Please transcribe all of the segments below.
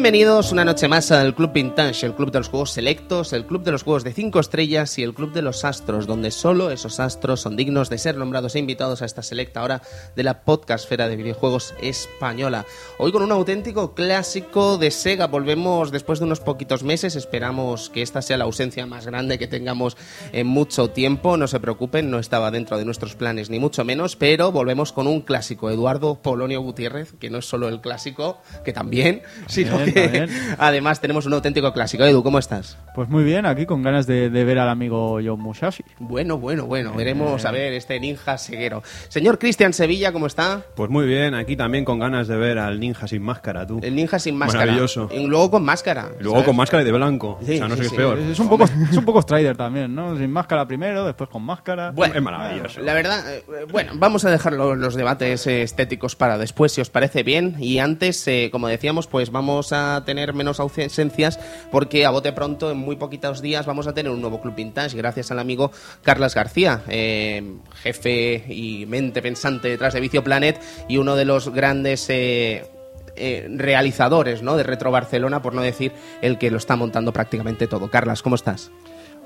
Bienvenidos una noche más al Club Vintage, el club de los juegos selectos, el club de los juegos de 5 estrellas y el club de los astros, donde solo esos astros son dignos de ser nombrados e invitados a esta selecta hora de la podcastfera de videojuegos española. Hoy con un auténtico clásico de Sega, volvemos después de unos poquitos meses, esperamos que esta sea la ausencia más grande que tengamos en mucho tiempo, no se preocupen, no estaba dentro de nuestros planes ni mucho menos, pero volvemos con un clásico, Eduardo Polonio Gutiérrez, que no es solo el clásico, que también, sino que además tenemos un auténtico clásico. Edu, ¿cómo estás? Pues muy bien, aquí con ganas de, de ver al amigo John Musashi. Bueno, bueno, bueno, veremos a ver este ninja ceguero. Señor Cristian Sevilla, ¿cómo está? Pues muy bien, aquí también con ganas de ver al ninja sin máscara, tú. El ninja sin máscara. Maravilloso. Y luego con máscara. Y luego ¿sabes? con máscara y de blanco. Sí, o sea, no sí, sé qué sí. es peor. Es un poco, es un poco Strider también, ¿no? Sin máscara primero, después con máscara. Bueno, es maravilloso. La verdad, eh, bueno, vamos a dejar lo- los debates eh, estéticos para después, si os parece bien. Y antes, eh, como decíamos, pues vamos a tener menos ausencias porque a bote pronto, en muy poquitos días, vamos a tener un nuevo Club Vintage gracias al amigo Carlas García, eh, jefe y mente pensante detrás de Vicio Planet y uno de los grandes... eh, eh, realizadores ¿no? de Retro Barcelona, por no decir el que lo está montando prácticamente todo. Carlas, ¿cómo estás?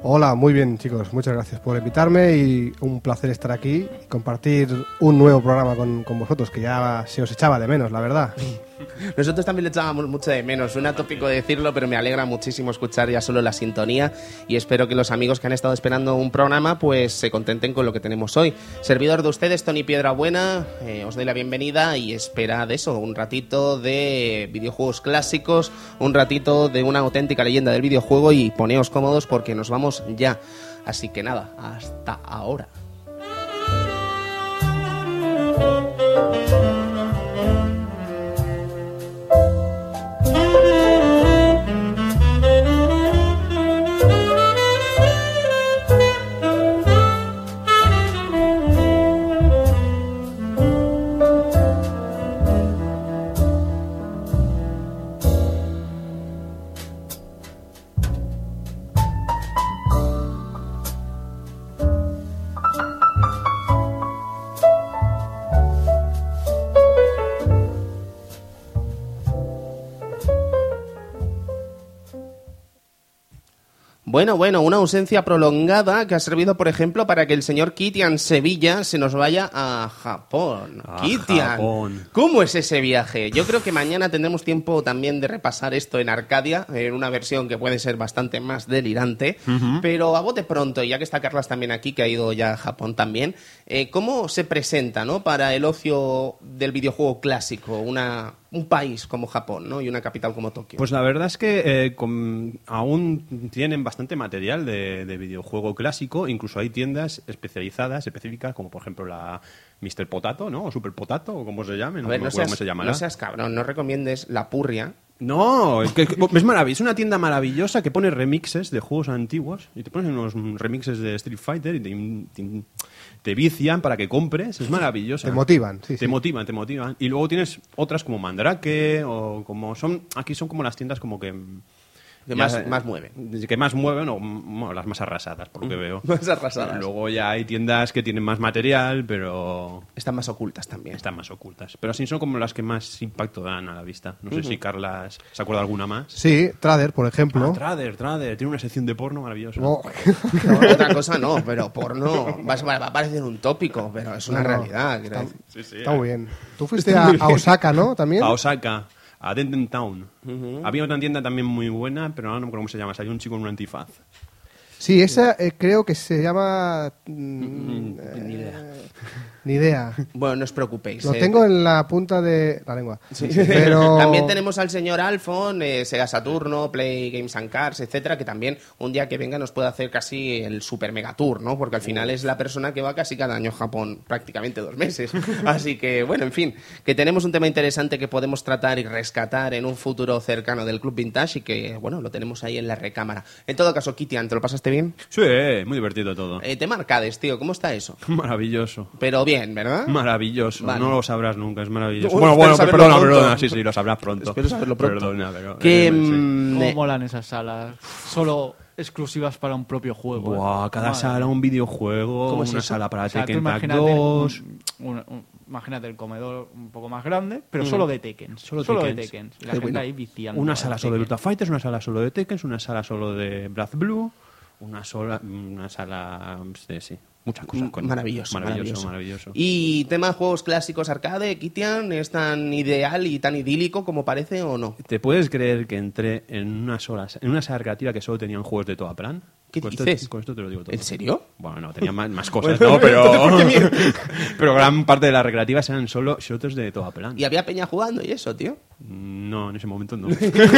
Hola, muy bien chicos, muchas gracias por invitarme y un placer estar aquí y compartir un nuevo programa con, con vosotros, que ya se os echaba de menos, la verdad. Nosotros también le echábamos mucho de menos. Suena tópico decirlo, pero me alegra muchísimo escuchar ya solo la sintonía y espero que los amigos que han estado esperando un programa pues se contenten con lo que tenemos hoy. Servidor de ustedes, Tony Piedrabuena, eh, os doy la bienvenida y esperad eso, un ratito de videojuegos clásicos, un ratito de una auténtica leyenda del videojuego y poneos cómodos porque nos vamos ya. Así que nada, hasta ahora. Bueno, bueno, una ausencia prolongada que ha servido, por ejemplo, para que el señor Kitian Sevilla se nos vaya a Japón. A Kitian, Japón. ¿cómo es ese viaje? Yo creo que mañana tendremos tiempo también de repasar esto en Arcadia, en una versión que puede ser bastante más delirante. Pero a bote pronto, y ya que está Carlas también aquí, que ha ido ya a Japón también, eh, ¿cómo se presenta ¿no? para el ocio del videojuego clásico una, un país como Japón ¿no? y una capital como Tokio? Pues la verdad es que eh, con- aún tienen bastante material de, de videojuego clásico, incluso hay tiendas especializadas, específicas, como por ejemplo la Mr. Potato, ¿no? O Super Potato, o como se llame, no, ver, no seas, cómo se llamará. no seas cabrón, no recomiendes la purria. No, es, que, es maravilloso. Es una tienda maravillosa que pone remixes de juegos antiguos y te ponen unos remixes de Street Fighter y te, te- te vician para que compres. Es maravilloso. Te motivan, sí, Te sí. motivan, te motivan. Y luego tienes otras como Mandrake o como son. Aquí son como las tiendas como que. Que ya- más, más mueve. Que más mueven o bueno, las más arrasadas, por lo que veo. Más arrasadas. Luego ya hay tiendas que tienen más material, pero Están más ocultas también. están más ocultas. Pero así son como las que más impacto dan a la vista. No sé si Carlas se acuerda alguna más. Sí, Trader, por ejemplo. Ah, Trader, Trader, tiene una sección de porno maravillosa. No, No, otra cosa no, pero porno va, a parecer un tópico, pero es una No, realidad. Está. Sí, sí, está eh. muy bien. Tú fuiste a, a Osaka, ¿no? También. A Osaka, a Town. Había otra tienda también muy buena, pero ahora no me acuerdo cómo se llama. Salió un chico en un antifaz. Sí, esa eh, creo que se llama... mm, Ni idea. Ni idea. Bueno, no os preocupéis. Lo eh. tengo en la punta de la lengua. Pero... También tenemos al señor Alfon, eh, Sega Saturno, Play Games and Cars, etcétera, que también un día que venga nos puede hacer casi el super mega tour, ¿no? Porque al final es la persona que va casi cada año a Japón, prácticamente dos meses. Así que, bueno, en fin, que tenemos un tema interesante que podemos tratar y rescatar en un futuro cercano del Club Vintage y que, bueno, lo tenemos ahí en la recámara. En todo caso, Kitian, ¿te lo pasaste bien? Sí, muy divertido todo. Eh, tema arcades, tío, ¿cómo está eso? Maravilloso. Pero bien, ¿verdad? Maravilloso. Vale. No lo sabrás nunca, es maravilloso. Bueno, Bueno, bueno, perdona, pronto. perdona. Sí, sí, lo sabrás pronto. Espero saberlo pronto. Perdona, pero... Que, eh, sí. mm, ¿Cómo molan esas salas? Solo exclusivas para un propio juego. Buah, cada Madre sala un videojuego, ¿Cómo es una eso? sala para O sea, Tekken Tag imagínate 2... un- un- un- imagínate el comedor un poco más grande, pero solo de Tekken. Solo, Solo de Tekken. La Qué gente bueno. ahí viciando. Una sala solo de. Virtua Fighters, una sala solo de Tekken, una sala solo de Breath Blue, una sola, una sala, sí, sí, muchas cosas. coño. Maravilloso, maravilloso, maravilloso. maravilloso. ¿Y tema juegos clásicos arcade, Kitian, es tan ideal y tan idílico como parece o no? ¿Te puedes creer que entré en una sola, en una que solo tenían juegos de toda plan? ¿Qué con dices? Esto, con esto te lo digo todo. ¿En serio? Bueno, no, tenía más, más cosas, ¿no? Pero, pero gran parte de las recreativas eran solo shooters de toda plan. Y había peña jugando y eso, tío. No, en ese momento no.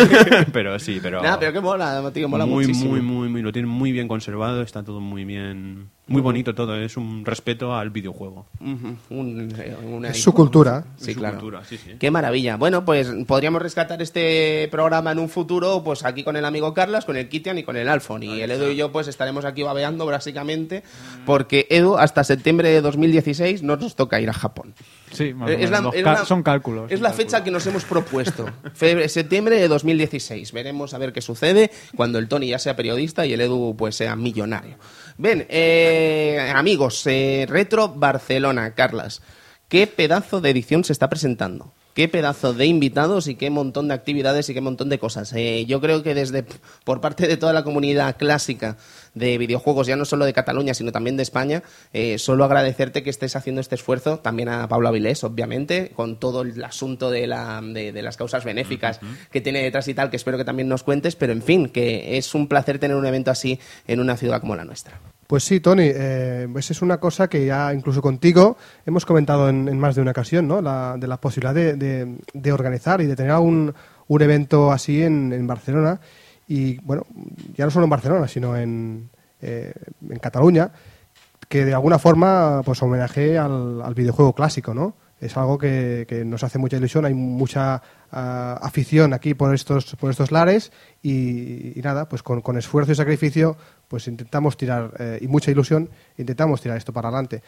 pero sí, pero... Nada, pero que mola, tío, mola muy, muchísimo. muy, muy, muy, lo tienen muy bien conservado, está todo muy bien, muy bonito todo, es un respeto al videojuego. Ujú, un- una- Es su cultura. Sí, su claro. cultura, sí, sí. Qué maravilla. Bueno, pues podríamos rescatar este programa en un futuro, pues aquí con el amigo Carlos, con el Kitian y con el Alfon. Y el Edu y yo, pues estaremos aquí babeando básicamente, porque Edu, hasta septiembre de 2016 no nos toca ir a Japón. Sí, más Es la- es la- son cálculos. Es son la cálculos. fecha que nos hemos propuesto. Febre- septiembre de 2016. Veremos a ver qué sucede cuando el Tony ya sea periodista y el Edu pues sea millonario. Bien, eh, amigos, eh, Retro Barcelona, Carlas. ¿Qué pedazo de edición se está presentando? ¿Qué pedazo de invitados y qué montón de actividades y qué montón de cosas? Eh, yo creo que desde por parte de toda la comunidad clásica de videojuegos, ya no solo de Cataluña, sino también de España, eh, solo agradecerte que estés haciendo este esfuerzo, también a Pablo Avilés, obviamente, con todo el asunto de, la, de, de las causas benéficas que tiene detrás y tal, que espero que también nos cuentes, pero en fin, que es un placer tener un evento así en una ciudad como la nuestra. Pues sí, Tony, eh, pues es una cosa que ya incluso contigo hemos comentado en, en más de una ocasión, ¿no? La, de la posibilidad de, de- de organizar y de tener un, un evento así en, en Barcelona. Y bueno, ya no solo en Barcelona, sino en, eh, en Cataluña, que de alguna forma pues homenaje al, al videojuego clásico, ¿no? Es algo que, que nos hace mucha ilusión, hay mucha ah, afición aquí por estos, por estos lares y, y nada, pues con, con esfuerzo y sacrificio pues intentamos tirar, eh, y mucha ilusión, intentamos tirar esto para adelante.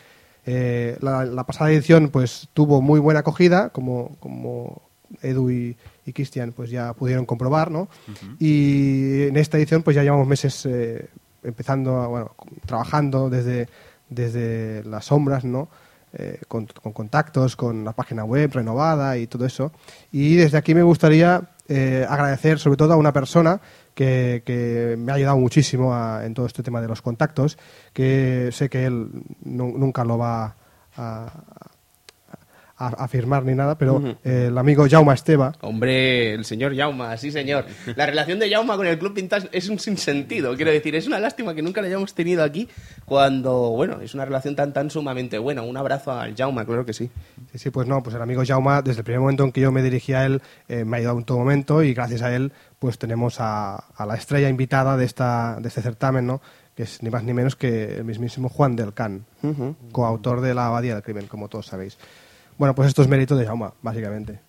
Eh, la, la pasada edición pues tuvo muy buena acogida, como, como Edu y, y Cristian pues ya pudieron comprobar, ¿no? Y en esta edición pues ya llevamos meses eh, empezando, a, bueno, trabajando desde, desde las sombras, ¿no? Eh, con, con contactos, con la página web renovada y todo eso. Y desde aquí me gustaría eh, agradecer sobre todo a una persona que, que me ha ayudado muchísimo a- en todo este tema de los contactos, que sé que él nu- nunca lo va a, a, a firmar ni nada, pero eh, el amigo Jaume Esteba, Hombre, el señor Yauma, sí señor. La relación de Yauma con el Club Vintage es un sinsentido, quiero decir, es una lástima que nunca la hayamos tenido aquí cuando, bueno, es una relación tan tan sumamente buena. Un abrazo al Yauma, claro que sí. Sí, sí, pues no, pues el amigo Jauma, desde el primer momento en que yo me dirigí a él, eh, me ha ayudado en todo momento y gracias a él, pues tenemos a, a la estrella invitada de, esta, de este certamen, ¿no? Que es ni más ni menos que el mismísimo Juan del Can, coautor de La Abadía del Crimen, como todos sabéis. Bueno, pues esto es mérito de Jauma, básicamente.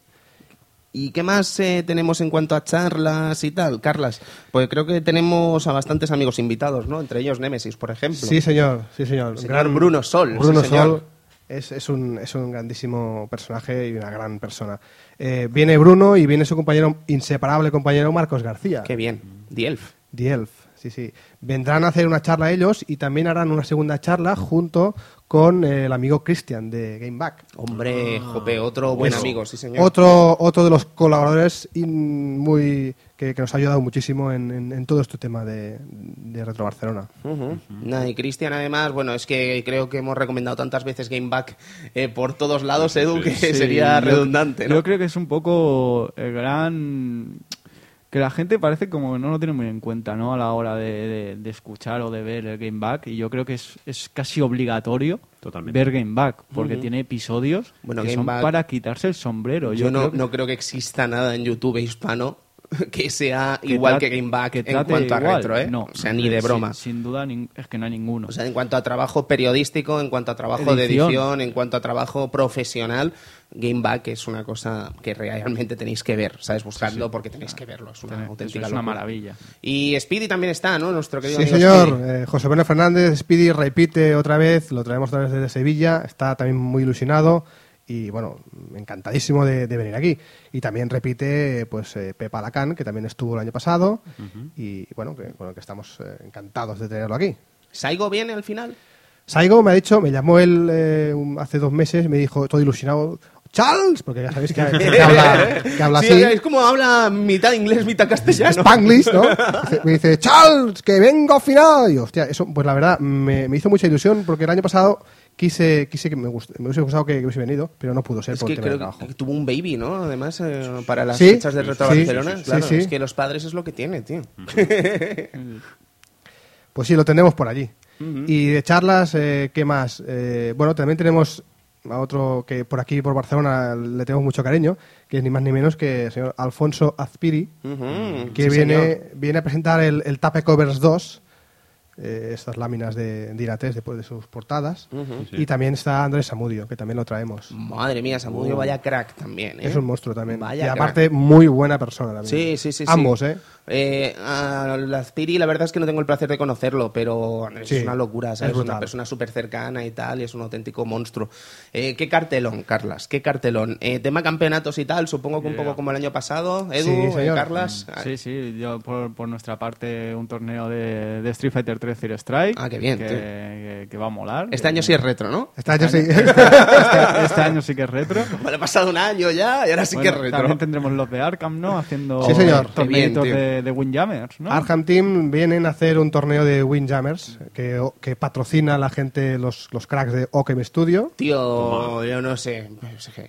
¿Y qué más eh, tenemos en cuanto a charlas y tal, Carlas? Pues creo que tenemos a bastantes amigos invitados, ¿no? Entre ellos Nemesis, por ejemplo. Sí, señor, sí, señor. Señor Bruno Sol, Bruno sí, señor. Sol es, es un, es un grandísimo personaje y una gran persona. Eh, viene Bruno y viene su compañero, inseparable compañero Marcos García. Qué bien. The Elf. The Elf, sí, sí. Vendrán a hacer una charla ellos y también harán una segunda charla junto con eh, el amigo Christian de Gameback. Hombre, jope, otro buen amigo, sí señor. Otro, otro de los colaboradores in- muy que, que nos ha ayudado muchísimo en, en- en todo este tema de, de Retro Barcelona. Nada, y Cristian, además, bueno, es que creo que hemos recomendado tantas veces Gameback eh, por todos lados, Edu, que Sí, sería yo- redundante, ¿no? Yo creo que es un poco el gran... Que la gente parece como que no lo tiene muy en cuenta, ¿no? A la hora de, de- de escuchar o de ver el Game Back. Y yo creo que es, es casi obligatorio Totalmente. ver Game Back, porque tiene episodios Bueno, que Game son Back- para quitarse el sombrero. Yo, no, creo que- no creo que exista nada en YouTube hispano que sea que igual trate- que Gameback que en cuanto a igual. retro, ¿eh? No, o sea, ni de sin- broma. Sin, duda, nin- es que no hay ninguno. O sea, en cuanto a trabajo periodístico, en cuanto a trabajo de Edición. edición, en cuanto a trabajo profesional, Gameback es una cosa que realmente tenéis que ver, ¿sabes? Buscadlo porque tenéis que verlo, es una Tiene- auténtica es una locura. maravilla. Y Speedy también está, ¿no? Nuestro querido Sí, amigo señor. Eh, José Manuel Fernández, Speedy, repite otra vez, lo traemos otra vez desde Sevilla, está también muy ilusionado y, bueno, encantadísimo de, de venir aquí. Y también repite, pues, eh, Pepa Lacan, que también estuvo el año pasado y, bueno, que, bueno, que estamos eh, encantados de tenerlo aquí. ¿Saigo viene al final? Saigo me ha dicho, me llamó él eh, hace dos meses, me dijo, todo ilusionado, Charles, porque ya sabéis que, que habla, que habla Sí, así. es como habla mitad inglés, mitad castellano. Spanglish, ¿no? Me dice, Charles, que vengo al final. Y hostia, eso, pues la verdad, me, me hizo mucha ilusión porque el año pasado quise, quise que me, gust- me hubiese gustado que, que hubiese venido, pero no pudo ser Es por que tema de creo trabajo. que tuvo un baby, ¿no? Además, eh, para las Sí, fechas de Retro sí, Barcelona. sí, claro, es que los padres es lo que tiene, tío. Pues sí, lo tenemos por allí. Y de charlas, eh, ¿qué más? Eh, bueno, también tenemos a otro que por aquí, por Barcelona, le tenemos mucho cariño, que es ni más ni menos que el señor Alfonso Azpiri, que viene, señor. viene a presentar el, el Tape Covers 2, eh, estas láminas de Dinates después de sus portadas. Y también está Andrés Samudio, que también lo traemos. Madre mía, Samudio, vaya crack también. ¿eh? Es un monstruo también. Vaya y crack. aparte, muy buena persona también. Sí, sí, sí. sí. Ambos, ¿eh? Eh, a Lazpiri, la verdad es que no tengo el placer de conocerlo, pero Sí, es una locura, ¿sabes? es una persona súper cercana y tal, y es un auténtico monstruo. Eh, ¿Qué cartelón, Carlas? ¿Qué cartelón? Eh, tema campeonatos y tal, supongo que un Yeah. poco como el año pasado. Edu, eh. Carlas. Sí, sí, yo por, por nuestra parte un torneo de, de Street Fighter 3 Zero Strike. Ah, qué bien, Que, tío. que- que va a molar. Este año sí es retro, ¿no? Este año sí. Este, este año sí que es retro. Vale, ha pasado un año ya y ahora sí que es retro. También tendremos los de Arkham, ¿no? Haciendo Sí, señor. Bien, de, de Windjammers, ¿no? Arkham Team vienen a hacer un torneo de Windjammers que, que patrocina a la gente, los, los cracks de Okem Studio. Tío, yo no sé,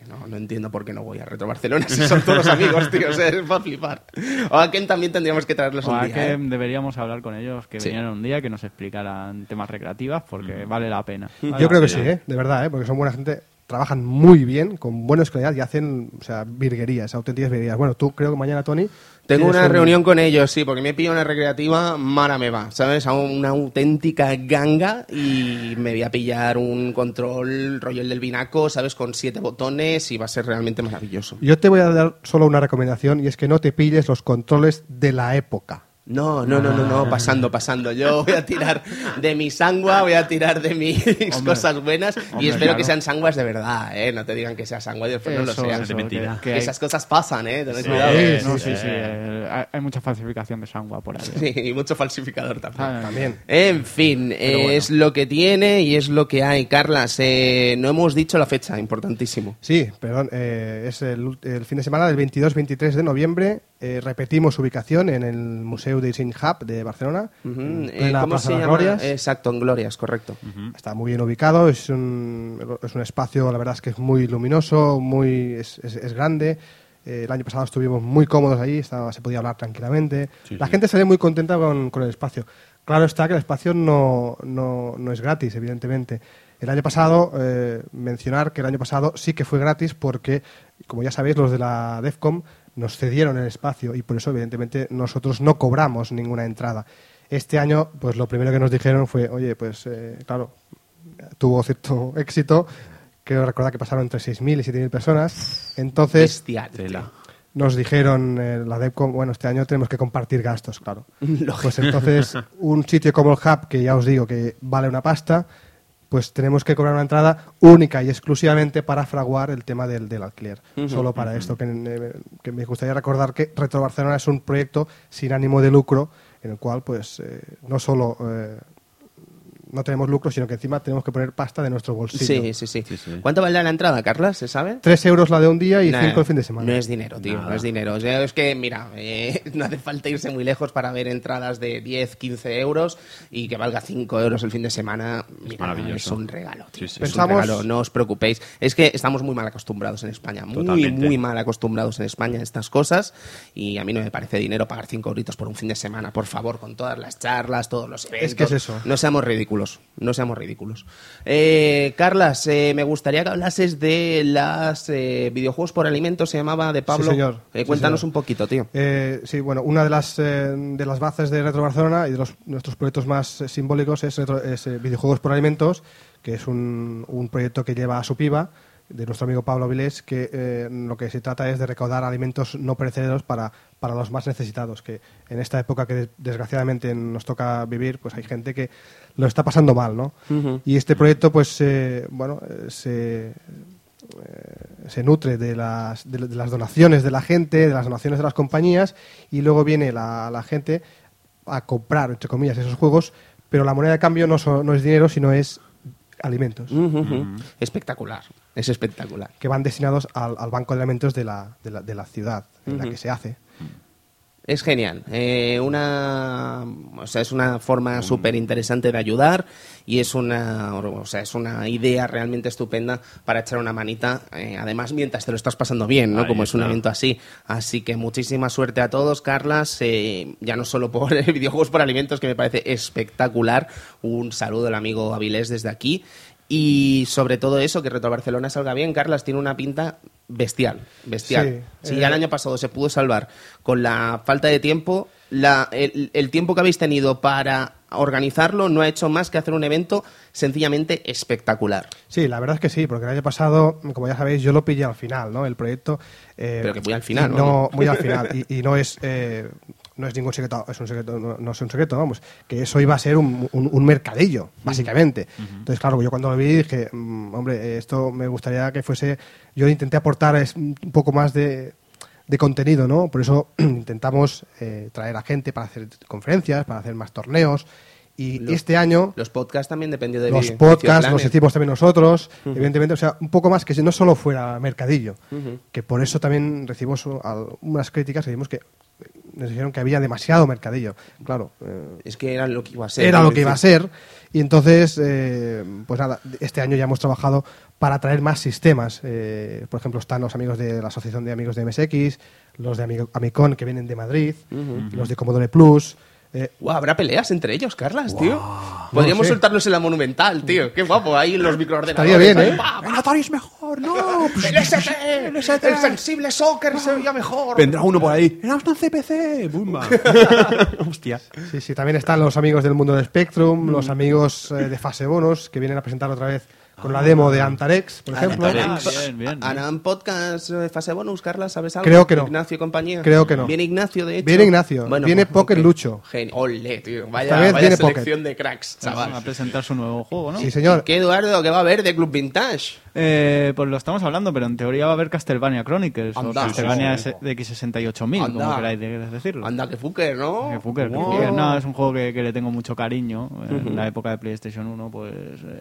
no, no entiendo por qué no voy a Retro Barcelona si son todos amigos, tío, o sea, es para flipar. O a Ken también tendríamos que traerlos O un a día. ¿eh? deberíamos hablar con ellos, que Sí. vinieran un día, que nos explicaran temas recreativos, porque vale la pena. Vale Yo la creo que sí, ¿eh? de verdad, ¿eh? porque son buena gente, trabajan muy bien, con buena escolaridad y hacen o sea, virguerías, auténticas virguerías. Bueno, tú creo que mañana, Tony. Tengo una un- reunión con ellos, sí, porque me pillo una recreativa, mara me va, ¿sabes? A una auténtica ganga y me voy a pillar un control rollo el del binaco, ¿sabes? Con siete botones y va a ser realmente maravilloso. Yo te voy a dar solo una recomendación y es que no te pilles los controles de la época. No, no, no, no, no, pasando, pasando. Yo voy a tirar de mi sangua, voy a tirar de mis cosas buenas y Hombre, espero claro. que sean sanguas de verdad, ¿eh? No te digan que sea sangua y después no lo Eso, sea. eso, de mentira. que- que Que hay- esas cosas pasan, ¿eh? Tened Sí, cuidado. sí, no, sí, sí, eh, hay, mucha falsificación de sangua por ahí. Sí, y mucho falsificador también. Ah, También. En fin, eh, es lo que tiene y es lo que hay. Carlas, eh, no hemos dicho la fecha, importantísimo. Sí, perdón, eh, es el fin de semana del 22-23 de noviembre. Eh, repetimos ubicación en el Museo de Design Hub de Barcelona. En eh, plena ¿Cómo Plaza se llama? Glorias. Exacto, en Glorias, correcto. Está muy bien ubicado, es un, es un espacio, la verdad es que es muy luminoso, muy es, es- es grande. Eh, el año pasado estuvimos muy cómodos ahí, estaba, se podía hablar tranquilamente. Sí, la sí. gente sale muy contenta con, con el espacio. Claro está que el espacio no, no, no es gratis, evidentemente. El año pasado, eh, mencionar que el año pasado sí que fue gratis porque, como ya sabéis, los de la DEFCOM nos cedieron el espacio y por eso, evidentemente, nosotros no cobramos ninguna entrada. Este año, pues lo primero que nos dijeron fue, oye, pues eh, claro, tuvo cierto éxito. Creo recordar que pasaron entre 6.000 y 7.000 personas. Entonces, Bestial. Nos dijeron eh, la DEFCON, bueno, este año tenemos que compartir gastos, claro. Lógico. Pues entonces, un sitio como el Hub, que ya os digo que vale una pasta, pues tenemos que cobrar una entrada única y exclusivamente para fraguar el tema del, del alquiler. Solo para esto, que, eh, que me gustaría recordar que Retro Barcelona es un proyecto sin ánimo de lucro, en el cual, pues, eh, no solo... eh, no tenemos lucro, sino que encima tenemos que poner pasta de nuestro bolsillo. Sí, sí, sí, Sí, sí. ¿Cuánto valdrá la entrada, Carlas? ¿Se sabe? Tres euros la de un día y Nah, cinco el fin de semana. No es dinero, tío, Nada. no es dinero. O sea, es que, mira, eh, no hace falta irse muy lejos para ver entradas de 10, 15 euros y que valga 5 euros el fin de semana. Mira, maravilloso. es un regalo, tío. Sí, sí. Es Pensamos- un regalo, no os preocupéis. Es que estamos muy mal acostumbrados en España, muy, Totalmente. muy mal acostumbrados en España a estas cosas y a mí no me parece dinero pagar 5 euritos por un fin de semana, por favor, con todas las charlas, todos los eventos. que es eso. No seamos ridículos, no seamos ridículos. Eh, Carlas, eh, me gustaría que hablases de las eh, videojuegos por alimentos, se llamaba de Pablo. señor. Eh, Sí, cuéntanos señor. un poquito, tío. Eh, sí, bueno, una de las, de las bases de Retro Barcelona y de los, nuestros proyectos más simbólicos es, Retro- es, Videojuegos por Alimentos, que es un, un proyecto que lleva a su piba, de nuestro amigo Pablo Vilés, que eh, lo que se trata es de recaudar alimentos no perecederos para, para los más necesitados, que en esta época que desgraciadamente nos toca vivir, pues hay gente que lo está pasando mal, ¿no? Y este proyecto, pues, eh, bueno, eh, se, se nutre de las, de, de las donaciones de la gente, de las donaciones de las compañías, y luego viene la, la gente a comprar, entre comillas, esos juegos, pero la moneda de cambio no, so- no es dinero, sino es alimentos. Espectacular, es espectacular. que van destinados al, al banco de alimentos de la, de la, de la ciudad en la que se hace. Es genial. Eh, una, o sea, es una forma súper interesante de ayudar y es una, o sea, es una idea realmente estupenda para echar una manita. eh, además, mientras te lo estás pasando bien, ¿no? Ahí Como es un evento así. Así que muchísima suerte a todos, Carlas. eh, ya no solo por videojuegos por alimentos, que me parece espectacular. Un saludo al amigo Avilés desde aquí. Y sobre todo eso, que Retro Barcelona salga bien. Carlas tiene una pinta bestial, bestial. Sí, si ya el eh, año pasado se pudo salvar con la falta de tiempo, la- el, el tiempo que habéis tenido para organizarlo no ha hecho más que hacer un evento sencillamente espectacular. Sí, la verdad es que sí, porque el año pasado, como ya sabéis, yo lo pillé al final, ¿no? El proyecto. eh, Pero que muy al final. No, muy al final. Y, y no es. eh, no es ningún secreto, es un secreto, no, no es un secreto, vamos, que eso iba a ser un, un- un mercadillo, básicamente. Entonces, claro, yo cuando lo vi dije, mm, hombre, esto me gustaría que fuese, yo intenté aportar un poco más de, de contenido, ¿no? Por eso intentamos eh, traer a gente para hacer conferencias, para hacer más torneos, y Los- este año Los podcasts también dependió de los podcasts los hicimos también nosotros, evidentemente, o sea, un poco más que si no solo fuera mercadillo, que por eso también recibimos uh, al- unas críticas que vimos que nos dijeron que había demasiado mercadillo. Claro, eh, Es que era lo que iba a ser. era lo que iba a ser y entonces, eh, pues nada, este año ya hemos trabajado para traer más sistemas. Eh, por ejemplo, están los amigos de la Asociación de Amigos de MSX, los de Amigo- Amicon que vienen de Madrid, los de Commodore Plus. Eh, Guau, ¿Habrá peleas entre ellos, Carlas, tío? Podríamos No sé. soltarlos en la Monumental, tío. Qué guapo, ahí los microordenadores. Estaría bien, ¿eh? ¡El Atari es mejor! ¡No! El ST, el sensible soccer se veía mejor. Vendrá uno por ahí. ¡El Amstrad CPC! ¡Bumba! Hostia. Sí, sí, también están los amigos del mundo del Spectrum, los amigos eh, de Fase Bonus, que vienen a presentar otra vez con la demo de Antarex, por ejemplo. Antarex. Ah, bien, bien. ¿Harán podcast eh, fase bonus, Carla? ¿Sabes algo? Creo que no. Ignacio y compañía. Creo que no. Viene Ignacio, de hecho. Viene Ignacio. Viene pues, Poker ok. Lucho. Genio. Ole, tío. Vaya, vaya selección de cracks, Van a chaval. presentar su nuevo juego, ¿no? Sí, señor. ¿Qué, Eduardo? ¿Qué va a haber de Club Vintage? Eh, pues lo estamos hablando, pero en teoría va a haber Castlevania Chronicles o. Castlevania Sí, sí. S- de X68000, Anda. como queráis de- decirlo. Anda, que fucker, ¿no? Que. Fuker. No, es un juego que, que le tengo mucho cariño. En la época de PlayStation 1, pues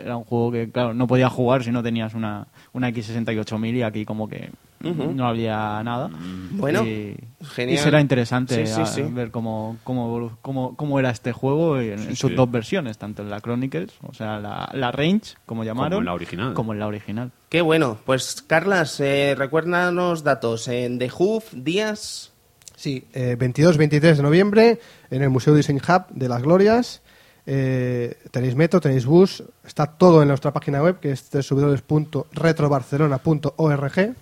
era un juego que, claro, no podías jugar si no tenías una, una X68000 y aquí como que no había nada. Bueno, y, genial. y será interesante Sí, sí, a- sí. ver cómo, cómo, cómo, cómo era este juego en, en sus sí. dos versiones, tanto en la Chronicles, o sea, la, la Range, como llamaron, en la original. como en la original. Qué bueno. Pues, Carlas, eh, recuérdanos datos. En The Hoof, días... Sí, eh, 22-23 de noviembre en el Museo Design Hub de las Glorias. Eh, tenéis metro, tenéis bus, está todo en nuestra página web que es www.retrobarcelona.org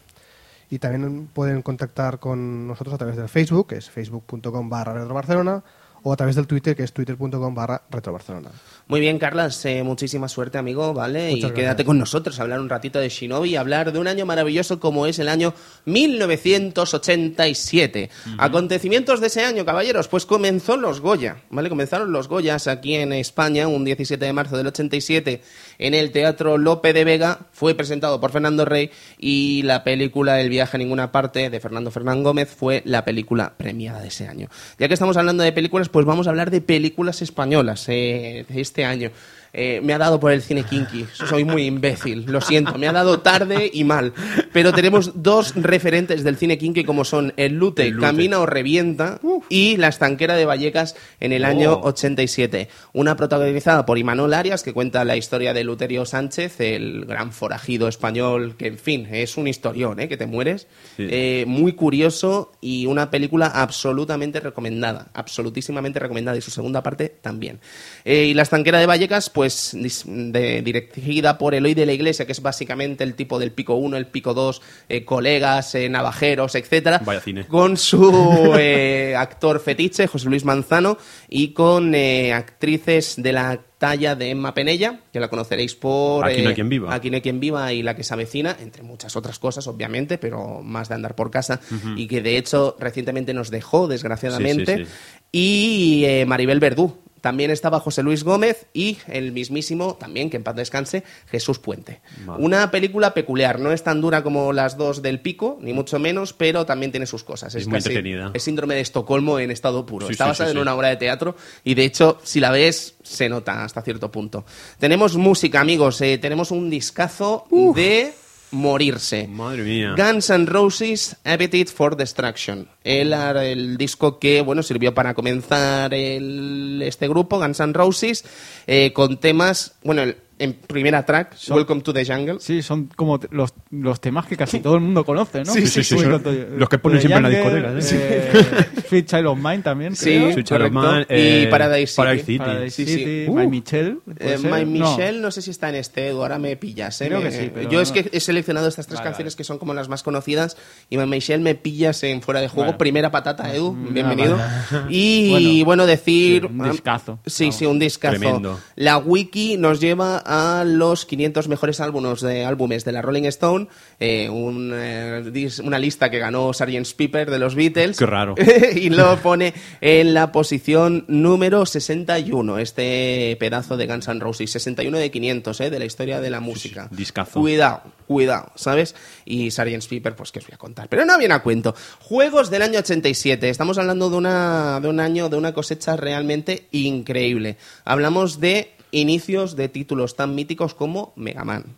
y también pueden contactar con nosotros a través del Facebook, que es facebook.com barra retrobarcelona o a través del Twitter, que es twitter.com barra retrobarcelona. Muy bien, Carlas, eh, muchísima suerte, amigo, ¿vale? Muchas y quédate gracias. con nosotros a hablar un ratito de Shinobi y hablar de un año maravilloso como es el año 1987. Acontecimientos de ese año, caballeros, pues comenzó los Goya, ¿vale? Comenzaron los Goyas aquí en España un 17 de marzo del 87 en el Teatro Lope de Vega. Fue presentado por Fernando Rey y la película El viaje a ninguna parte de Fernando Fernán Gómez fue la película premiada de ese año. Ya que estamos hablando de películas, pues vamos a hablar de películas españolas eh, de este año. Eh, me ha dado por el cine kinky. Soy muy imbécil, lo siento. Me ha dado tarde y mal. Pero tenemos dos referentes del cine kinky como son El Lute, El Lute. Camina o Revienta y La Estanquera de Vallecas en el año Oh. 87. Una protagonizada por Imanol Arias que cuenta la historia de Luterio Sánchez, el gran forajido español que, en fin, es un historión, ¿eh? que te mueres. Sí. Eh, muy curioso y una película absolutamente recomendada. Absolutísimamente recomendada y su segunda parte también. Y La Estanquera de Vallecas, pues de- dirigida por Eloy de la Iglesia, que es básicamente el tipo del pico 1, el pico 2, eh, colegas, eh, navajeros, etcétera Vaya cine. con su eh, actor fetiche, José Luis Manzano, y con actrices de la talla de Emma Penella, que la conoceréis por... Aquí no hay quien viva. Aquí no hay quien viva y La que se avecina, entre muchas otras cosas, obviamente, pero más de andar por casa, y que de hecho recientemente nos dejó, desgraciadamente. Sí, sí, sí. Y Maribel Verdú, También estaba José Luis Gómez y el mismísimo, también que en paz descanse, Jesús Puente. Vale. Una película peculiar, no es tan dura como las dos del pico, ni mucho menos, pero también tiene sus cosas. Es muy entretenida. Es síndrome de Estocolmo en estado puro. Sí, Está sí, basada sí, en una obra de teatro y de hecho, si la ves, se nota hasta cierto punto. Tenemos música, amigos. eh, tenemos un discazo de morirse. Madre mía. Guns N' Roses Appetite for Destruction. El, el disco que bueno sirvió para comenzar el- este grupo, Guns N' Roses, eh, con temas, bueno, el- en primera track, Son- Welcome to the Jungle. Sí, son como los, los temas que casi todo el mundo conoce, ¿no? Sí, sí, sí, son tonto. los que ponen siempre en la Jungle, discoteca, eh, Sweet Child of Mine también, Sí. Sweet Child of. Mine, y eh, Paradise City. Paradise City. Paradise Sí, sí. City, Uh. My Michelle. ¿puede Eh? My No. Michelle, no. sé si está en este, Edu, ahora me pillas. ¿eh? Creo que Me- sí, pero Yo es no. que he seleccionado estas tres Vale, canciones vale. que son como las más conocidas y My Michelle me pillas en fuera de juego. Bueno. Primera patata, Edu, Mm, bienvenido. Y Bueno, bueno, decir... sí, un discazo. Sí, sí, un discazo. Tremendo. La wiki nos lleva a los 500 mejores álbumes de, álbumes de la Rolling Stone, eh, un, eh, una lista que ganó Sgt. Pepper de los Beatles. Qué raro. y lo pone en la posición número 61, este pedazo de Guns N' Roses. 61 de 500, eh, de la historia de la música. discazo. Cuidado, cuidado, ¿sabes? Y Sgt. Pepper, pues que os voy a contar. Pero no viene a cuento. Juegos del año 87. Estamos hablando de, una, de un año, de una cosecha realmente increíble. Hablamos de inicios de títulos tan míticos como Mega Man,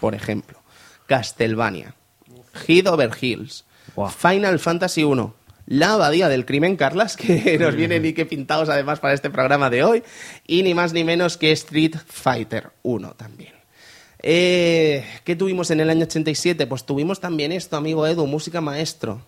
por ejemplo. Castlevania. Head Over Hills. Final Fantasy 1. La abadía del crimen, Carlas, que nos vienen y que pintados además para este programa de hoy. Y ni más ni menos que Street Fighter 1 también. Eh, ¿Qué tuvimos en el año 87? Pues tuvimos también esto, amigo Edu, música maestro.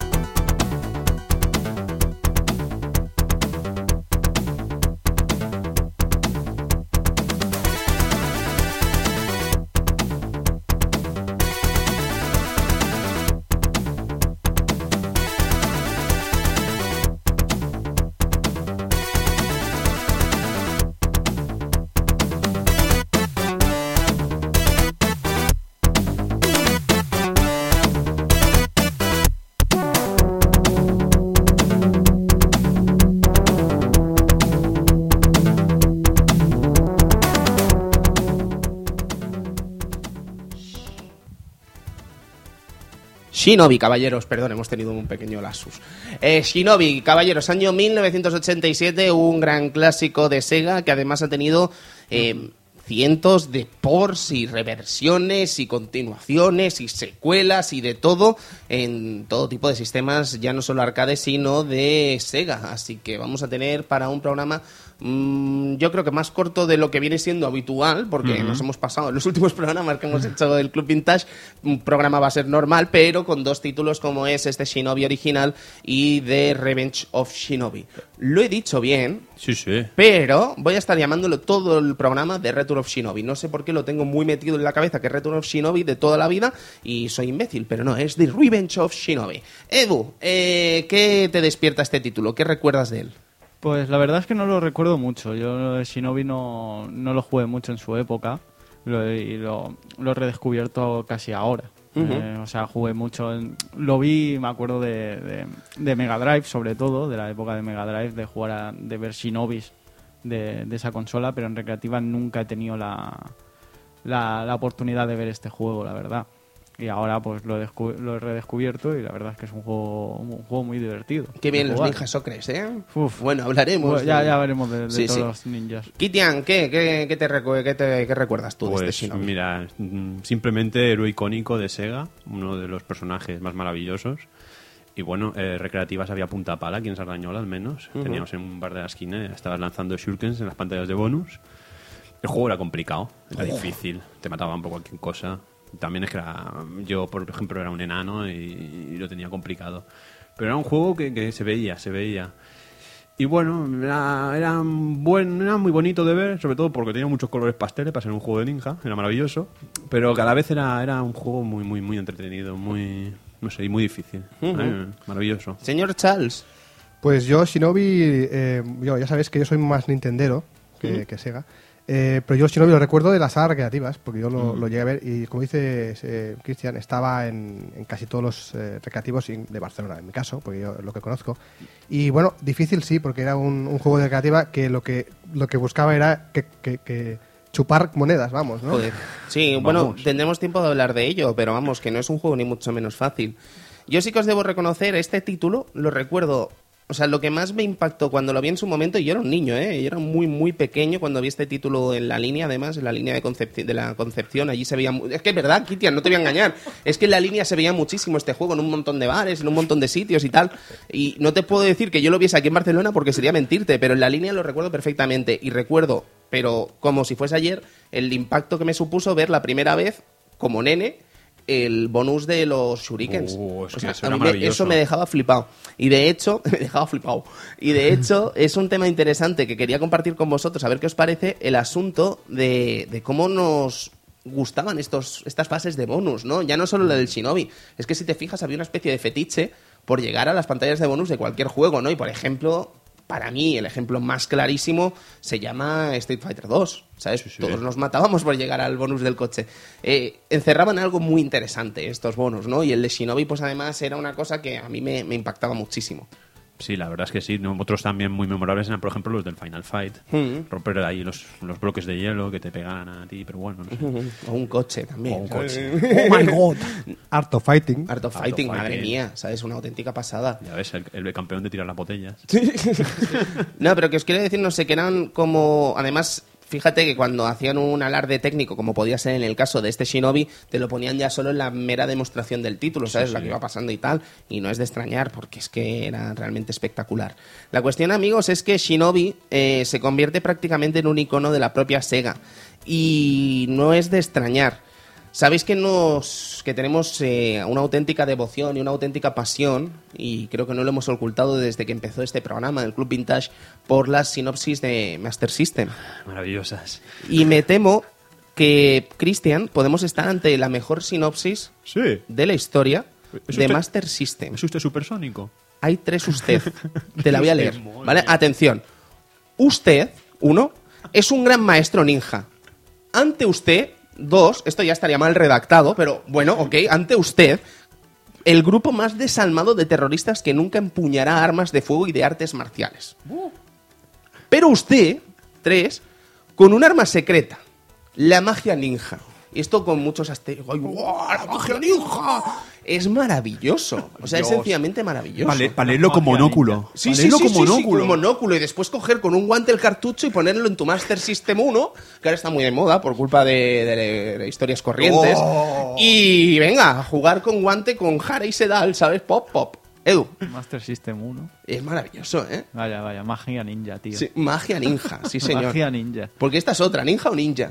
Shinobi, caballeros, perdón, hemos tenido un pequeño lasus. Eh, Shinobi, caballeros, año 1987, un gran clásico de Sega que además ha tenido eh, cientos de ports y reversiones y continuaciones y secuelas y de todo en todo tipo de sistemas, ya no solo arcade, sino de Sega. Así que vamos a tener para un programa mm, yo creo que más corto de lo que viene siendo habitual, porque nos hemos pasado en los últimos programas que hemos hecho del Club Vintage, un programa va a ser normal, pero con dos títulos como es este Shinobi original y The Revenge of Shinobi. Lo he dicho bien, Sí, sí. pero voy a estar llamándolo todo el programa de Return of Shinobi. No sé por qué lo tengo muy metido en la cabeza que es Return of Shinobi de toda la vida y soy imbécil, pero no, es The Revenge of Shinobi. Edu, eh, ¿qué te despierta este título? ¿Qué recuerdas de él? Pues la verdad es que no lo recuerdo mucho. Yo de Shinobi no, no lo jugué mucho en su época lo, y lo, lo he redescubierto casi ahora. Eh, o sea, jugué mucho. en- lo vi, me acuerdo de, de, de Mega Drive, sobre todo, de la época de Mega Drive, de jugar a, de ver Shinobis de, de esa consola, pero en recreativa nunca he tenido la, la, la oportunidad de ver este juego, la verdad. Y ahora pues lo he, descu- lo he redescubierto y la verdad es que es un juego, un juego muy divertido. Qué bien los ninjas ocres, ¿eh? Uf. Bueno, hablaremos. Bueno, ya, de- ya veremos de, de Sí, todos sí. los ninjas. Kitian, ¿qué, qué, qué te, recu- qué te- qué recuerdas tú de Pues este Shinobi? mira, mm, simplemente héroe icónico de Sega, uno de los personajes más maravillosos. Y bueno, eh, recreativas había punta pala, aquí en Sardañola al menos. Teníamos en un bar de la esquina, estabas lanzando shurikens en las pantallas de bonus. El juego era complicado, era difícil, te mataban por cualquier cosa. También es que era, yo, por ejemplo, era un enano y, y lo tenía complicado. Pero era un juego que, que se veía, se veía. Y bueno, era, era, buen, era muy bonito de ver, sobre todo porque tenía muchos colores pasteles para ser un juego de ninja, era maravilloso. Pero cada vez era, era un juego muy, muy, muy entretenido, muy, no sé, y muy difícil. Eh, maravilloso. Señor Charles, Pues yo, Shinobi, eh, yo, ya sabéis que yo soy más Nintendero que, que Sega. Eh, pero yo Shinobi lo recuerdo de las sagas recreativas, porque yo lo, lo llegué a ver y como dice eh, Cristian, estaba en, en casi todos los eh, recreativos de Barcelona, en mi caso, porque yo lo que conozco. Y bueno, difícil sí, porque era un, un juego de recreativa que lo que lo que buscaba era que, que- que chupar monedas, vamos, ¿no? Joder. Sí, bueno, tendremos tiempo de hablar de ello, pero vamos, que no es un juego ni mucho menos fácil. Yo sí que os debo reconocer, este título lo recuerdo. O sea, lo que más me impactó cuando lo vi en su momento, y yo era un niño, ¿eh? Yo era muy, muy pequeño cuando vi este título en la línea, además, en la línea de, de la Concepción. Allí se veía. Es que es verdad, Kitian, no te voy a engañar. Es que en la línea se veía muchísimo este juego en un montón de bares, en un montón de sitios y tal. Y no te puedo decir que yo lo viese aquí en Barcelona porque sería mentirte, pero en la línea lo recuerdo perfectamente. Y recuerdo, pero como si fuese ayer, el impacto que me supuso ver la primera vez, como nene, el bonus de los shurikens. Uh, es O que sea, eso a era mí me- maravilloso. eso me dejaba flipado. Y de hecho, me dejaba flipado. Y de hecho, es un tema interesante que quería compartir con vosotros, a ver qué os parece el asunto de, de cómo nos gustaban estos, estas fases de bonus, ¿no? Ya no solo la del Shinobi. Es que si te fijas, había una especie de fetiche por llegar a las pantallas de bonus de cualquier juego, ¿no? Y por ejemplo, para mí, el ejemplo más clarísimo se llama Street Fighter 2. ¿Sabes? sí. Todos nos matábamos por llegar al bonus del coche. Eh, encerraban algo muy interesante estos bonus, ¿no? Y el de Shinobi, pues además era una cosa que a mí me, me impactaba muchísimo. Sí, la verdad es que sí. Otros también muy memorables eran, por ejemplo, los del Final Fight. Mm. Romper ahí los, los bloques de hielo que te pegan a ti, pero bueno, no sé. O un coche también. O un coche. Oh my god. Art of Fighting. Art of Art of Fighting, madre Fighting. mía, ¿sabes? Una auténtica pasada. Ya ves, el, el campeón de tirar las botellas. No, pero que os quiero decir, no sé, que eran como. Además, fíjate que cuando hacían un alarde técnico, como podía ser en el caso de este Shinobi, te lo ponían ya solo en la mera demostración del título, ¿sabes? La que iba pasando y tal. Y no es de extrañar, porque es que era realmente espectacular. La cuestión, amigos, es que Shinobi eh, se convierte prácticamente en un icono de la propia Sega. Y no es de extrañar. Sabéis que nos que tenemos eh, una auténtica devoción y una auténtica pasión y creo que no lo hemos ocultado desde que empezó este programa del Club Vintage por las sinopsis de Master System. Maravillosas. Y me temo que Cristian podemos estar ante la mejor sinopsis Sí. de la historia ¿Es de usted- Master System. ¿Es usted supersónico? Hay tres usted. Te la voy a leer. ¿Vale? Atención. Usted, uno, es un gran maestro ninja. Ante usted, dos, esto ya estaría mal redactado, pero bueno, ok, ante usted, el grupo más desalmado de terroristas que nunca empuñará armas de fuego y de artes marciales. Pero usted, tres, con un arma secreta, la magia ninja. Y esto con muchos asteriscos. ¡Ay, guau, ¡La magia ninja! Es maravilloso. O sea, es sencillamente maravilloso. Vale, para leerlo con monóculo. Sí, Para sí, leerlo sí, con sí, sí, monóculo. con monóculo. Y después coger con un guante el cartucho y ponerlo en tu Master System 1, que ahora está muy de moda por culpa de, de- de historias corrientes. Oh. Y venga, a jugar con guante con Jara y Sedal, ¿sabes? Pop, pop. Edu, Master System 1. es maravilloso, ¿eh? Vaya, vaya, magia ninja, tío. Sí, magia ninja, sí señor. Magia ninja. Porque esta es otra, ninja o ninja.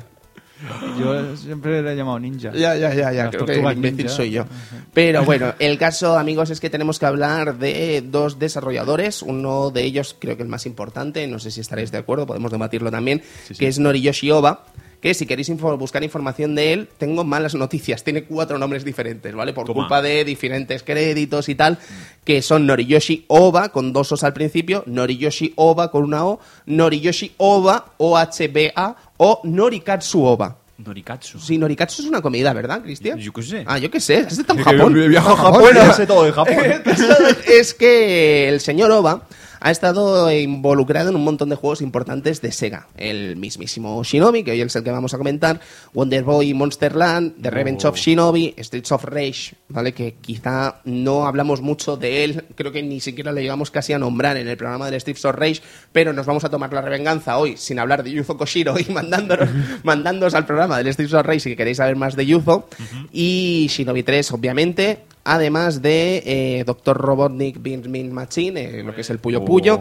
Yo siempre le he llamado ninja. Ya, ya, ya, ya, creo que el imbécil soy yo. Pero bueno, el caso, amigos, es que tenemos que hablar de dos desarrolladores. Uno de ellos, creo que el más importante, no sé si estaréis de acuerdo, podemos debatirlo también, que es Noriyoshi Oba. Que si queréis info- buscar información de él, tengo malas noticias. Tiene cuatro nombres diferentes, ¿vale? Por Toma. culpa de diferentes créditos y tal, que son Noriyoshi Oba, con dos O's al principio, Noriyoshi Oba con una O, Noriyoshi Oba, O-H-B-A, o Norikatsu Oba. Norikatsu. Sí, Norikatsu es una comida, ¿verdad, Cristian? Yo qué sé. Ah, yo qué sé, has estado en Japón. viajo a Japón, sé todo de Japón. Caso es que el señor Oba ha estado involucrado en un montón de juegos importantes de Sega. El mismísimo Shinobi, que hoy es el que vamos a comentar, Wonder Boy Monster Land, The Revenge of Shinobi, Streets of Rage, ¿vale? Que quizá no hablamos mucho de él, creo que ni siquiera le llegamos casi a nombrar en el programa del Streets of Rage, pero nos vamos a tomar la revenganza hoy sin hablar de Yuzo Koshiro y mandándonos, mandándonos al programa del Streets of Rage si queréis saber más de Yuzo. Y Shinobi 3, obviamente. Además de eh, Dr. Robotnik Bean Bean Machine, eh, lo que es el Puyo Oh, Puyo,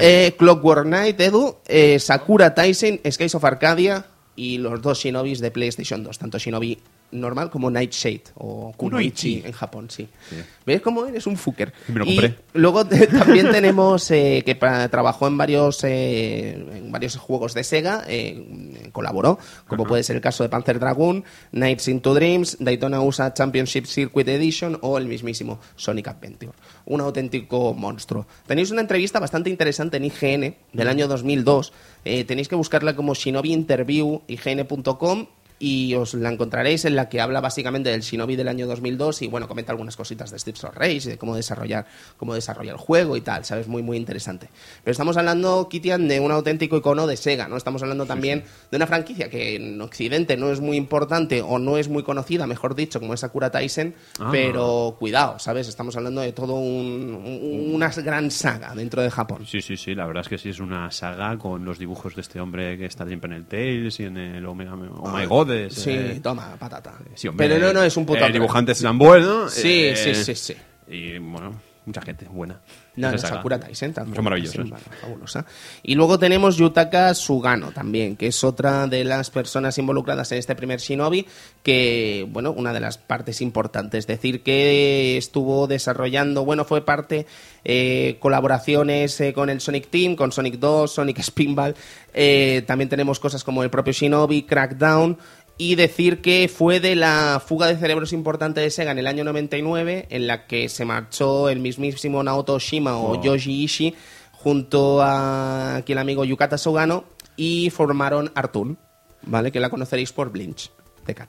eh, Clockwork Knight, Edu, Sakura Tyson, Skies of Arcadia y los dos Shinobis de PlayStation 2, tanto Shinobi normal como Nightshade o Kunoichi en Japón, sí. Sí. ¿Ves cómo eres un fucker? Me lo Y compré. luego también tenemos eh, que trabajó en varios eh, en varios juegos de Sega, eh, colaboró, como puede ser el caso de Panzer Dragoon, Nights into Dreams, Daytona USA Championship Circuit Edition o el mismísimo Sonic Adventure. Un auténtico monstruo. Tenéis una entrevista bastante interesante en IGN del año 2002. Eh, tenéis que buscarla como Shinobi Interview ign.com y os la encontraréis en la que habla básicamente del Shinobi del año 2002 y bueno, comenta algunas cositas de Steve Race y de cómo desarrollar cómo desarrollar el juego y tal, ¿sabes? Muy muy interesante. Pero estamos hablando, Kitian, de un auténtico icono de Sega, ¿no? Estamos hablando también de una franquicia que en Occidente no es muy importante o no es muy conocida, mejor dicho, como es Sakura Taisen, Ah. pero cuidado, ¿sabes? Estamos hablando de todo un- un- una gran saga dentro de Japón. Sí, sí, sí, la verdad es que sí es una saga con los dibujos de este hombre que está siempre en el Tales y en el Omega, oh my God. Es, Sí, eh, toma, patata. sí, hombre, pero no, no, es un puto... eh, crack. dibujantes tan buenos. Sí, eh, sí, sí, sí. Y bueno, mucha gente buena. No, no. Sakura Taisen también. Son maravillosos. Fabulosa. Y luego tenemos Yutaka Sugano también, que es otra de las personas involucradas en este primer Shinobi, que, bueno, una de las partes importantes. Es decir, que estuvo desarrollando, bueno, fue parte, eh, colaboraciones eh, con el Sonic Team, con Sonic 2, Sonic Spinball. Eh, también tenemos cosas como el propio Shinobi, Crackdown. Y decir que fue de la fuga de cerebros importante de Sega en el año 99, en la que se marchó el mismísimo Naoto Oshima o Oh. Yoshi Ishii junto a aquí el amigo Yukata Sugano y formaron Artun, ¿vale? Que la conoceréis por Blinch, de Cat.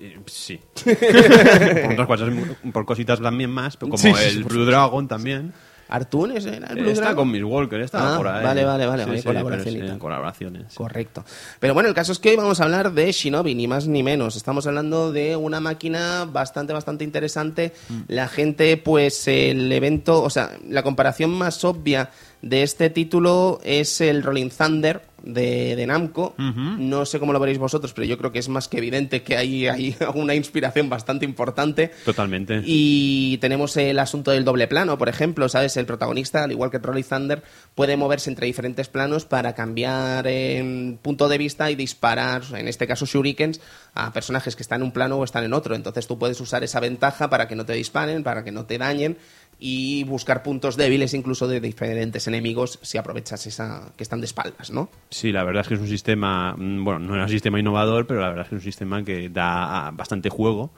Eh, Sí. por otras cosas, por cositas también más, como Sí, sí, el Blue Dragon también. Artun es era el Está con Miss Walker, está Ah, por ahí. vale, vale, vale, Sí, oye, sí, colaboración pero y sí, tal. colaboraciones. Correcto. Pero bueno, el caso es que hoy vamos a hablar de Shinobi, ni más ni menos. Estamos hablando de una máquina bastante, bastante interesante. Mm. La gente, pues el evento, o sea, la comparación más obvia de este título es el Rolling Thunder de, de Namco. No sé cómo lo veréis vosotros, pero yo creo que es más que evidente que hay, hay una inspiración bastante importante. Totalmente. Y tenemos el asunto del doble plano, por ejemplo, ¿sabes? El protagonista, al igual que Rolly Thunder, puede moverse entre diferentes planos para cambiar en punto de vista y disparar, en este caso shurikens, a personajes que están en un plano o están en otro. Entonces tú puedes usar esa ventaja para que no te disparen, para que no te dañen y buscar puntos débiles incluso de diferentes enemigos si aprovechas esa que están de espaldas, ¿no? Sí, la verdad es que es un sistema, mm, bueno, no era un sistema innovador, pero la verdad es que es un sistema que da ah, bastante juego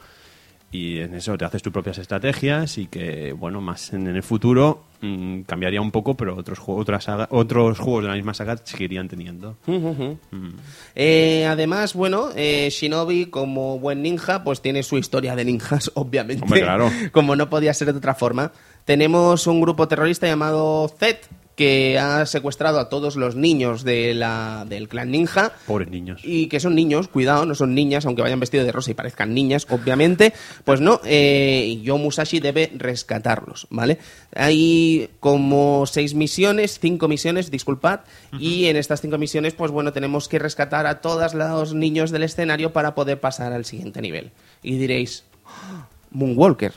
y en eso te haces tus propias estrategias y que, bueno, más en, en el futuro mm, cambiaría un poco, pero otros, juegos otras saga- otros juegos de la misma saga seguirían teniendo. Eh, además, bueno, eh, Shinobi, como buen ninja, pues tiene su historia de ninjas, obviamente. Hombre, claro. Como no podía ser de otra forma. Tenemos un grupo terrorista llamado Z que ha secuestrado a todos los niños de la, del clan ninja. Pobres niños. Y que son niños, cuidado, no son niñas, aunque vayan vestidos de rosa y parezcan niñas, obviamente. Pues no, eh, Yo Musashi debe rescatarlos, ¿vale? Hay como seis misiones, cinco misiones, disculpad, y en estas cinco misiones, pues bueno, tenemos que rescatar a todos los niños del escenario para poder pasar al siguiente nivel. Y diréis, "Ah, Moonwalker.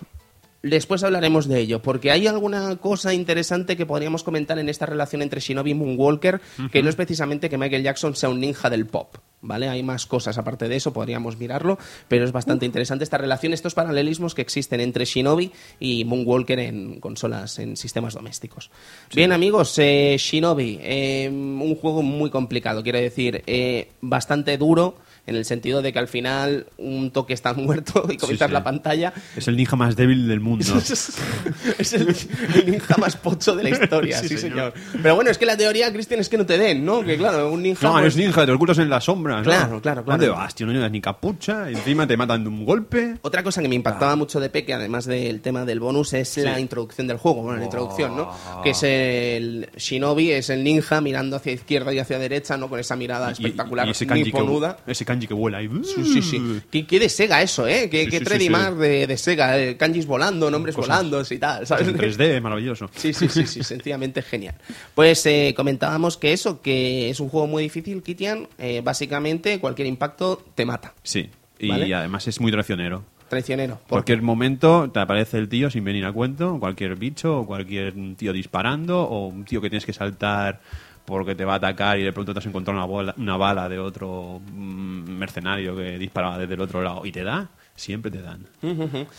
Después hablaremos de ello, porque hay alguna cosa interesante que podríamos comentar en esta relación entre Shinobi y Moonwalker, que no es precisamente que Michael Jackson sea un ninja del pop, ¿vale? Hay más cosas aparte de eso, podríamos mirarlo, pero es bastante interesante esta relación, estos paralelismos que existen entre Shinobi y Moonwalker en consolas, en sistemas domésticos. Bien, amigos, eh, Shinobi, eh, un juego muy complicado, quiero decir, eh, bastante duro, en el sentido de que al final un toque está muerto y comienzas sí. la pantalla Es el ninja más débil del mundo. es el, el ninja más pocho de la historia, sí, Sí, señor. señor. Pero bueno, es que la teoría, Cristian, es que no te den, ¿no? Que claro, un ninja... No, pues, eres ninja, te ocultas en las sombras. ¿no? Claro, claro, claro. ¿Dónde vas, tío? No llevas ni capucha, encima te matan de un golpe. Otra cosa que me impactaba mucho de Peque, además del tema del bonus, es la introducción del juego. Bueno, la Oh. introducción, ¿no? Que es el Shinobi, es el ninja mirando hacia izquierda y hacia derecha, ¿no? Con esa mirada Y- espectacular, y ese niponuda. ese kanji que vuela ahí. Sí, sí, sí. ¿Qué, qué de Sega eso, ¿eh? Qué, Sí, qué sí, sí, Tredimar sí. de, de Sega. eh, kanjis volando, nombres Cosas- volando y tal, ¿sabes? En 3D, maravilloso. Sí, sí, sí, sí, sencillamente genial. Pues eh, comentábamos que eso, que es un juego muy difícil, Kitian. eh, básicamente, cualquier impacto te mata. Sí. Y ¿Vale? además es muy traicionero. Traicionero. ¿Por Cualquier momento te aparece el tío sin venir a cuento, cualquier bicho, o cualquier tío disparando, o un tío que tienes que saltar porque te va a atacar y de pronto te has encontrado una, bola- una bala de otro mm, mercenario que disparaba desde el otro lado y te da, siempre te dan.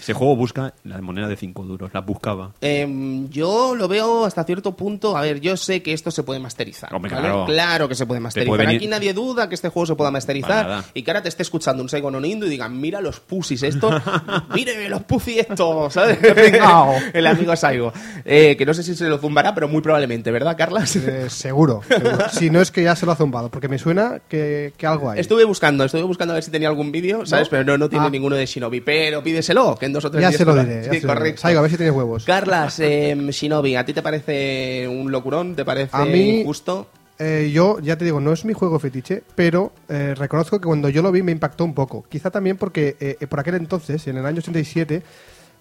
Ese juego busca la moneda de 5 duros, la buscaba. Em, yo lo veo hasta cierto punto. A ver, yo sé que esto se puede masterizar. Hombre, ¿vale? claro. que se puede masterizar. puede venir- Aquí nadie duda que este juego se pueda masterizar. Y que ahora te esté escuchando un Saigon Onindo y digan, mira los pusis estos. mire los pusis estos, ¿sabes? El amigo Saigo. Eh, que no sé si se lo zumbará, pero muy probablemente, ¿verdad, Carlas? Eh, seguro, seguro. Si no es que ya se lo ha zumbado, porque me suena que, que algo hay. Estuve buscando, estuve buscando a ver si tenía algún vídeo, ¿sabes? ¿No? Pero no, no tiene Ah. ninguno de Shinobi. Pero pídeselo, que en dos o tres ya días se lo diré. ya Sí, se lo diré. Saigo, a ver si tienes huevos. Carlas, em, Shinobi, ¿a ti te parece un locurón? ¿Te parece A mí- injusto? Eh, yo, ya te digo, no es mi juego fetiche, pero eh, reconozco que cuando yo lo vi me impactó un poco. Quizá también porque eh, eh, por aquel entonces, en el año 87,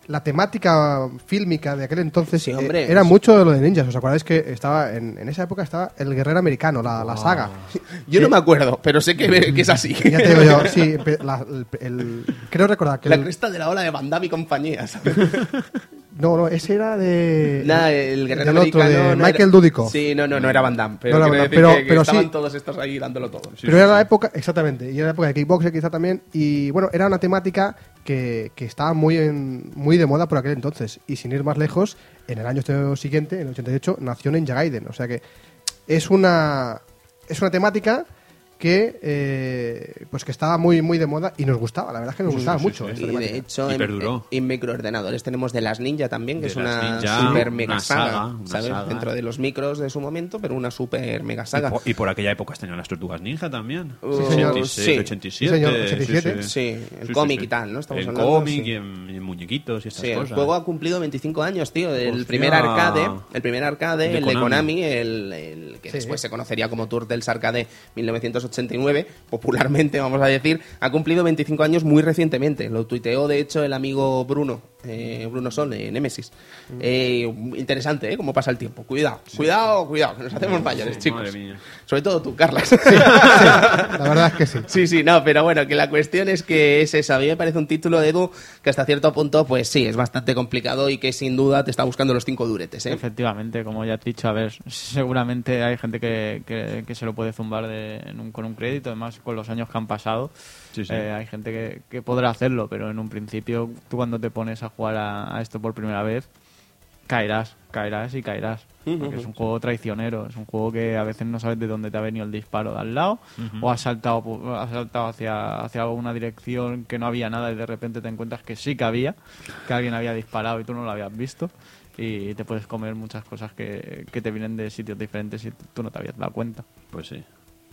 la temática fílmica de aquel entonces Sí, eh, hombre. era mucho de lo de ninjas. ¿Os acordáis que estaba en, en esa época estaba el guerrero americano, la, la saga? Yo no Que- me acuerdo, pero sé que, que es así. Ya te digo yo, sí, la- el- el- creo recordar que La el- cresta de la ola de Van Damme y compañía, ¿sabes? no, no, ese era de Nada, el guerrero del otro, americano. de no Michael era- Dudikoff. Sí, no, no, no era Van Damme. Pero, No era Van Damme, pero- que, que pero estaban sí. todos estos ahí dándolo todo. pero era la época, exactamente, y era la época de Kickboxer quizá también, y bueno, era una temática que, estaba muy, en- muy de moda por aquel entonces, y sin ir más lejos, en el año siguiente, en el 88, nació Ninja Gaiden, o sea que es una, es una temática que eh, pues que estaba muy muy de moda y nos gustaba, la verdad es que nos gustaba sí, mucho sí. esta Y de hecho, Y en, perduró. en microordenadores tenemos de las Ninja también, que De es una Ninja, super mega una saga, saga, una ¿sabes? saga. Dentro de los micros de su momento, pero una super mega Y saga. por, y por aquella época tenían las tortugas ninja también. Uh, 86, sí. 87. Sí, señor, 87. Sí, el Sí, cómic sí. y tal, ¿no? Estamos el hablando, cómic sí. y, en, muñequitos y estas Sí, el cosas. juego ha cumplido 25 años, tío. El Hostia. primer arcade, el primer arcade, De el de Konami. Konami, el, el que Sí. después se conocería como Turtles Arcade 1989, popularmente vamos a decir, ha cumplido 25 años muy recientemente. Lo tuiteó, de hecho, el amigo Bruno, eh, Bruno Sol, de Nemesis. Mm. Eh, interesante, ¿eh? Cómo pasa el tiempo. Cuidado, cuidado, cuidado, que nos hacemos mayores, Sí, chicos. madre mía. Sobre todo tú, Carlas. La verdad es que sí. Sí, sí, no, pero bueno, que la cuestión es que es esa. A mí me parece un título de Edu que hasta cierto punto, pues sí, es bastante complicado y que sin duda te está buscando los cinco duretes, ¿eh? Efectivamente, como ya has dicho, a ver, seguramente hay gente que, que, que se lo puede zumbar de- en un- con un crédito, además con los años que han pasado, Sí, sí. eh, hay gente que, que podrá hacerlo, pero en un principio tú cuando te pones a jugar a, a esto por primera vez, caerás, caerás y caerás. Porque es un juego traicionero, es un juego que a veces no sabes de dónde te ha venido el disparo de al lado, o has saltado, pu- has saltado hacia, hacia una dirección que no había nada y de repente te encuentras que sí que había, que alguien había disparado y tú no lo habías visto. Y te puedes comer muchas cosas que, que te vienen de sitios diferentes y tú no te habías dado cuenta. Pues sí.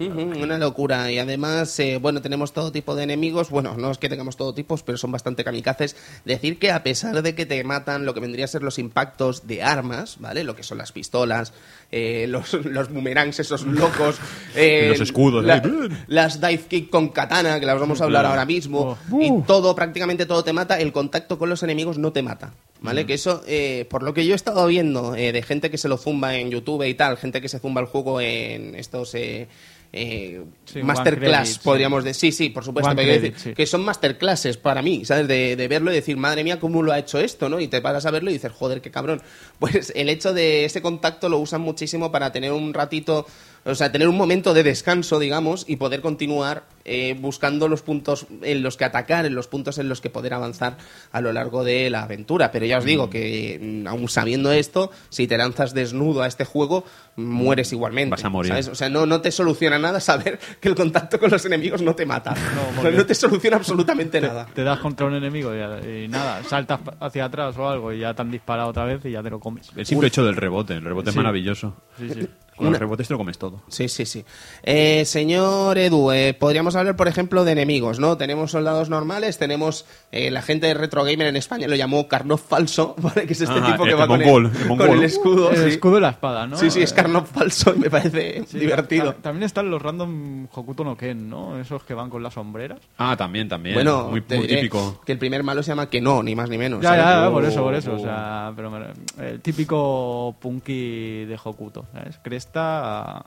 Una locura. Y además, eh, bueno, tenemos todo tipo de enemigos. Bueno, no es que tengamos todo tipos, pero son bastante kamikazes. Decir que a pesar de que te matan lo que vendría a ser los impactos de armas, ¿vale? Lo que son las pistolas, eh, los, los boomerangs esos locos. eh, Los escudos, la- ¿eh? las dive kick con katana, que las vamos a hablar Claro. ahora mismo. Oh. Y todo, prácticamente todo te mata. El contacto con los enemigos no te mata. ¿Vale? Que eso, eh, por lo que yo he estado viendo eh, de gente que se lo zumba en YouTube y tal, gente que se zumba el juego en estos eh, eh, Sí, masterclass, credit, podríamos decir. Sí, sí, por supuesto. Pero credit, decir sí. Que son masterclasses para mí, ¿sabes? De, de verlo y decir, madre mía, ¿cómo lo ha hecho esto? ¿no? Y te paras a verlo y dices, joder, qué cabrón. Pues el hecho de ese contacto lo usan muchísimo para tener un ratito, o sea, tener un momento de descanso, digamos, y poder continuar eh, buscando los puntos en los que atacar, en los puntos en los que poder avanzar a lo largo de la aventura. Pero ya os digo que, mm, aún sabiendo esto, si te lanzas desnudo a este juego, mueres igualmente. Vas a morir. ¿sabes? O sea, no, no te soluciona nada saber que el contacto con los enemigos no te mata. No, porque- te soluciona absolutamente nada. Te das contra un enemigo y, y nada, saltas hacia atrás o algo y ya te han disparado otra vez y ya te lo comes. El simple hecho del rebote. El rebote es maravilloso. Sí, sí. Con Una- los rebotes te lo comes todo. Sí, sí, sí. Eh, señor Edu, eh, podríamos hablar, por ejemplo, de enemigos, ¿no? Tenemos soldados normales, tenemos eh, la gente de Retro Gamer en España lo llamó Carnot falso, ¿vale? Que es este tipo que el va con, mongol, el, el con el escudo. El sí. escudo y la espada, ¿no? Sí, sí, es Carnot falso y me parece sí, divertido. ta- También están los random Hokuto no Ken, ¿no? Esos que van con las sombreras. Ah, también, también. Bueno, muy, típico. Que el primer malo se llama que no, ni más ni menos. Ya, ¿sabes? ya, ya, Oh, por eso, por eso. oh. O sea, pero el típico punky de Hokuto, ¿sabes? Cresta,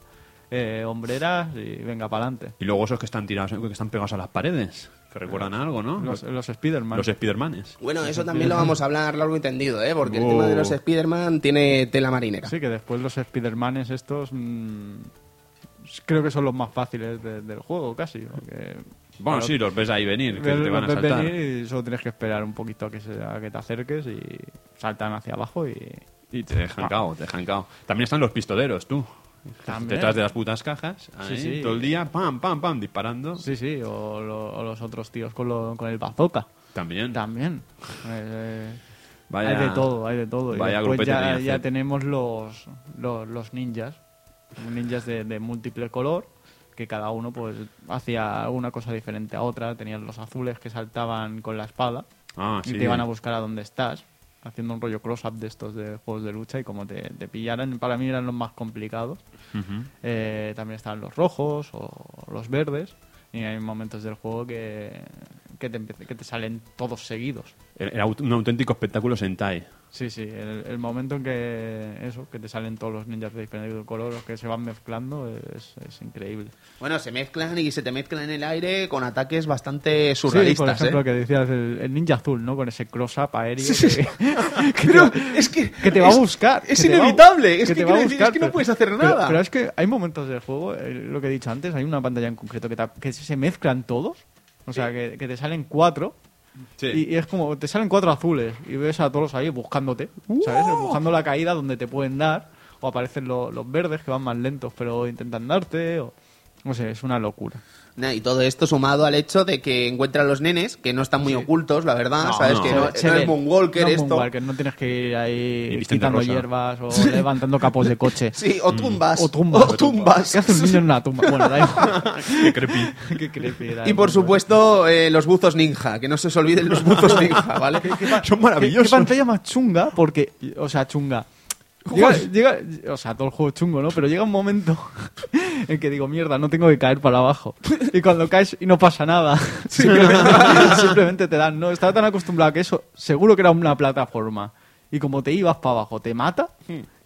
eh, hombreras y venga para adelante. Y luego esos que están tirados, que están pegados a las paredes. Que recuerdan a algo, ¿no? Los, los Spider-Man. Los Spidermanes. Bueno, eso también lo vamos a hablar largo y tendido, ¿eh? Porque el Oh. tema de los Spider-Man tiene tela marinera. Sí, que después los Spider-Manes estos mm, creo que son los más fáciles de- del juego, casi. porque- Bueno, sí, los ves ahí venir, que te van a saltar. venir y solo tienes que esperar un poquito a que, se- a que te acerques y saltan hacia abajo y... Y te dejan cao, te dejan cao. También están los pistoleros, tú. También. Detrás de las putas cajas, ahí, Sí, sí. todo el día, pam, pam, pam, disparando. Sí, sí, o, lo- o los otros tíos con, lo- con el bazooka. También. También. Eh, Vaya- hay de todo, hay de todo. vaya y después ya, ya tenemos los, los, los ninjas. Ninjas de, de múltiple color, que cada uno pues hacía una cosa diferente a otra. Tenían los azules que saltaban con la espada Ah, y sí. te iban a buscar a donde estás, haciendo un rollo close-up de estos de juegos de lucha y como te, te pillaran, para mí eran los más complicados. Eh, también estaban los rojos o los verdes. Y hay momentos del juego que, que, te, que te salen todos seguidos. Era un auténtico espectáculo Sentai. Sí, sí, el, el momento en que eso, que te salen todos los ninjas de diferente color, los que se van mezclando, es, es increíble. Bueno, se mezclan y se te mezclan en el aire con ataques bastante Sí, por surrealistas, ejemplo, ¿eh? que decías, el, el ninja azul, ¿no? Con ese cross-up aéreo que, que Pero te, es que... que te va es- a buscar. Es que va- inevitable. Es que, te va decir, es que no puedes hacer nada. Pero, es que hay momentos del juego, eh, lo que he dicho antes, hay una pantalla en concreto que, te- que se mezclan todos. O sea, que, que te salen cuatro Sí. Y, y es como, te salen cuatro azules y ves a todos ahí buscándote, ¿sabes? Buscando la caída donde te pueden dar. O aparecen lo- los verdes que van más lentos pero intentan darte. O, no sé, es una locura. Y todo esto sumado al hecho de que encuentra a los nenes, que no están muy ocultos, la verdad, No, ¿sabes? no. que Se- no, Se no es. Moonwalker esto. Moonwalker, no tienes que ir ahí quitando rosa. hierbas o levantando capos de coche. Sí, o tumbas. O tumbas. O tumbas. ¿Qué hace un niño en una tumba? Bueno, da igual. Qué creepy. Qué creepy era Y por eso. supuesto, eh, los buzos ninja, que no se os olviden los buzos ninja, ¿vale? Son ¿Qué, maravillosos. qué pantalla más chunga? Porque, o sea, chunga. Llega, llega- o sea, todo el juego es chungo, ¿no? Pero llega un momento en que digo, mierda, no tengo que caer para abajo. Y cuando caes y no pasa nada, simplemente, simplemente te dan, ¿no? Estaba tan acostumbrado a que eso seguro que era una plataforma. Y como te ibas para abajo, te mata,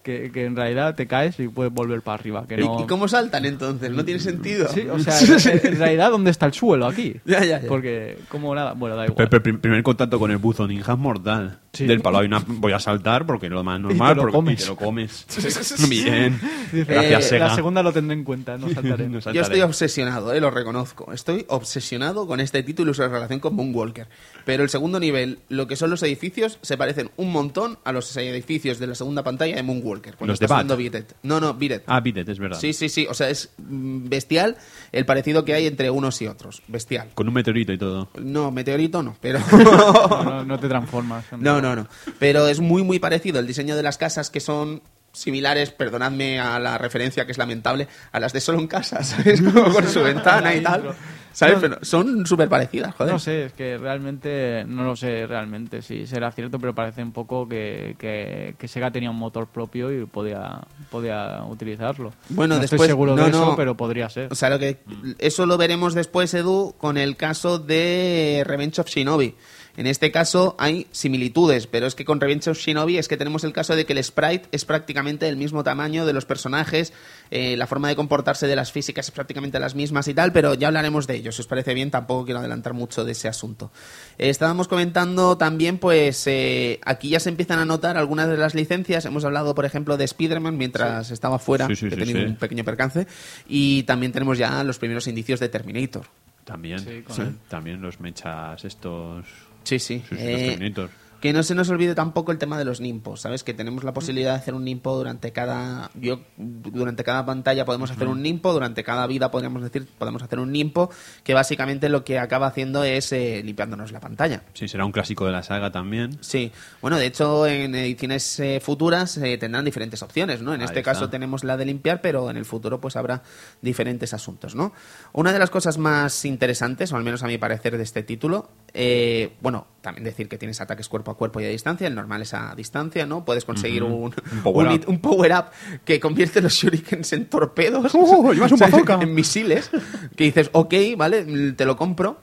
que, que en realidad te caes y puedes volver para arriba. Que ¿Y- no... ¿Y cómo saltan entonces? No tiene sentido. Sí, o sea, en, en realidad, ¿dónde está el suelo aquí? Ya, ya, ya. Porque, como nada, bueno, da igual. Pero, pero, primer contacto con el buzo ninja es mortal. Sí. Del palo hay una, voy a saltar porque es lo más Y normal. te lo porque, comes. y te lo comes. Bien. Gracias, eh, Sega. La segunda lo tendré en cuenta, no saltaré. No Yo estoy obsesionado, eh, lo reconozco. Estoy obsesionado con este título y su relación con Moonwalker. Pero el segundo nivel, lo que son los edificios, se parecen un montón a los edificios de la segunda pantalla de Moonwalker. Cuando Los de estás Bat. jugando Beat It. No, no, Beat It. Ah, Bitet, es verdad. Sí, sí, sí. O sea, es mm, bestial el parecido que hay entre unos y otros. Bestial. Con un meteorito y todo. No, meteorito no, pero... No, no, no te transformas. No, no, no. Pero es muy, muy parecido. El diseño de las casas que son similares, perdonadme a la referencia que es lamentable, a las de solo en casa, ¿sabes? Como con su ventana y tal. ¿Sabes? No. Pero son súper parecidas, joder. No sé, es que realmente, no lo sé realmente si será cierto, pero parece un poco que, que, que Sega tenía un motor propio y podía, podía utilizarlo. Bueno, no después- estoy seguro no, de eso, no. pero podría ser. O sea, lo que, eso lo veremos después, Edu, con el caso de Revenge of Shinobi. En este caso hay similitudes, pero es que con Revenge of Shinobi es que tenemos el caso de que el sprite es prácticamente del mismo tamaño de los personajes, eh, la forma de comportarse de las físicas es prácticamente las mismas y tal, pero ya hablaremos de ello. Si os parece bien, tampoco quiero adelantar mucho de ese asunto. Eh, estábamos comentando también, pues eh, aquí ya se empiezan a notar algunas de las licencias. Hemos hablado, por ejemplo, de Spider-Man mientras estaba fuera, Sí, sí, que un pequeño percance, y también tenemos ya los primeros indicios de Terminator. También. Sí, con Sí. el- También los mechas estos. Sí, sí. Sí, sí, Eh, los que no se nos olvide tampoco el tema de los nimpos, ¿sabes? Que tenemos la posibilidad de hacer un nimpo durante cada yo durante cada pantalla podemos hacer un nimpo, durante cada vida podríamos decir podemos hacer un nimpo, que básicamente lo que acaba haciendo es eh, limpiándonos la pantalla. Sí, será un clásico de la saga también. Sí, bueno, de hecho en ediciones eh, futuras eh, tendrán diferentes opciones, ¿no? En Ahí este está. caso tenemos la de limpiar, pero en el futuro pues habrá diferentes asuntos, ¿no? Una de las cosas más interesantes, o al menos a mi parecer, de este título, eh, bueno, también decir que tienes ataques cuerpo a cuerpo y a distancia, el normal es a distancia, ¿no? Puedes conseguir un, Un power un up. it- un power up que convierte los shurikens en torpedos, ¡Oh, llevas un ¿sabes? bazooka! en misiles, que dices, ok, vale, te lo compro.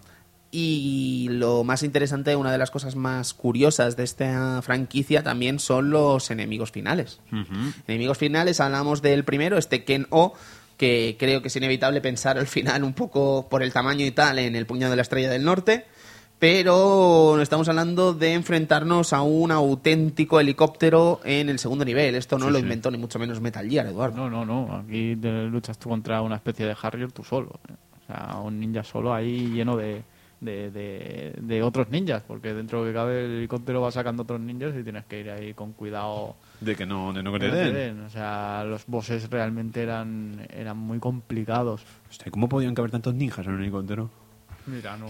Y lo más interesante, una de las cosas más curiosas de esta franquicia también son los enemigos finales. Enemigos finales, hablamos del primero, este Ken O, que creo que es inevitable pensar al final un poco por el tamaño y tal en el puñado de la estrella del norte, pero estamos hablando de enfrentarnos a un auténtico helicóptero en el segundo nivel. Esto no Sí, lo sí. inventó ni mucho menos Metal Gear, Eduardo. No, no, no. Aquí luchas tú contra una especie de Harrier tú solo. ¿eh? O sea, un ninja solo ahí lleno de, de, de- de otros ninjas, porque dentro de lo que cabe el helicóptero va sacando otros ninjas y tienes que ir ahí con cuidado. De que no, de no que te den. den. O sea, los bosses realmente eran, eran muy complicados. Hostia, ¿Cómo podían caber tantos ninjas en un helicóptero? Mira, no,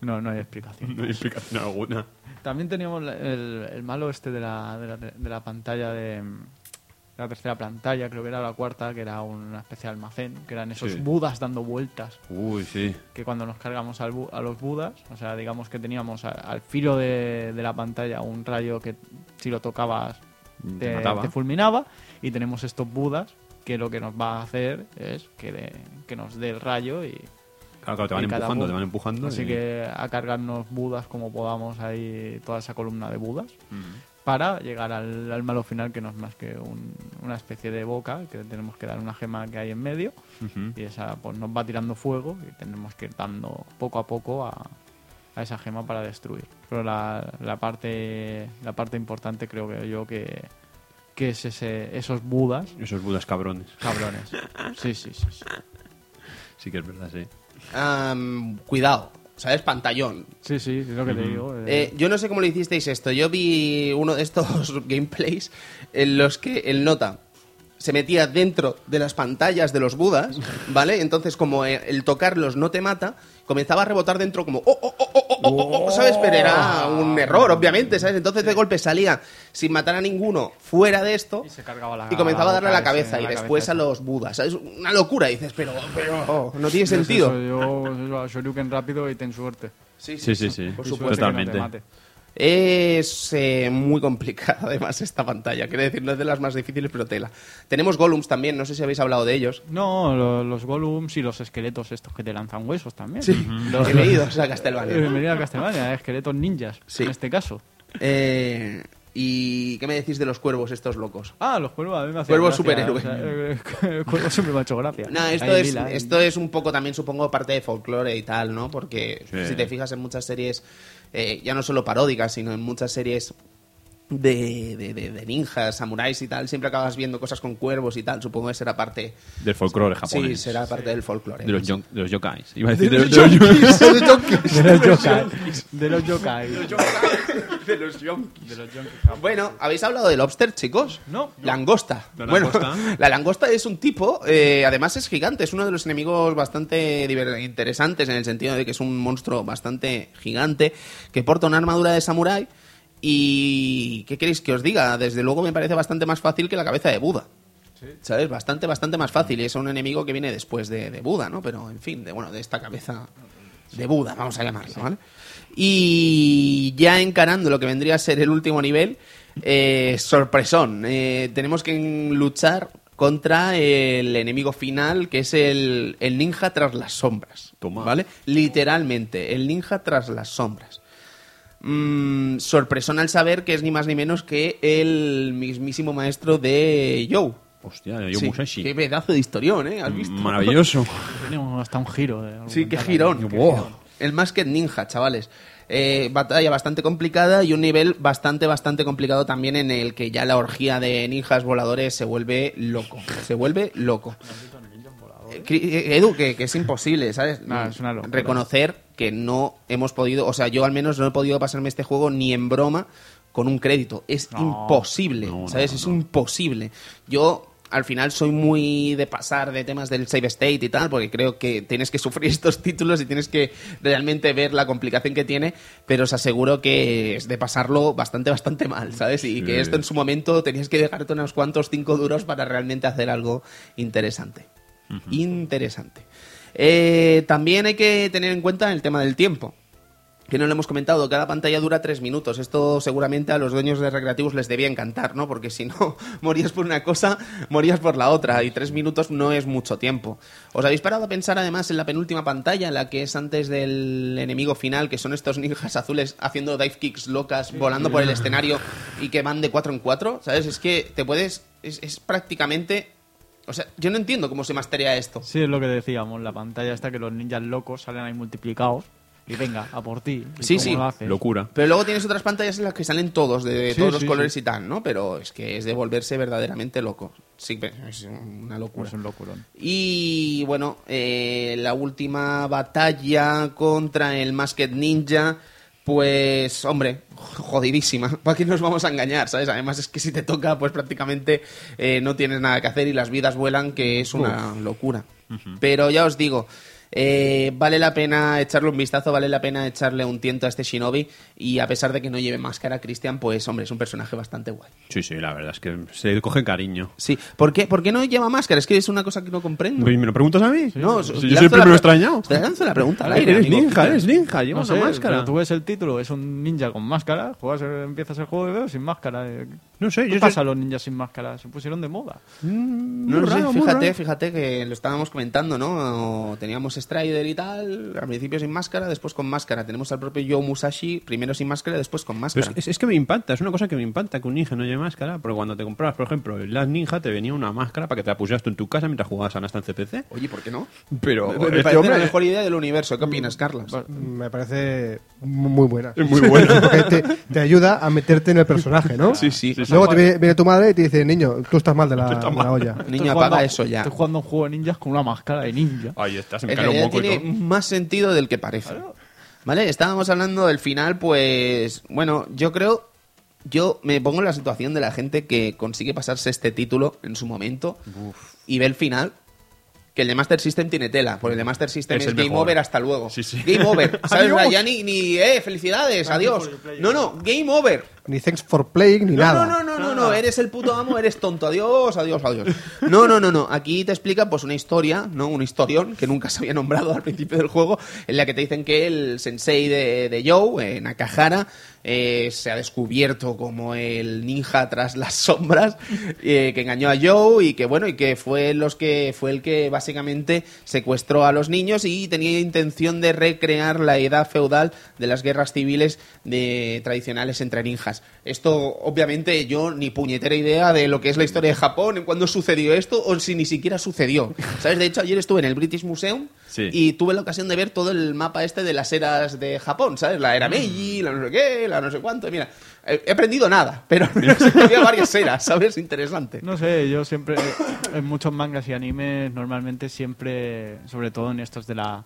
no, no hay explicación. No hay explicación alguna. También teníamos el, el malo este de la, de la, de la pantalla de la tercera pantalla, creo que era la cuarta, que era una especie de almacén, que eran esos Sí. budas dando vueltas, Uy, sí. que cuando nos cargamos al bu- a los budas, o sea, digamos que teníamos a- al filo de, de la pantalla un rayo que si lo tocabas Te te fulminaba, y tenemos estos budas que lo que nos va a hacer es que, de- que nos dé el rayo y, Claro, claro, te van empujando, te van empujando. Así y- que a cargarnos budas como podamos ahí, toda esa columna de budas, para llegar al, al malo final que no es más que un- una especie de boca, que tenemos que dar una gema que hay en medio, y esa pues nos va tirando fuego y tenemos que ir dando poco a poco a, a esa gema para destruir. Pero la, la parte la parte importante creo que yo que, que es ese, esos budas Esos budas cabrones. cabrones. Sí, sí, sí. sí. Sí que es verdad, sí. Cuidado, ¿sabes? Pantallón. Sí, sí, es lo que te digo. eh. Eh, yo no sé cómo lo hicisteis esto. Yo vi uno de estos gameplays en los que el nota se metía dentro de las pantallas de los budas, ¿vale? Entonces, como eh, el tocarlos no te mata, comenzaba a rebotar dentro como, oh, oh, oh, oh, oh, oh, oh", ¿sabes? Pero era un error, obviamente, ¿sabes? Entonces, de golpe salía sin matar a ninguno fuera de esto Y se cargaba la- y comenzaba a darle a la cabeza y después cabeza a los budas, ¿sabes? Una locura, dices, pero, pero no tiene sentido. yo yo rápido y ten suerte. Sí, sí, sí. Por supuesto. suerte que no te Totalmente. Es eh, muy complicada además esta pantalla, quiero decir, no es de las más difíciles, pero tela. Tenemos Golems también, no sé si habéis hablado de ellos. No, lo- los Golems y los esqueletos estos que te lanzan huesos también. Sí, Los- bienvenidos a Eh, Castlevania. Bienvenido a Castlevania, esqueletos ninjas, Sí. en este caso. Eh, ¿Y qué me decís de los cuervos estos locos? Ah, los cuervos a mí me hacían Cuervos gracia, superhéroes. o sea, eh, el cuervo siempre me ha hecho gracia. No, esto Ahí es, lila, ahí. esto es un poco también, supongo, parte de folclore y tal, ¿no? Porque Sí. si te fijas en muchas series, eh, ya no solo paródicas, sino en muchas series de, de, de- de ninjas, samuráis y tal, siempre acabas viendo cosas con cuervos y tal. Supongo que será parte... Del folclore japonés. Sí, será parte del folclore. De los, ¿no? yon- de los yokais. Iba a decir de, los los yokais. de los yonkis. De los yokai. De los yonkis. De los yonkis. Bueno, ¿habéis hablado de lobster, chicos? No. Langosta. La bueno, langosta. la langosta es un tipo, eh, además es gigante, es uno de los enemigos bastante interesantes en el sentido de que es un monstruo bastante gigante que porta una armadura de samurái y ¿qué queréis que os diga? Desde luego me parece bastante más fácil que la cabeza de Buda. ¿Sabes? Bastante, bastante más fácil. Y es un enemigo que viene después de, de Buda, ¿no? Pero, en fin, de, bueno, de esta cabeza de Buda, vamos a llamarlo, ¿vale? Y ya encarando lo que vendría a ser el último nivel, eh, sorpresón. Eh, tenemos que luchar contra el enemigo final, que es el, el ninja tras las sombras. Toma. ¿Vale? Literalmente, el ninja tras las sombras. Mm, sorpresón al saber que es ni más ni menos que el mismísimo maestro de Joe. Hostia, yo Sí, Musashi. Qué pedazo de historión, ¿eh? ¿Has visto? Maravilloso. Tenemos hasta un giro. de Sí, qué girón. qué girón. El Masked Ninja, chavales. Eh, batalla bastante complicada y un nivel bastante, bastante complicado también en el que ya la orgía de ninjas voladores se vuelve loco. Se vuelve loco. Eh, Edu, que, que es imposible, ¿sabes? No, es una. Reconocer que no hemos podido, o sea, yo al menos no he podido pasarme este juego ni en broma con un crédito. Es No, imposible, no, ¿sabes? es imposible. Yo al final soy muy de pasar de temas del save state y tal, porque creo que tienes que sufrir estos títulos y tienes que realmente ver la complicación que tiene, pero os aseguro que es de pasarlo bastante, bastante mal, ¿sabes? Y que esto en su momento tenías que dejarte unos cuantos cinco duros para realmente hacer algo interesante. Interesante. Eh, también hay que tener en cuenta el tema del tiempo. Que no lo hemos comentado, cada pantalla dura tres minutos. Esto seguramente a los dueños de recreativos les debía encantar, ¿no? Porque si no morías por una cosa, morías por la otra. Y tres minutos no es mucho tiempo. ¿Os habéis parado a pensar además en la penúltima pantalla, la que es antes del enemigo final, que son estos ninjas azules haciendo dive kicks locas, volando por el escenario y que van de cuatro en cuatro? ¿Sabes? Es que te puedes. Es, es prácticamente O sea, yo no entiendo cómo se masterea esto. Sí, es lo que decíamos, la pantalla está que los ninjas locos salen ahí multiplicados y venga, a por ti. ¿Y Sí, sí. lo? Locura. Pero luego tienes otras pantallas en las que salen todos, de Sí, todos los colores sí. y tal, ¿no? Pero es que es de volverse verdaderamente loco. Sí, es una locura. Es un locurón. Y bueno, eh, la última batalla contra el Masked Ninja, pues, hombre, jodidísima. ¿Para qué nos vamos a engañar, sabes? Además es que si te toca, pues prácticamente eh, no tienes nada que hacer y las vidas vuelan, que es una locura. Pero ya os digo, eh, vale la pena echarle un vistazo, vale la pena echarle un tiento a este Shinobi y a pesar de que no lleve máscara, Christian, pues, hombre, es un personaje bastante guay. Sí, sí, la verdad es que se coge cariño. Sí, ¿por qué, ¿por qué no lleva máscara? Es que es una cosa que no comprendo. ¿Me lo preguntas a mí? No, yo soy el primero extrañado. Te lanzo la pregunta al aire, Eres amigo. ninja, eres ninja, lleva No una sé, máscara. pero tú ves el título, es un ninja con máscara, juegas, el- empiezas el juego y veo sin máscara. eh. No sé, ¿Qué yo pasa sé- a los ninjas sin máscara? Se pusieron de moda. No Muy lo sé, fíjate, raro. fíjate que lo estábamos comentando, ¿no? Teníamos Strider y tal, al principio sin máscara, después con máscara. Tenemos al propio Yo Musashi, primero sin máscara, después con máscara. es, es- es que me impacta, es una cosa que me impacta que un ninja no lleve máscara, porque cuando te comprabas, por ejemplo, el Last Ninja te venía una máscara para que te la pusieras tú en tu casa mientras jugabas a Nasta en CPC. Oye, ¿por qué no? Pero Me, me este parece hombre la mejor idea del universo. ¿Qué opinas, Carlos? Me parece muy buena. es muy bueno. Porque te, te ayuda a meterte en el personaje, ¿no? Sí, sí. Luego te viene, viene tu madre y te dice, niño, tú estás mal de la, de la olla. Niño, apaga eso ya. Estoy jugando un juego de ninjas con una máscara de ninja. Ahí está, se me En cae un y tiene todo. más sentido del que parece. ¿Vale? Estábamos hablando del final, pues. Bueno, yo creo. Yo me pongo en la situación de la gente que consigue pasarse este título en su momento y ve el final. Que el de Master System tiene tela, porque el de Master System Es Game mejor. over hasta luego. Sí, sí. Game over. ¿Sabes? Adiós. Ya ni, ni, eh, felicidades, adiós. No, no, Game over. Ni thanks for playing, ni No, nada. no, no, no, no, no, eres el puto amo, eres tonto, adiós, adiós, adiós. No, no, no, no, aquí te explica pues una historia, ¿no? Un historión que nunca se había nombrado al principio del juego, en la que te dicen que el sensei de, de Joe, eh, Nakahara, eh, se ha descubierto como el ninja tras las sombras, eh, que engañó a Joe y que bueno, y que fue los que fue el que básicamente secuestró a los niños y tenía intención de recrear la edad feudal de las guerras civiles de, tradicionales entre ninjas. Esto, obviamente, yo ni puñetera idea de lo que es la historia de Japón, en cuándo sucedió esto o si ni siquiera sucedió. ¿Sabes? De hecho, ayer estuve en el British Museum Sí. y tuve la ocasión de ver todo el mapa este de las eras de Japón, ¿sabes? La era Meiji, la no sé qué, la no sé cuánto. Mira, he he aprendido nada, pero había varias eras, ¿sabes? Interesante. No sé, yo siempre, en muchos mangas y animes, normalmente siempre, sobre todo en estos de la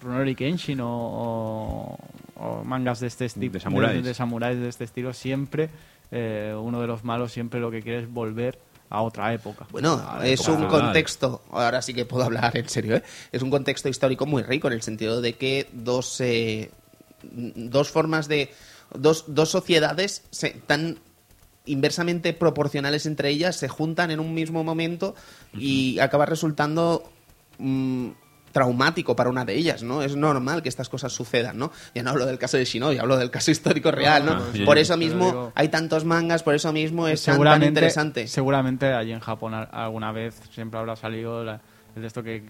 Rurouni Kenshin o, o- o mangas de este estilo, De samuráis. de, de samuráis de este estilo, siempre eh, uno de los malos siempre lo que quiere es volver a otra época. Bueno, es época un contexto, ahora sí que puedo hablar en serio, ¿eh? es un contexto histórico muy rico en el sentido de que dos, eh, dos formas de... Dos, dos sociedades se, tan inversamente proporcionales entre ellas se juntan en un mismo momento y acaba resultando mm, traumático para una de ellas, ¿no? Es normal que estas cosas sucedan, ¿no? Ya no hablo del caso de Shinobi, hablo del caso histórico real, ¿no? Ah, sí. Por eso mismo digo- hay tantos mangas, por eso mismo es tan- interesante. seguramente allí en Japón al- alguna vez siempre habrá salido la- el de esto que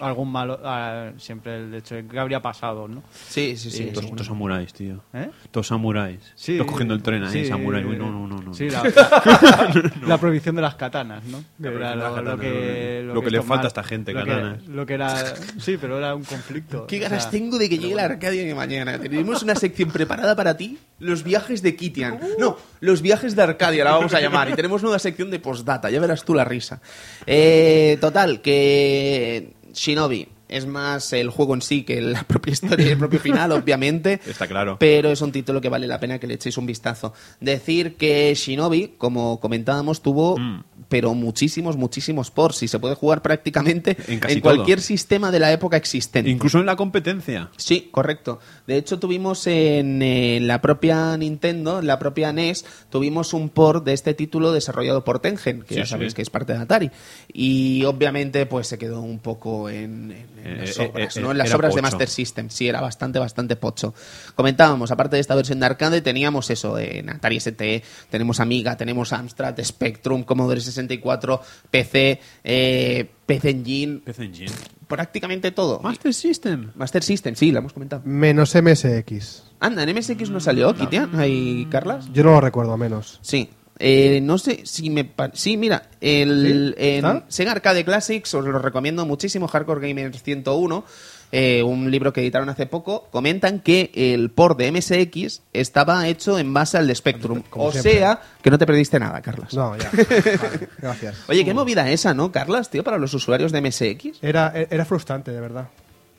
algún malo, ah, siempre el de hecho que habría pasado, ¿no? Sí, sí, sí. Estos samuráis, tío. ¿Eh? Estos samuráis. Sí, Estos cogiendo el tren ahí, sí, samuráis. Uy, no, no, no. no. Sí, la, la- la prohibición de las katanas, ¿no? Que prohibición era de las lo, lo katanas, que, lo que le falta mal- a esta gente, lo que, katanas. lo que era, sí, pero era un conflicto. Qué o ganas sea, tengo de que llegue la Arcadia de mañana. Tenemos una sección preparada para ti, los viajes de Kitian. No, los viajes de Arcadia la vamos a llamar. Y tenemos nueva sección de postdata, ya verás tú la risa. Eh, total, que Shinobi es más el juego en sí que la propia historia y el propio final, obviamente. Está claro. Pero es un título que vale la pena que le echéis un vistazo. Decir que Shinobi, como comentábamos, tuvo Mm. pero muchísimos, muchísimos ports y se puede jugar prácticamente En cualquier todo. sistema de la época existente. Incluso en la competencia. Sí, correcto. De hecho, tuvimos en eh, la propia Nintendo, en la propia NES, tuvimos un port de este título desarrollado por Tengen, que Sí, ya sabéis sí. que es parte de Atari. Y obviamente, pues se quedó un poco en, en- en Eh, las eh, obras, ¿no? En las obras de. Master System. Sí, era bastante, bastante pocho. Comentábamos, aparte de esta versión de arcade, teníamos eso en Atari ST, tenemos Amiga, tenemos Amstrad, Spectrum, Commodore 64, PC, eh, PC Engine, PC Engine. prácticamente todo. Master System. Master System, sí, lo hemos comentado. Menos MSX. Anda, en MSX no salió, Kitian, ahí, Carlas. Yo no lo recuerdo, menos. Sí. Eh, no sé si me... pa- Sí, mira, el, ¿Sí? en. Sega Arcade Classics os lo recomiendo muchísimo, Hardcore Gamers 101, eh, un libro que editaron hace poco, comentan que el port de MSX estaba hecho en base al de Spectrum. Como o siempre. sea, que no te perdiste nada, Carlas. No, ya. Vale, gracias. Oye, qué movida esa, ¿no, Carlas, tío, para los usuarios de MSX? Era, era frustrante, de verdad.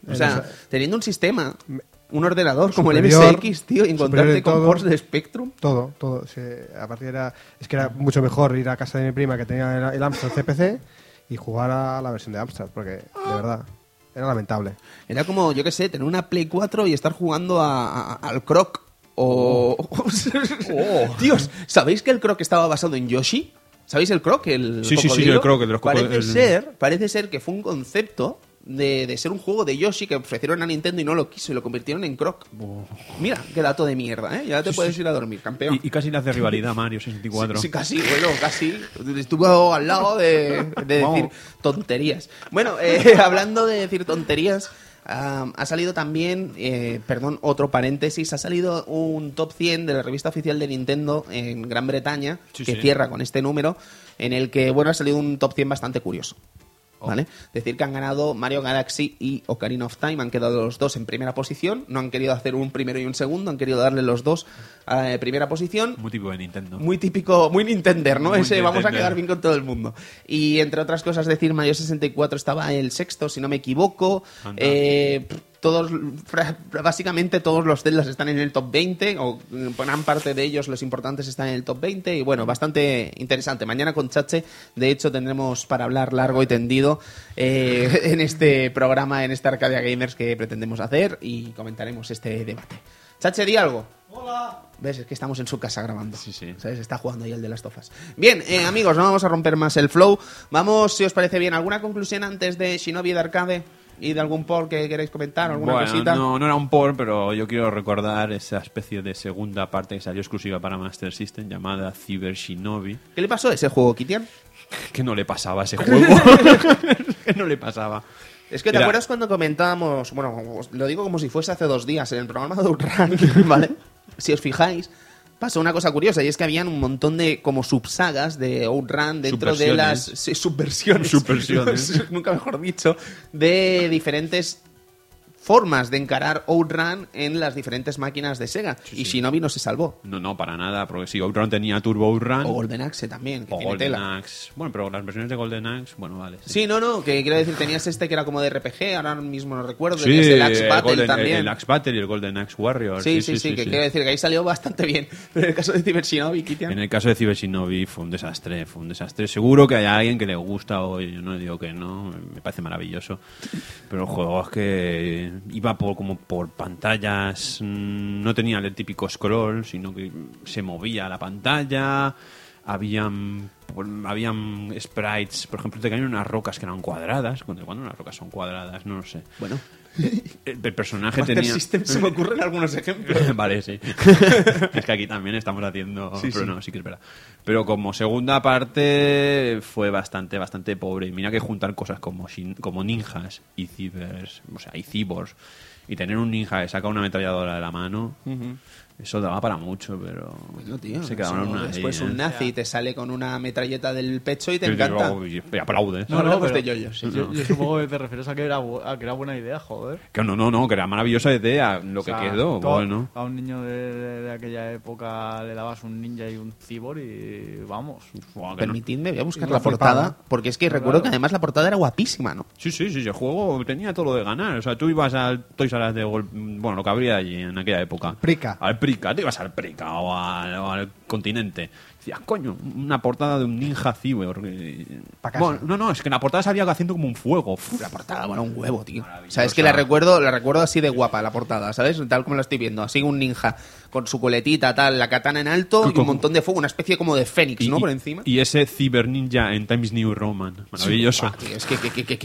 O sea, teniendo un sistema, un ordenador como el MSX, tío, y encontrarte en con todo. ports de Spectrum. Todo, todo. A partir era, es que era mucho mejor ir a casa de mi prima que tenía el, el Amstrad CPC y jugar a la versión de Amstrad, porque de verdad era lamentable. Era como, yo qué sé, tener una Play 4 y estar jugando a- a- al Croc. O. Dios, ¿sabéis que el Croc estaba basado en Yoshi? ¿Sabéis el Croc? El Sí, sí, sí, el Croc, el de los parece el- ser, parece ser que fue un concepto de, de ser un juego de Yoshi que ofrecieron a Nintendo y no lo quiso y lo convirtieron en Croc. Mira, qué dato de mierda, ¿eh? Ya te puedes ir a dormir, campeón. Y, y casi le hace rivalidad Mario 64. Sí, casi, bueno, casi. Estuvo al lado de, decir tonterías. Bueno, eh, hablando de decir tonterías, ha salido también, eh, perdón, otro paréntesis, ha salido un top 100 de la revista oficial de Nintendo en Gran Bretaña, Sí, que sí. cierra con este número, en el que, bueno, ha salido un top 100 bastante curioso. ¿Vale? Decir que han ganado Mario Galaxy y Ocarina of Time, han quedado los dos en primera posición, no han querido hacer un primero y un segundo, han querido darle los dos a primera posición. Muy típico de Nintendo. Muy típico, muy Nintender, ¿no? Muy Ese vamos a quedar bien con todo el mundo. Y entre otras cosas, decir, Mario 64 estaba el sexto, si no me equivoco. Eh, todos, básicamente todos los Zeldas están en el top 20, o gran parte de ellos, los importantes, están en el top 20. Y bueno, bastante interesante. Mañana con Chache, de hecho, tendremos para hablar largo y tendido eh, en este programa, en esta Arcadia Gamers que pretendemos hacer y comentaremos este debate. Chache, di algo. ¿Ves? Es que estamos en su casa grabando. Sí, sí. ¿Sabes? Está jugando ahí el de las tofas. Bien, eh, amigos, no vamos a romper más el flow. Vamos, si os parece bien, ¿alguna conclusión antes de Shinobi de Arcade? ¿Y de algún por que queréis comentar? ¿Alguna bueno, cosita? no, no era un por, pero yo quiero recordar esa especie de segunda parte que salió exclusiva para Master System llamada Cyber Shinobi. ¿Qué le pasó a ese juego, Kitian? que no le pasaba a ese juego? que no le pasaba? Es que te Mira, acuerdas cuando comentábamos, bueno, lo digo como si fuese hace dos días en el programa de Outrun, ¿vale? Si os fijáis, pasó una cosa curiosa y es que habían un montón de como subsagas de Outrun dentro de las Subversiones. sí, subversiones, Subversiones. nunca mejor dicho, de diferentes formas de encarar Outrun en las diferentes máquinas de Sega y Shinobi no se salvó. No, no, para nada, porque si Outrun tenía Turbo Outrun O Golden Axe también, que o tiene Golden tela. Axe. Bueno, pero las versiones de Golden Axe, bueno, vale. Sí, no, no, que quiero decir, tenías este que era como de RPG, ahora mismo no recuerdo, Sí, tenías el Axe el Battle Golden- también. El Axe Battle y el Golden Axe Warrior. Sí, sí, sí, que quiero decir que ahí salió bastante bien. Pero en el caso de Cyber Shinobi, Kitian, En el caso de Cyber Shinobi fue un desastre, fue un desastre. Seguro que hay alguien que le gusta o yo no digo que no, me parece maravilloso. Pero el juego es que iba por, como por pantallas, mm, no tenía el típico scroll, sino que se movía la pantalla, habían habían sprites, por ejemplo, te caían unas rocas que eran cuadradas, cuando unas rocas son cuadradas, no lo sé. bueno, El, el personaje Master tenía System se me ocurren algunos ejemplos. vale, sí. es que aquí también estamos haciendo. Sí, pero sí. no, sí que es verdad. Pero como segunda parte fue bastante, bastante pobre. Mira que juntar cosas como, shin- como ninjas y cibers, o sea, y cibors, y tener un ninja que saca una ametralladora de la mano, eso daba para mucho, pero Bueno, tío, se quedaron una después ahí, un ¿eh? nazi te sale con una metralleta del pecho y te Y encanta. y- aplaudes. No, hablamos de yoyos, sí. Yo, yo supongo que te refieres a que era, a que era buena idea, joder. Que no, no, no, que era maravillosa idea lo O sea, que quedó. todo- Bueno. A un niño de, de- de aquella época le dabas un ninja y un cibor y vamos. No- Permitidme, voy a buscar la flipada. portada, porque es que Claro. recuerdo que además la portada era guapísima, ¿no? Sí, sí, sí, el juego tenía todo lo de ganar. O sea, tú ibas al Toys R Us de Gol- bueno, lo que habría allí en aquella época. Prica. Al Prica, te ibas al Prica o al, o al continente. Decías, coño, una portada de un ninja. Bueno, no, no, es que en la portada salía haciendo como un fuego. Uf, La portada, bueno, un huevo, tío. Maravillosa. O sea, es que la recuerdo, la recuerdo así de guapa, la portada, ¿sabes? Tal como la estoy viendo. Así un ninja con su coletita, tal, la katana en alto y Con- un montón de fuego, una especie como de fénix, ¿no? Por encima. Y ese Cyber Ninja en Times New Roman. Maravilloso. Tío, es que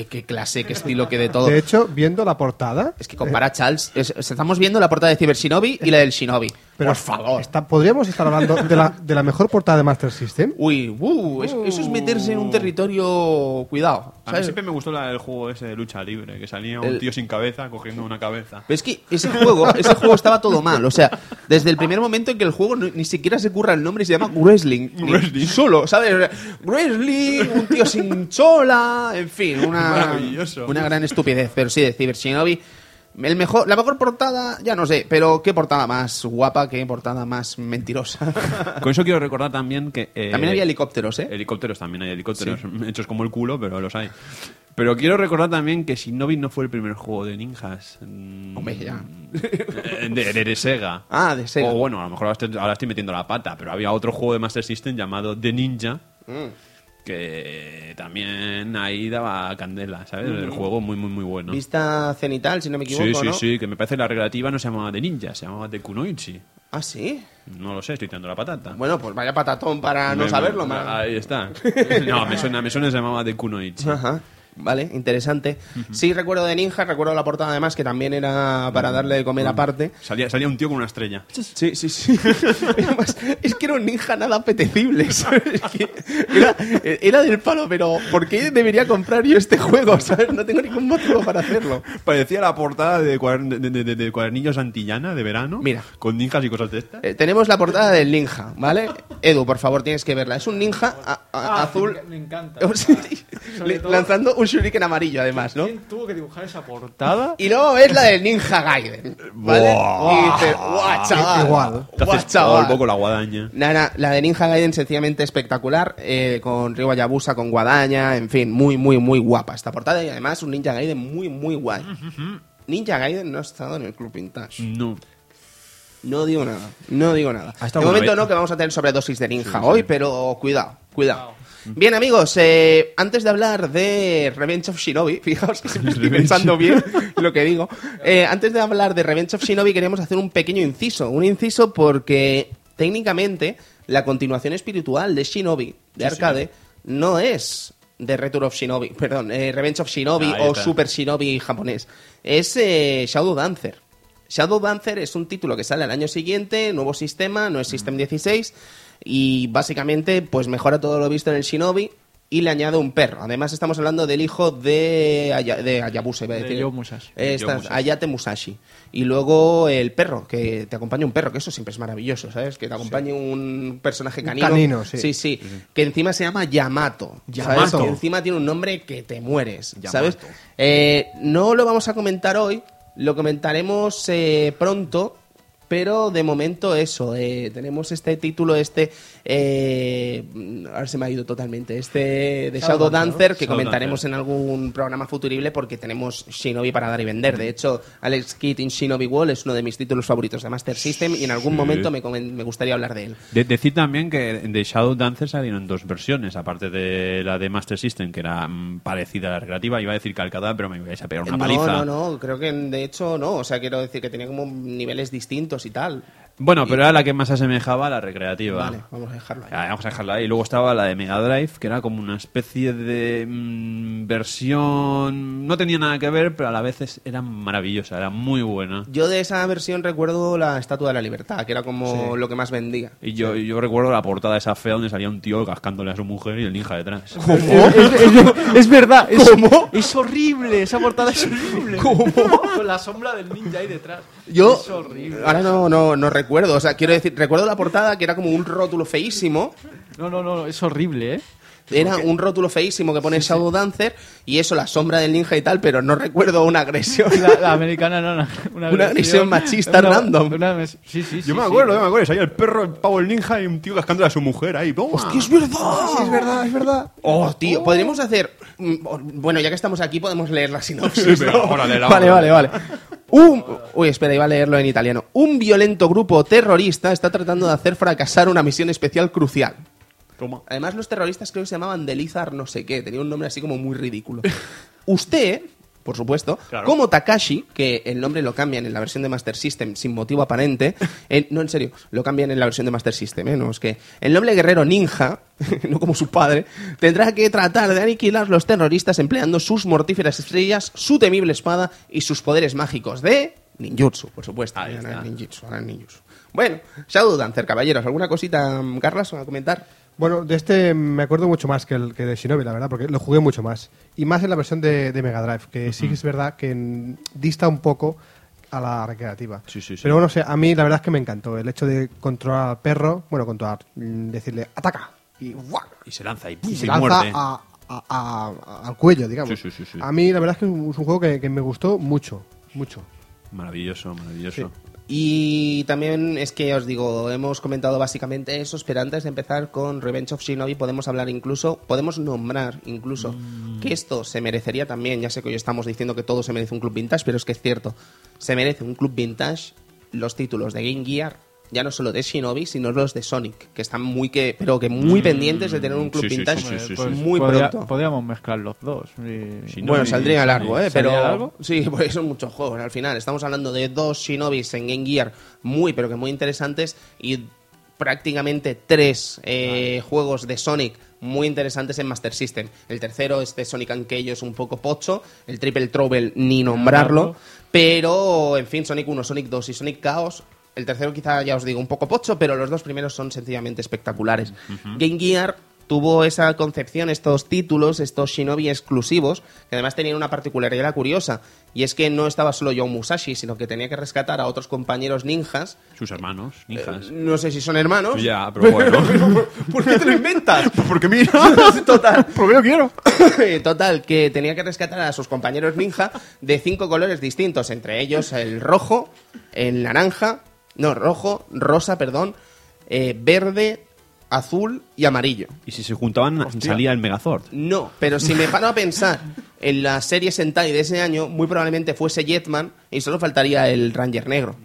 qué, clase, qué estilo, qué de todo. De hecho, viendo la portada, Es que compara Charles. es- estamos viendo la portada de Cyber Shinobi y la del Shinobi. Pero Por favor. está- ¿Podríamos estar hablando de la, de la mejor portada de Master System? Uy, uh, eso, eso es meterse en un territorio. Cuidado. A mí siempre me gustó la del juego ese de lucha libre, que salía un El- tío sin cabeza cogiendo una cabeza. Pero es que ese juego, ese juego estaba todo mal. O sea, desde el primer momento en que el juego ni siquiera se curra el nombre y se llama Wrestling. Wrestling. Solo, ¿sabes? Wrestling, un tío sin chola, en fin, una, una gran estupidez. Pero sí, de Cyber Shinobi. El mejor, la mejor portada, ya no sé, pero qué portada más guapa, qué portada más mentirosa. Con eso quiero recordar también que... eh, También había helicópteros, ¿eh? Helicópteros también hay helicópteros hechos como el culo, pero los hay. Pero quiero recordar también que Shinobi no fue el primer juego de ninjas. Mm, Hombre, ya. De, de- de Sega. Ah, de Sega. O bueno, a lo mejor ahora estoy, ahora estoy metiendo la pata, pero había otro juego de Master System llamado The Ninja. Que también ahí daba candela, ¿sabes? El juego muy, muy, muy bueno. Vista cenital, si no me equivoco, Sí, sí, ¿no? sí, que me parece la recreativa no se llamaba The Ninja, se llamaba The Kunoichi. Ah, sí. No lo sé, estoy tirando la patata. Bueno, pues vaya patatón para no Me- saberlo, me-. Ahí está. No, me suena, me suena se llamaba The Kunoichi. Ajá. Vale, interesante. Sí, recuerdo de Ninja, recuerdo la portada además que también era para darle de comer aparte. Salía, salía un tío con una estrella. Sí, sí, sí. Además, es que era un ninja nada apetecible. ¿sabes? Es que Era, era del palo, pero ¿por qué debería comprar yo este juego? ¿sabes? No tengo ningún motivo para hacerlo. Parecía la portada de, cuadern- de, de- de- de cuadernillos antillana de verano. Mira. Con ninjas y cosas de estas. Eh, tenemos la portada del ninja, ¿vale? Edu, por favor, tienes que verla. Es un ninja a- a- Ah, azul. me encanta. Lanzando un shuriken amarillo, además, ¿no? ¿Quién tuvo que dibujar esa portada? Y luego ves la del Ninja Gaiden, ¿vale? Y dices, ¡guau, chaval! Igual. Te ¡Guau, haces chaval! polvo con la guadaña. Nada, la de Ninja Gaiden sencillamente espectacular, eh, con Ryo Hayabusa, con guadaña, en fin, muy, muy, muy guapa esta portada y además un Ninja Gaiden muy, muy guay. Ninja Gaiden no ha estado en el Club Vintage. No. No digo nada, no digo nada. Ha estado De momento vez. no, que vamos a tener sobredosis de ninja hoy, pero cuidado, cuidado. Bien, amigos, eh, antes de hablar de Revenge of Shinobi, fijaos que siempre estoy pensando bien lo que digo. Eh, antes de hablar de Revenge of Shinobi, queríamos hacer un pequeño inciso. Un inciso porque técnicamente la continuación espiritual de Shinobi, de arcade, no es de Return of Shinobi, perdón, eh, Revenge of Shinobi o está. Super Shinobi japonés. Es eh, Shadow Dancer. Shadow Dancer es un título que sale al año siguiente, nuevo sistema, no es System 16, y básicamente pues mejora todo lo visto en el Shinobi y le añade un perro. Además estamos hablando del hijo de, Aya- de Hayabusa, iba a De decir. Yo Musashi. Eh, Yo Musashi. Ayate Musashi. Y luego el perro, que te acompaña un perro, que eso siempre es maravilloso, ¿sabes? Que te acompañe un personaje Un canino. canino, sí. Sí, sí. Que encima se llama Yamato. ¿sabes? Yamato. Que encima tiene un nombre que te mueres, ¿sabes? Eh, no lo vamos a comentar hoy, lo comentaremos eh, pronto, pero de momento eso, eh, tenemos este título, este, eh, ahora se me ha ido totalmente, este de Shadow, Dancer, que comentaremos en algún programa futurible porque tenemos Shinobi para dar y vender. De hecho, Alex Kidd in Shinobi Wall es uno de mis títulos favoritos de Master System y en algún Sí. momento me, me gustaría hablar de él. De- decir también que de Shadow Dancer salieron dos versiones, aparte de la de Master System, que era mm, parecida a la recreativa. Iba a decir calcada, pero me vais a pegar una no, paliza. no, no, creo que de hecho no. O sea, quiero decir que tenía como niveles distintos y tal. Bueno, pero era la que más asemejaba a la recreativa. Vale, vamos a dejarlo ahí. Ah, Vamos a dejarla ahí. Y luego estaba la de Mega Drive, que era como una especie de mm, versión. No tenía nada que ver, pero a la vez es- era maravillosa, era muy buena. Yo de esa versión recuerdo la Estatua de la Libertad, que era como lo que más vendía. Y yo, yo recuerdo la portada de esa fea donde salía un tío cascándole a su mujer y el ninja detrás. Es, es- es verdad, es, es horrible, esa portada es horrible. ¿Cómo? Con la sombra del ninja ahí detrás. Yo Es horrible. ahora no, no, no recuerdo, o sea, quiero decir, recuerdo la portada que era como un rótulo feísimo, No, no, no, es horrible, ¿eh? era un rótulo feísimo que pone Shadow Dancer y eso, la sombra del ninja y tal, pero no recuerdo una agresión. La, la americana no, una, Una agresión machista random. una mes- sí, sí, sí. Yo me sí. acuerdo, yo me acuerdo. Salía el perro, el pavo, el ninja y un tío cascándole a su mujer ahí. ¡Toma! ¡Hostia, es verdad! Sí, es verdad, es verdad. Oh, tío, podríamos hacer. mm, Bueno, ya que estamos aquí, podemos leer la sinopsis. Sí, pero ¿no? ahora léela, vale, vale, vale. Un... Uy, espera, iba a leerlo en italiano. Un violento grupo terrorista está tratando de hacer fracasar una misión especial crucial. Toma. Además, los terroristas creo que se llamaban Delizar no sé qué. Tenía un nombre así como muy ridículo. Usted, por supuesto, Claro. como Takashi, que el nombre lo cambian en la versión de Master System sin motivo aparente. en- no, en serio, lo cambian en la versión de Master System, ¿eh? No, es que el noble guerrero ninja, no como su padre, tendrá que tratar de aniquilar los terroristas empleando sus mortíferas estrellas, su temible espada y sus poderes mágicos de Ninjutsu, por supuesto. Ninjutsu, ninjutsu. Bueno, Shadow Dancer, caballeros, ¿alguna cosita, mm, Carlas, a comentar? Bueno, de este me acuerdo mucho más que, el, que de Shinobi, la verdad, porque lo jugué mucho más. Y más en la versión de, de Mega Drive, que sí que es verdad que dista un poco a la recreativa. Sí, sí, sí. Pero bueno, o sea, a mí la verdad es que me encantó el hecho de controlar al perro, bueno, controlar, mm, decirle ¡ataca! y ¡guau! Y se lanza y, y y se lanza muerde. a- a- a- al cuello, digamos. Sí, sí, sí, sí. A mí la verdad es que es un, es un juego que, que me gustó mucho, mucho. Maravilloso, maravilloso. Y también es que os digo, hemos comentado básicamente eso, pero antes de empezar con Revenge of Shinobi podemos hablar incluso, podemos nombrar incluso que esto se merecería también, ya sé que hoy estamos diciendo que todo se merece un club vintage, pero es que es cierto, se merece un club vintage los títulos de Game Gear, ya no solo de Shinobi, sino los de Sonic, que están muy que, pero que muy pendientes de tener un club sí, vintage sí, sí, sí, Pues muy podría- pronto. Podríamos mezclar los dos. y- Bueno, saldría largo, ¿eh? Pero sí, pues son muchos juegos. Al final estamos hablando de dos Shinobis en Game Gear muy, pero que muy interesantes y prácticamente tres eh, juegos de Sonic muy interesantes en Master System. El tercero, este Sonic and Keijo, es un poco pocho. El Triple Trouble, ni nombrarlo. Nombrarlo. Pero, en fin, Sonic 1, Sonic 2 y Sonic Chaos. El tercero quizá, ya os digo, un poco pocho, pero los dos primeros son sencillamente espectaculares. Game Gear tuvo esa concepción, estos títulos, estos Shinobi exclusivos, que además tenían una particularidad curiosa, y es que no estaba solo Joe Musashi, sino que tenía que rescatar a otros compañeros ninjas. Sus hermanos, ninjas. No sé si son hermanos. Ya, pero bueno. ¿Por qué te lo inventas? Porque mira. Total. Porque yo quiero. Total, que tenía que rescatar a sus compañeros ninja de cinco colores distintos, entre ellos el rojo, el naranja, no, rojo, rosa, perdón, eh, verde, azul y amarillo. Y si se juntaban, salía el Megazord. No, pero si me paro a pensar en la serie Sentai de ese año, muy probablemente fuese Jetman y solo faltaría el Ranger negro.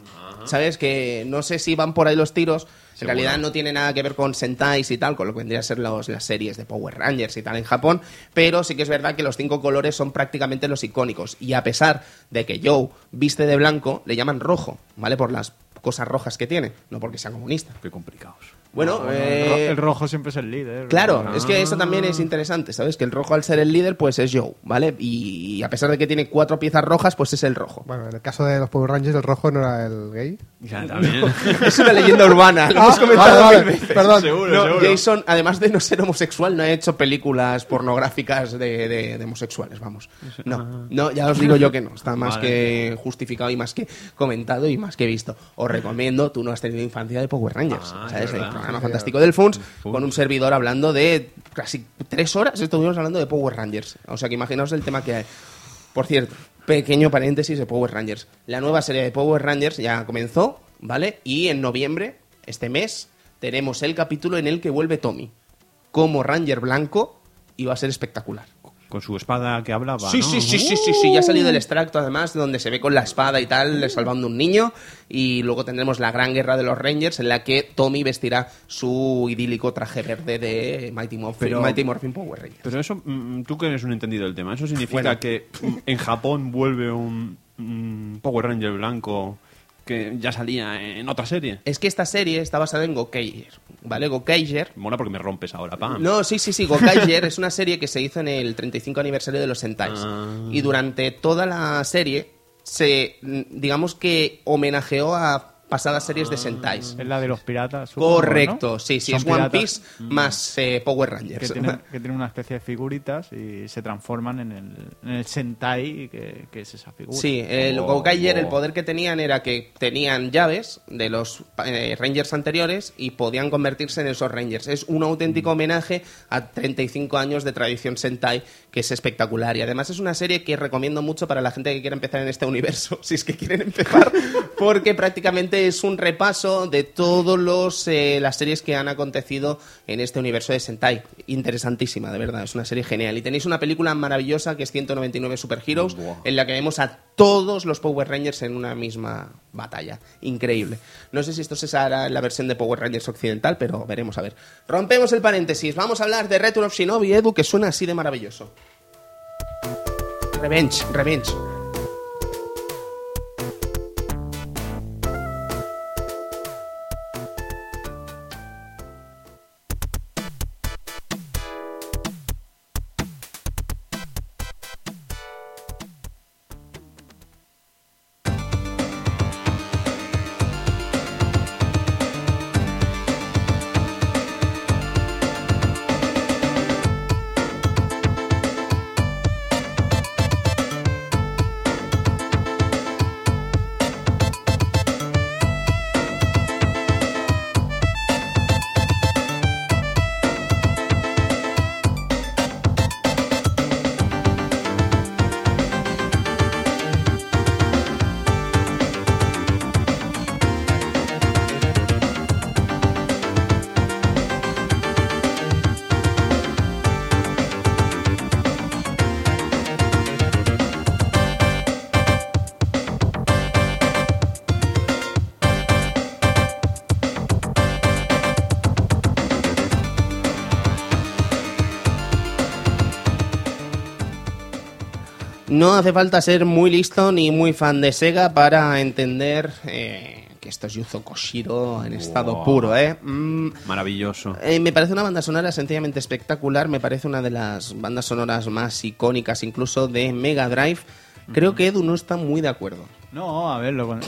¿Sabes? Que no sé si van por ahí los tiros. En realidad no tiene nada que ver con Sentais y tal, con lo que vendría a ser los- las series de Power Rangers y tal en Japón, pero sí que es verdad que los cinco colores son prácticamente los icónicos. Y a pesar de que Joe viste de blanco, le llaman rojo, ¿vale? Por las cosas rojas que tiene, no porque sea comunista. Qué complicados. Bueno, Bueno, eh, el, ro- el rojo siempre es el líder. Claro, Ah. es que eso también es interesante, ¿sabes? Que el rojo al ser el líder, pues es Joe, ¿vale? Y a pesar de que tiene cuatro piezas rojas, pues es el rojo. Bueno, en el caso de los Power Rangers, el rojo no era el gay. Ya, también. Es una leyenda urbana, lo hemos Ah, comentado vale, mil veces. perdón. Seguro, No, seguro. Jason, además de no ser homosexual, no ha hecho películas pornográficas de, de- de homosexuales, vamos. No, no, ya os digo yo que no. Está más Vale. que justificado y más que comentado y más que visto. Os recomiendo, tú no has tenido infancia de Power Rangers, Ah, es ¿sabes? Programa fantástico del Funs. con un servidor hablando de casi tres horas estuvimos hablando de Power Rangers. O sea que imaginaos el tema que hay. Por cierto, pequeño paréntesis de Power Rangers. La nueva serie de Power Rangers ya comenzó, ¿vale? Y en noviembre, este mes, tenemos el capítulo en el que vuelve Tommy como Ranger blanco y va a ser espectacular. Con su espada que hablaba. Sí, ¿no? sí, sí, sí, sí, sí, ya ha salido el extracto además, donde se ve con la espada y tal, salvando un niño. Y luego tendremos la gran guerra de los Rangers, en la que Tommy vestirá su idílico traje verde de Mighty Morphin, Pero- Mighty Morphin Power Rangers. Pero eso, mm, tú que eres un entendido del tema, ¿eso significa Bueno. que mm, en Japón vuelve un, un Power Ranger blanco que ya salía en otra serie? Es que esta serie está basada en Gokaiger, ¿vale? Gokaiger Mola porque me rompes ahora, pam. No, sí, sí, sí. Gokaiger es una serie que se hizo en el 35 aniversario de los Sentais. Ah. Y durante toda la serie se, digamos que homenajeó a pasadas series de Sentais. Es la de los piratas. Correcto, ¿no? sí, sí, es One Piece más eh, Power Que Rangers. tienen, que tienen una especie de figuritas y se transforman en el, en el Sentai, que, que es esa figura. Sí, el Oh, Gokaiger, el oh. poder que tenían era que tenían llaves de los eh, Rangers anteriores y podían convertirse en esos Rangers. Es un auténtico homenaje a 35 años de tradición Sentai, que es espectacular. Y además es una serie que recomiendo mucho para la gente que quiera empezar en este universo, si es que quieren empezar, porque prácticamente es un repaso de todos los eh, las series que han acontecido en este universo de Sentai. Interesantísima, de verdad, es una serie genial. Y tenéis una película maravillosa que es 199 Super Heroes, en la que vemos a todos los Power Rangers en una misma batalla. Increíble. No sé si esto se hará en la versión de Power Rangers occidental, pero veremos a ver. Rompemos el paréntesis. Vamos a hablar de Return of Shinobi, Edu, que suena así de maravilloso. Revenge, Revenge. No hace falta ser muy listo ni muy fan de Sega para entender eh, que esto es Yuzo Koshiro en estado Wow. puro, ¿eh? Mm, Maravilloso. eh, me parece una banda sonora sencillamente espectacular, me parece una de las bandas sonoras más icónicas incluso de Mega Drive. Creo que Edu no está muy de acuerdo. No, a ver, lo... lo-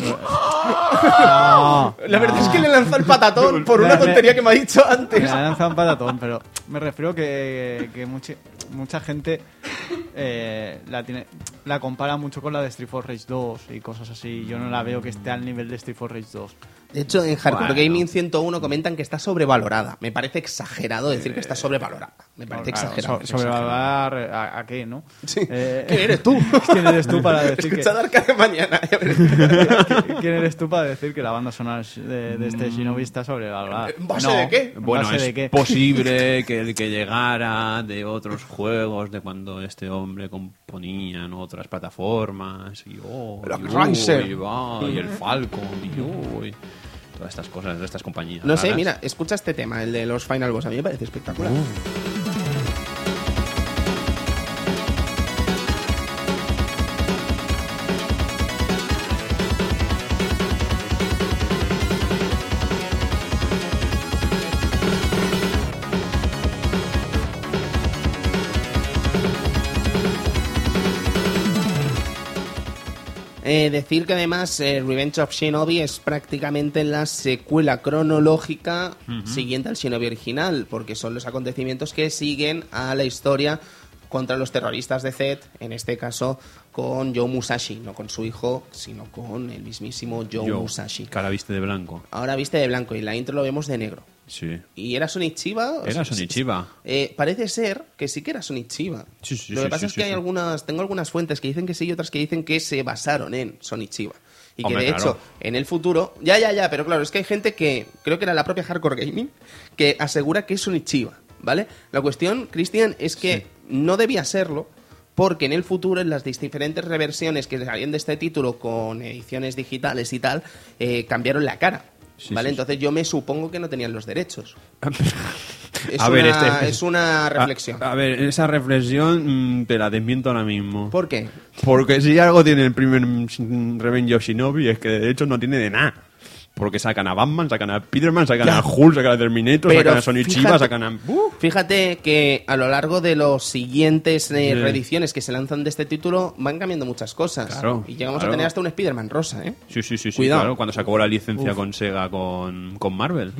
No, La verdad no. es que le lanzó el patatón por una tontería que me ha dicho Me antes. ha lanzado un patatón, pero me refiero que, que mucha, mucha gente eh, la tiene la compara mucho con la de Street for Rage 2 y cosas así. Yo no la veo que esté al nivel de Street for Rage 2. De hecho, en Hardcore Bueno. Gaming 101 comentan que está sobrevalorada. Me parece exagerado decir que está sobrevalorada. Me parece Claro, exagerado. so- Sobrevalorar a, a qué, ¿no? Sí. Eh, ¿Quién eres tú? ¿Quién eres tú para decir que, Arcade mañana. ¿Quién eres tú para decir que la banda sonora de, de este Shinobi está sobrevalorada? ¿En base No, de qué? ¿en Bueno, base es de qué? posible que el que llegara de otros juegos, de cuando este hombre componía en otras plataformas, y, oh, El y, va, y el Falcon, y uy, todas estas cosas de estas compañías. No sé, mira, escucha este tema, el de los Final Boss. A mí me parece espectacular. Eh, decir que además eh, Revenge of Shinobi es prácticamente la secuela cronológica siguiente al Shinobi original, porque son los acontecimientos que siguen a la historia contra los terroristas de Zed, en este caso con Joe Musashi, no con su hijo, sino con el mismísimo Joe, Musashi. cara viste de blanco. Ahora viste de blanco y en la intro lo vemos de negro. Sí. ¿Y era Sonichiba? O Era sea, Sonichiba. Eh, parece ser que sí que era Sonichiba. Sí, sí, Lo que sí, pasa es que hay algunas, tengo algunas fuentes que dicen que sí y otras que dicen que se basaron en Sonichiba. Y que de claro. hecho, en el futuro, ya, ya, ya, pero claro, es que hay gente que, creo que era la propia Hardcore Gaming, que asegura que es Sonichiba, ¿vale? La cuestión, Cristian, es que no debía serlo, porque en el futuro, en las diferentes reversiones que salían de este título con ediciones digitales y tal, eh, cambiaron la cara. Sí, ¿Vale? sí, Entonces yo me supongo que no tenían los derechos. Es, A una, ver, este- es una reflexión. A, a ver, esa reflexión mm, te la desmiento ahora mismo. ¿Por qué? Porque si algo tiene el primer mm, Revenge of Shinobi es que de hecho no tiene de nada. Porque sacan a Batman, sacan a Spiderman, sacan Ya. a Hulk, sacan a Terminator, Pero sacan a Sonic Chiba, sacan a... ¡Uh! Fíjate que a lo largo de los siguientes eh, Sí. reediciones que se lanzan de este título van cambiando muchas cosas. Claro, y llegamos claro. a tener hasta un Spider-Man rosa, ¿eh? Sí, sí, sí, sí, Cuidado. claro, cuando sacó la licencia con Sega con, con Marvel.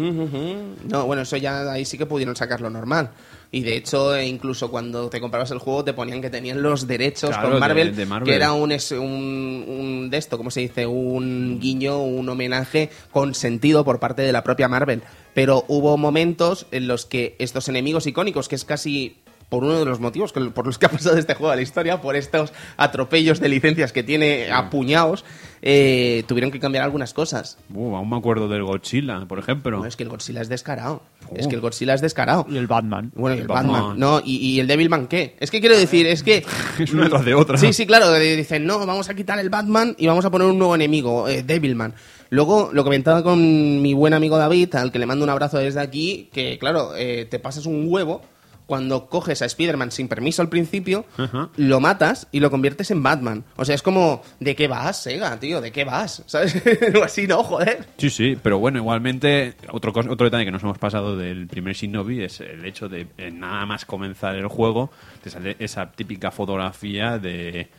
No, bueno, eso ya ahí sí que pudieron sacarlo normal. Y de hecho, incluso cuando te comprabas el juego, te ponían que tenían los derechos Claro, con Marvel, de Marvel. que era un, un, un de esto, ¿cómo se dice? Un guiño, un homenaje consentido por parte de la propia Marvel. Pero hubo momentos en los que estos enemigos icónicos, que es casi por uno de los motivos que- por los que ha pasado este juego a la historia, por estos atropellos de licencias que tiene apuñados, eh, tuvieron que cambiar algunas cosas. Uh, aún me acuerdo del Godzilla, por ejemplo. No, es que el Godzilla es descarado. Es que el Godzilla es descarado. Y el Batman. Bueno, y el Batman. Batman. No, y, y el Devilman, ¿qué? Es que quiero decir, es que. Es una tras de otra. Sí, sí, claro. eh, Dicen, no, vamos a quitar el Batman y vamos a poner un nuevo enemigo, eh, Devilman. Luego, lo comentaba con mi buen amigo David, al que le mando un abrazo desde aquí, que, claro, eh, te pasas un huevo cuando coges a Spider-Man sin permiso al principio, Ajá. lo matas y lo conviertes en Batman. O sea, es como, ¿de qué vas, Sega, tío? ¿De qué vas? ¿Sabes? Así, no, joder. Sí, sí, pero bueno, igualmente, otro, otro detalle que nos hemos pasado del primer Shinobi es el hecho de eh, nada más comenzar el juego, te sale esa típica fotografía de,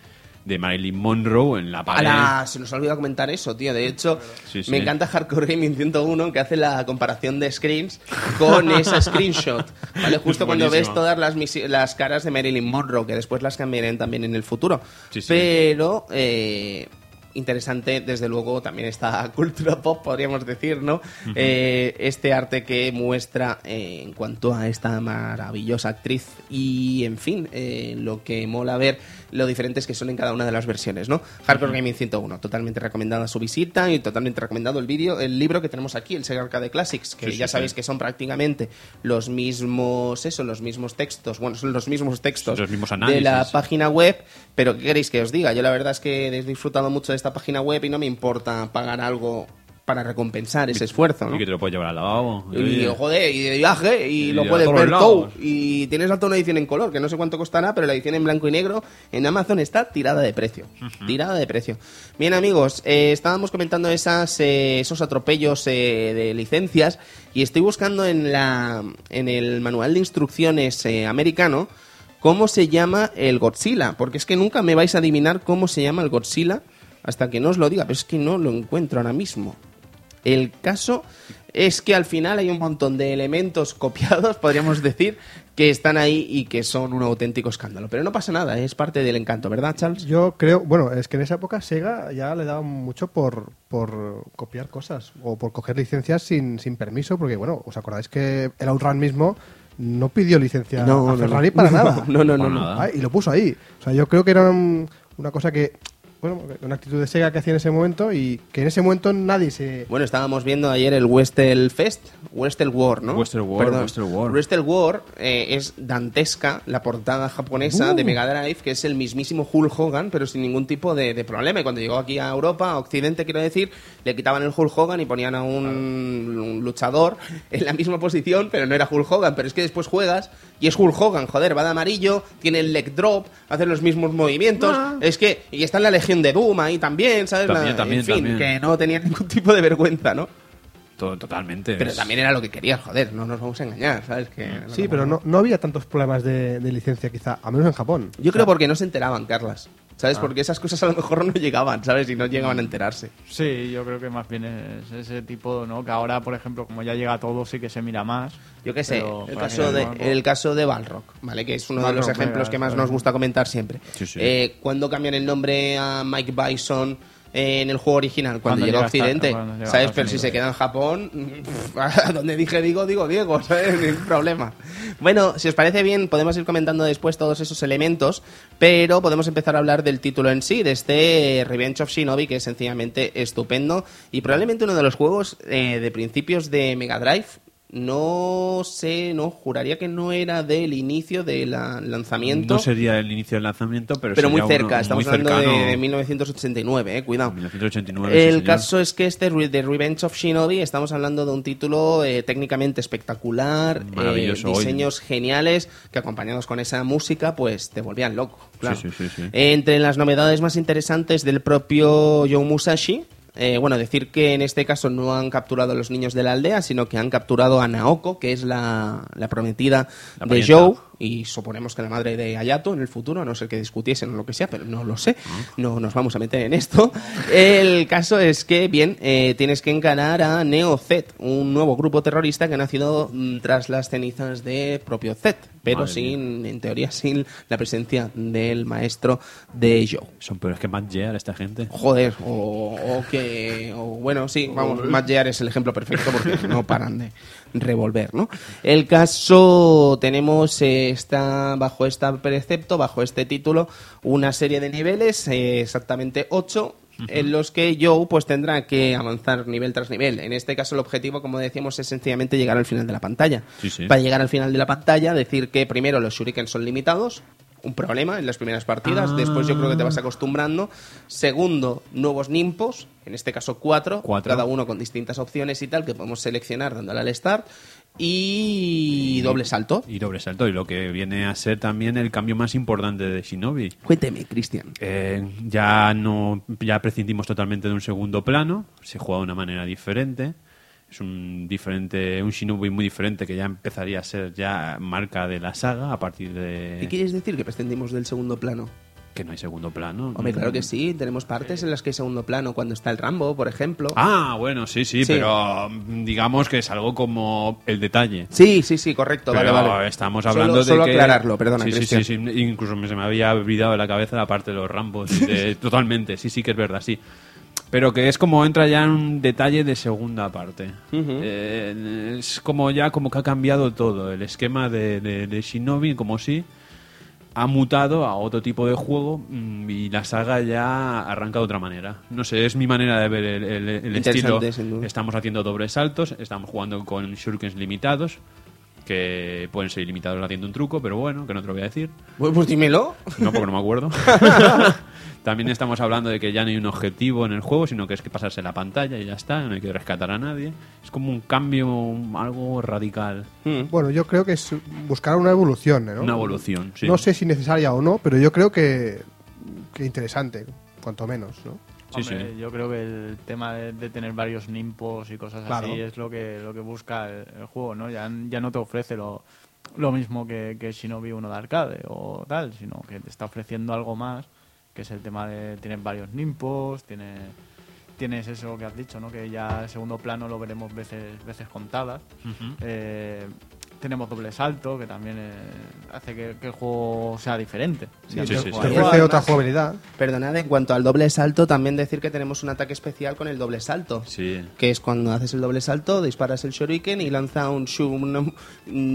de Marilyn Monroe en la pared. Se nos ha olvidado comentar eso, tío. De hecho, Sí, sí. me encanta Hardcore Gaming 101 que hace la comparación de screens con esa screenshot. ¿Vale? Justo cuando ves todas las, las caras de Marilyn Monroe, que después las cambiarán también en el futuro. Sí. Pero. eh, Interesante, desde luego, también esta cultura pop, podríamos decir, ¿no? Eh, este arte que muestra eh, en cuanto a esta maravillosa actriz y, en fin, eh, lo que mola ver lo diferentes que son en cada una de las versiones, ¿no? Hardcore Gaming 101, totalmente recomendada su visita y totalmente recomendado el vídeo, el libro que tenemos aquí, el Sega Arcade Classics, que Sí, sí, ya sabéis sí. que son prácticamente los mismos, eso, los mismos textos, bueno, son los mismos textos Los mismos de la página web, pero ¿qué queréis que os diga? Yo la verdad es que he disfrutado mucho de esta página web y no me importa pagar algo para recompensar ese esfuerzo, ¿no? Y que te lo puedes llevar al lavabo. Y, joder, y de viaje, y, Y lo puedes ver todo. Y tienes hasta una edición en color, que no sé cuánto costará, pero la edición en blanco y negro en Amazon está tirada de precio. Tirada de precio. Bien, amigos, eh, estábamos comentando esas, eh, esos atropellos eh, de licencias, y estoy buscando en, la, en el manual de instrucciones americano cómo se llama el Godzilla, porque es que nunca me vais a adivinar cómo se llama el Godzilla hasta que no os lo diga, pero es que no lo encuentro ahora mismo. El caso es que al final hay un montón de elementos copiados, podríamos decir, que están ahí y que son un auténtico escándalo. Pero no pasa nada, es parte del encanto, ¿verdad, Charles? Yo creo, bueno, es que en esa época Sega ya le daba mucho por, por copiar cosas o por coger licencias sin, sin permiso, porque bueno, ¿os acordáis que el Outrun mismo no pidió licencia No, a Ferrari no. para nada? No, no, no, nada. Ah, y lo puso ahí. O sea, yo creo que era un- una cosa que, bueno, una actitud de Sega que hacía en ese momento y que en ese momento nadie se... Bueno, estábamos viendo ayer el Westel Fest, Westel War, ¿no? Westel War, Perdón. Westel War. Westel War eh, es dantesca, la portada japonesa Uh. de Mega Drive, que es el mismísimo Hulk Hogan, pero sin ningún tipo de, de problema. Y cuando llegó aquí a Europa, a Occidente, quiero decir, le quitaban el Hulk Hogan y ponían a un, un luchador en la misma posición, pero no era Hulk Hogan. Pero es que después juegas y es Hulk Hogan, joder, va de amarillo, tiene el leg drop, hace los mismos movimientos. Es que, y está en la Legión de Doom ahí también, ¿sabes? También, La- también, en fin, también. que no tenía ningún tipo de vergüenza, ¿no? to- totalmente. Pero es- también era lo que querías, joder, no nos vamos a engañar, ¿sabes? Que Sí, pero no, no había tantos problemas de, de licencia quizá, a menos en Japón. Yo creo porque no se enteraban, Carlas. ¿Sabes? Porque esas cosas a lo mejor no llegaban, ¿sabes? Y no llegaban a enterarse. Sí, yo creo que más bien es ese tipo, ¿no? Que ahora, por ejemplo, como ya llega todo, sí que se mira más. Yo qué sé, el caso, de, el caso de Balrock, ¿vale? Que es uno de los ejemplos venga, que más nos gusta comentar siempre. Sí, sí. Eh, ¿Cuándo cambian el nombre a Mike Bison eh, en el juego original? Cuando, llega a hasta- Occidente, llega ¿sabes? Pero si se queda en Japón, a donde dije digo, digo Diego, ¿sabes? Ningún problema. Bueno, si os parece bien, podemos ir comentando después todos esos elementos, pero podemos empezar a hablar del título en sí, de este Revenge of Shinobi, que es sencillamente estupendo y probablemente uno de los juegos eh, de principios de Mega Drive. No sé, no, juraría que no era del inicio del lanzamiento. No sería el inicio del lanzamiento, pero, pero muy cerca, uno estamos muy hablando de, cercano. de 1989, eh, cuidado. 1989. sí, El caso es que este de Revenge of Shinobi estamos hablando de un título eh, técnicamente espectacular, eh, hoy. diseños geniales que acompañados con esa música pues te volvían loco. Claro. Sí, sí, sí, sí. Entre las novedades más interesantes del propio Joe Musashi, eh, bueno, decir que en este caso no han capturado a los niños de la aldea, sino que han capturado a Naoko, que es la, la prometida La de. Joe, y suponemos que la madre de Ayato en el futuro, a no ser que discutiesen o lo que sea, pero no lo sé, no nos vamos a meter en esto. El caso es que, bien, eh, tienes que encarar a Neo Z, un nuevo grupo terrorista que ha nacido mm, tras las cenizas de propio Z, pero Madre sin, en teoría, sin la presencia del maestro de Joe. Son peores que Matt Gear esta gente. Joder, o, o que. O, bueno, sí, vamos, Matt Gear es el ejemplo perfecto porque no paran de revolver, ¿no? El caso, tenemos, eh, está bajo este precepto, bajo este título, una serie de niveles, eh, exactamente ocho, en los que Joe pues tendrá que avanzar nivel tras nivel. En este caso el objetivo, como decíamos, es sencillamente llegar al final de la pantalla. Sí, sí. Para llegar al final de la pantalla, decir que primero los shurikens son limitados, un problema en las primeras partidas, Ah. después yo creo que te vas acostumbrando. Segundo, nuevos nimpos, en este caso cuatro, Cuatro. cada uno con distintas opciones y tal, que podemos seleccionar dándole al start. Y doble salto. Y doble salto. Y lo que viene a ser también el cambio más importante de Shinobi. Cuénteme, Cristian. Eh, ya no ya prescindimos totalmente de un segundo plano se juega de una manera diferente es un diferente un Shinobi muy diferente que ya empezaría a ser ya marca de la saga a partir ¿Qué de quieres decir que prescindimos del segundo plano? que no hay segundo plano Hombre, claro que sí, tenemos partes en las que hay segundo plano, cuando está el Rambo, por ejemplo. ah bueno sí, sí Sí. pero mm, digamos que es algo como el detalle Sí, sí, sí, correcto, pero vale, vale. estamos Solo- hablando de solo que... aclararlo, perdona, sí, sí, Cristian. sí, incluso me- se me había olvidado de la cabeza la parte de los rambos. y de- totalmente, sí, sí que es verdad, sí. Pero que es como entra ya en un detalle de segunda parte. Eh, es como ya como que ha cambiado todo. El esquema de, de, de Shinobi, como si ha mutado a otro tipo de juego mm, y la saga ya arranca de otra manera. No sé, es mi manera de ver el, el- el estilo. Estamos haciendo dobles saltos, estamos jugando con shurikens limitados, que pueden ser ilimitados haciendo un truco, pero bueno, que no te lo voy a decir. Pues, pues dímelo. No, porque no me acuerdo. También estamos hablando de que ya no hay un objetivo en el juego, sino que es que pasarse la pantalla y ya está, no hay que rescatar a nadie. Es como un cambio, algo radical. Mm. Bueno, yo creo que es buscar una evolución, ¿no? Una evolución, sí. No sé si necesaria o no, pero yo creo que, que interesante, cuanto menos, ¿no? Sí, Hombre, sí. Yo creo que el tema de, de tener varios nimpos y cosas Claro. así es lo que, lo que busca el, el juego, ¿no? Ya, ya no te ofrece lo, lo mismo que, que Shinobi 1 de arcade o tal, sino que te está ofreciendo algo más, que es el tema de tienes varios nimpos, tienes, tienes eso que has dicho, ¿no? Que ya el segundo plano lo veremos veces, veces contadas. Eh, tenemos doble salto, que también eh, hace que, que el juego sea diferente. Sí, Sí, sí, te ofrece otra jugabilidad. Perdonad, en cuanto al doble salto, también decir que tenemos un ataque especial con el doble salto. Sí. Que es cuando haces el doble salto, disparas el shuriken y lanza un, shu- un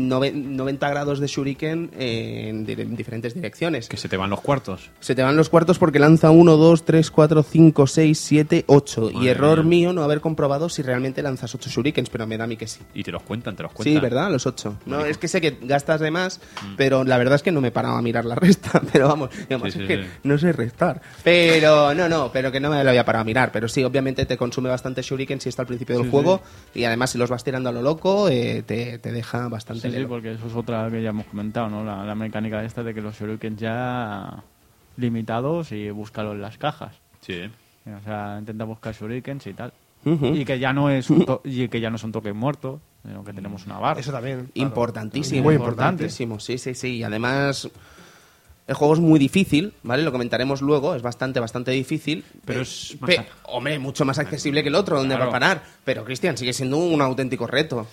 nove- 90 grados de shuriken en, di- en diferentes direcciones. Que se te van los cuartos. Se te van los cuartos porque lanza 1, 2, 3, 4, 5, 6, 7, 8. Y error mía. mío no haber comprobado si realmente lanzas 8 shurikens, pero me da a mí que sí. Y te los cuentan, te los cuentan. Sí, ¿verdad? Los 8. No, es que sé que gastas de más, pero la verdad es que no me he parado a mirar la resta. Pero vamos, digamos, Sí, sí, es que sí. no sé restar. Pero no, no, pero que no me lo había parado a mirar. Pero sí, obviamente te consume bastante shuriken si está al principio del Sí, juego. Y además, si los vas tirando a lo loco, eh, te, te deja bastante Sí, sí, porque eso es otra que ya hemos comentado, ¿no? La, la mecánica esta de que los shurikens ya limitados y búscalo en las cajas. Sí. O sea, intenta buscar shurikens y tal. Y que ya no es un to- y que ya no son toques muertos, sino que tenemos una barra. Eso también. claro. Importantísimo. Muy importantísimo. Sí, sí, sí. Y además, el juego es muy difícil, ¿vale? Lo comentaremos luego. Es bastante, bastante difícil. Pero Eh, es más Hombre, mucho más accesible que el otro, donde Claro. va a parar. Pero, Cristian, sigue siendo un auténtico reto.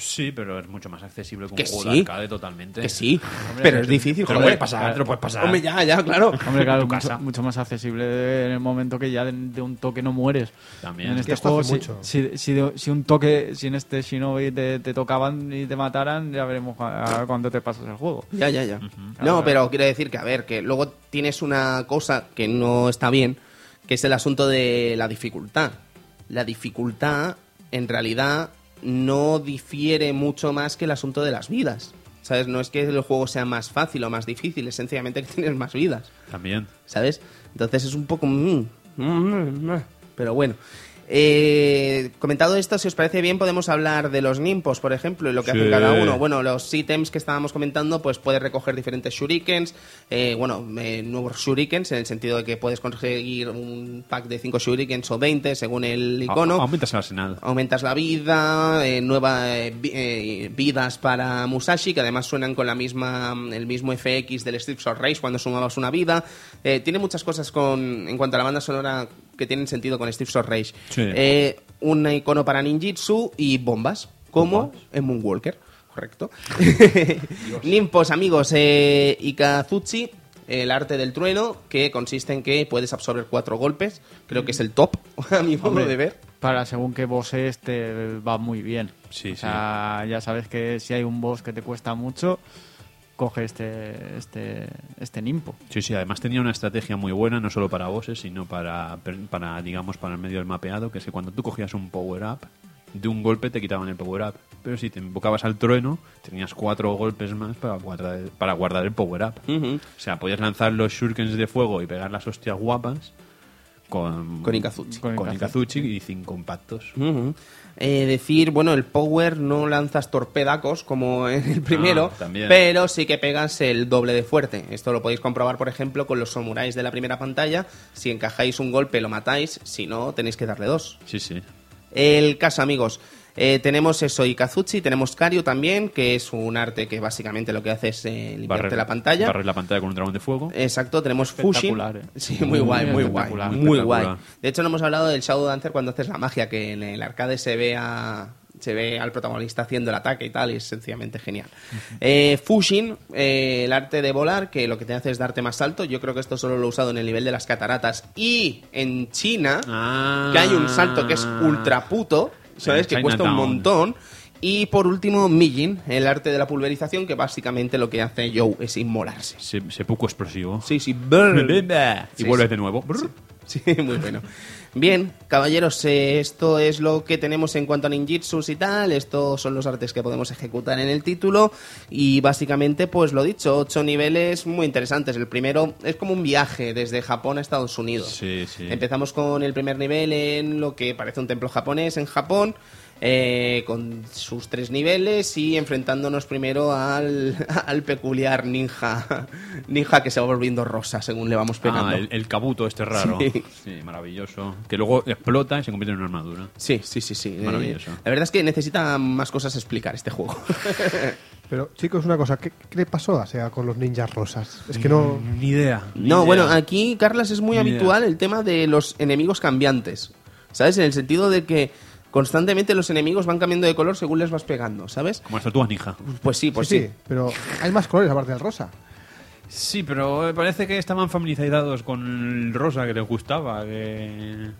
Sí, pero es mucho más accesible que un Que juego sí. de arcade totalmente. Que sí. Hombre, pero es difícil, Te lo puedes pasar, te lo puedes pasar. Hombre, ya, ya, claro. Hombre, claro, tu mucho, casa. mucho más accesible en el momento que ya de, de un toque no mueres. También. En Es este juego, si, mucho. si, si, de- si un toque, si en este Shinobi te, te tocaban y te mataran, ya veremos cuándo te pasas el juego. Ya, ya, ya. Claro, No, pero quiero decir que, a ver, que luego tienes una cosa que no está bien, que es el asunto de la dificultad. La dificultad, en realidad, no difiere mucho más que el asunto de las vidas. ¿Sabes? No es que el juego sea más fácil o más difícil, es sencillamente que tienes más vidas. También. ¿Sabes? Entonces es un poco... mm, mm, mm, Pero bueno. Eh, comentado esto, si os parece bien, podemos hablar de los nimpos, por ejemplo, y lo que Sí. hacen cada uno. Bueno, los ítems que estábamos comentando, pues puedes recoger diferentes shurikens, eh, bueno, eh, nuevos shurikens, en el sentido de que puedes conseguir un pack de 5 shurikens o 20, según el icono. A- aumentas el arsenal. Aumentas la vida, eh, nuevas vidas para Musashi, que además suenan con la misma el mismo FX del Streets of Rage cuando sumabas una vida. Eh, tiene muchas cosas con en cuanto a la banda sonora que tienen sentido con Streets of Rage. Sí. Eh, un icono para ninjitsu y bombas, como en Moonwalker, correcto. Nimpos, amigos, eh, Ikazuchi, el arte del trueno, que consiste en que puedes absorber cuatro golpes. Creo que es el top, a mi modo de ver. Para según qué boss es, te va muy bien. Sí, o sea, ya sabes que si hay un boss que te cuesta mucho, coge este, este, este nimpo. Sí, sí, además tenía una estrategia muy buena, no solo para bosses, sino para, para, digamos, para el medio del mapeado, que es que cuando tú cogías un power-up, de un golpe te quitaban el power-up. Pero si te invocabas al trueno, tenías cuatro golpes más para guardar, para guardar el power-up. Ujú. O sea, podías lanzar los shurikens de fuego y pegar las hostias guapas con, Con Ikazuchi. Con, Con Ikazuchi y cinco impactos. Ujú. Eh, decir, bueno, el power no lanzas torpedacos como en el primero, Ah, pero sí que pegas el doble de fuerte. Esto lo podéis comprobar, por ejemplo, con los samuráis de la primera pantalla. Si encajáis un golpe, lo matáis, si no, tenéis que darle dos. Sí, sí. El caso, amigos. Eh, tenemos eso, Ikazuchi, tenemos Karyu también, que es un arte que básicamente lo que hace es eh, limpiarte Barrer- la pantalla. Barrer la pantalla con un dragón de fuego. Exacto, tenemos Fushin. Eh. Sí, muy guay, Muy guay. Muy guay. De hecho, no hemos hablado del Shadow Dancer cuando haces la magia, que en el arcade se ve a se ve al protagonista haciendo el ataque y tal, y es sencillamente genial. Eh, Fushin, eh, el arte de volar, que lo que te hace es darte más salto. Yo creo que esto solo lo he usado en el nivel de las cataratas. Y en China, Ah. que hay un salto que es ultra puto, ¿sabes? Que cuesta un montón. Y por último, Mijin, el arte de la pulverización, que básicamente lo que hace Joe es inmolarse. Se, se poco explosivo. Sí, sí, brr. y Sí, vuelves sí. de nuevo. Brr. Sí, muy bueno. Bien, caballeros, eh, esto es lo que tenemos en cuanto a ninjitsus y tal. Estos son los artes que podemos ejecutar en el título. Y básicamente, pues lo dicho, ocho niveles muy interesantes. El primero es como un viaje desde Japón a Estados Unidos. Sí, sí. Empezamos con el primer nivel en lo que parece un templo japonés en Japón. Eh, con sus tres niveles y enfrentándonos primero al, al peculiar ninja ninja que se va volviendo rosa según le vamos pegando. Ah, el, el kabuto este raro. Sí. Sí. maravilloso. Que luego explota y se convierte en una armadura. Sí, sí, sí, sí. Maravilloso. Eh, la verdad es que necesita más cosas explicar este juego. Pero, chicos, una cosa, ¿qué, qué le pasó sea, con los ninjas rosas? Es que no... Ni idea. ni no, idea. bueno, aquí, Carlas, es muy Ni habitual el tema de los enemigos cambiantes. ¿Sabes? En el sentido de que constantemente los enemigos van cambiando de color según les vas pegando, ¿sabes? Como las tortugas ninja. Pues sí, pues sí, sí. sí, pero hay más colores aparte del rosa. Sí, pero me parece que estaban familiarizados con el rosa que les gustaba. Que.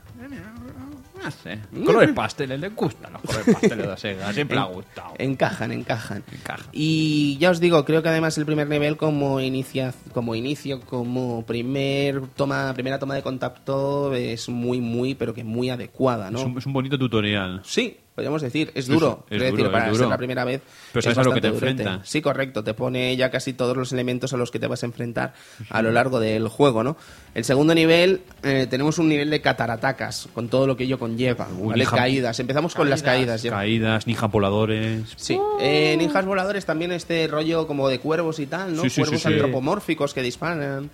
No sé. Colores pasteles, les gustan los colores pasteles de Sega. Siempre le ha gustado. Encajan, encajan. Encajan. Y ya os digo, creo que además el primer nivel como inicia, como inicio, como primer toma, primera toma de contacto es muy, muy, pero que muy adecuada, ¿no? Es, un, es un bonito tutorial. Sí, podríamos decir, es Sí, duro. sí, es duro, decir, es para duro. ser la primera vez. Pero es sabes a lo que te enfrentas. Sí, correcto. Te pone ya casi todos los elementos a los que te vas a enfrentar a lo largo del juego, ¿no? El segundo nivel, eh, tenemos un nivel de cataratacas, con todo lo que ello conlleva. Uy, ¿vale? ninja- Caídas. Empezamos con las caídas. ya. Caídas, ninja voladores. Sí, eh, ninjas voladores también este rollo como de cuervos y tal, ¿no? Sí, sí, cuervos sí, sí. antropomórficos que disparan.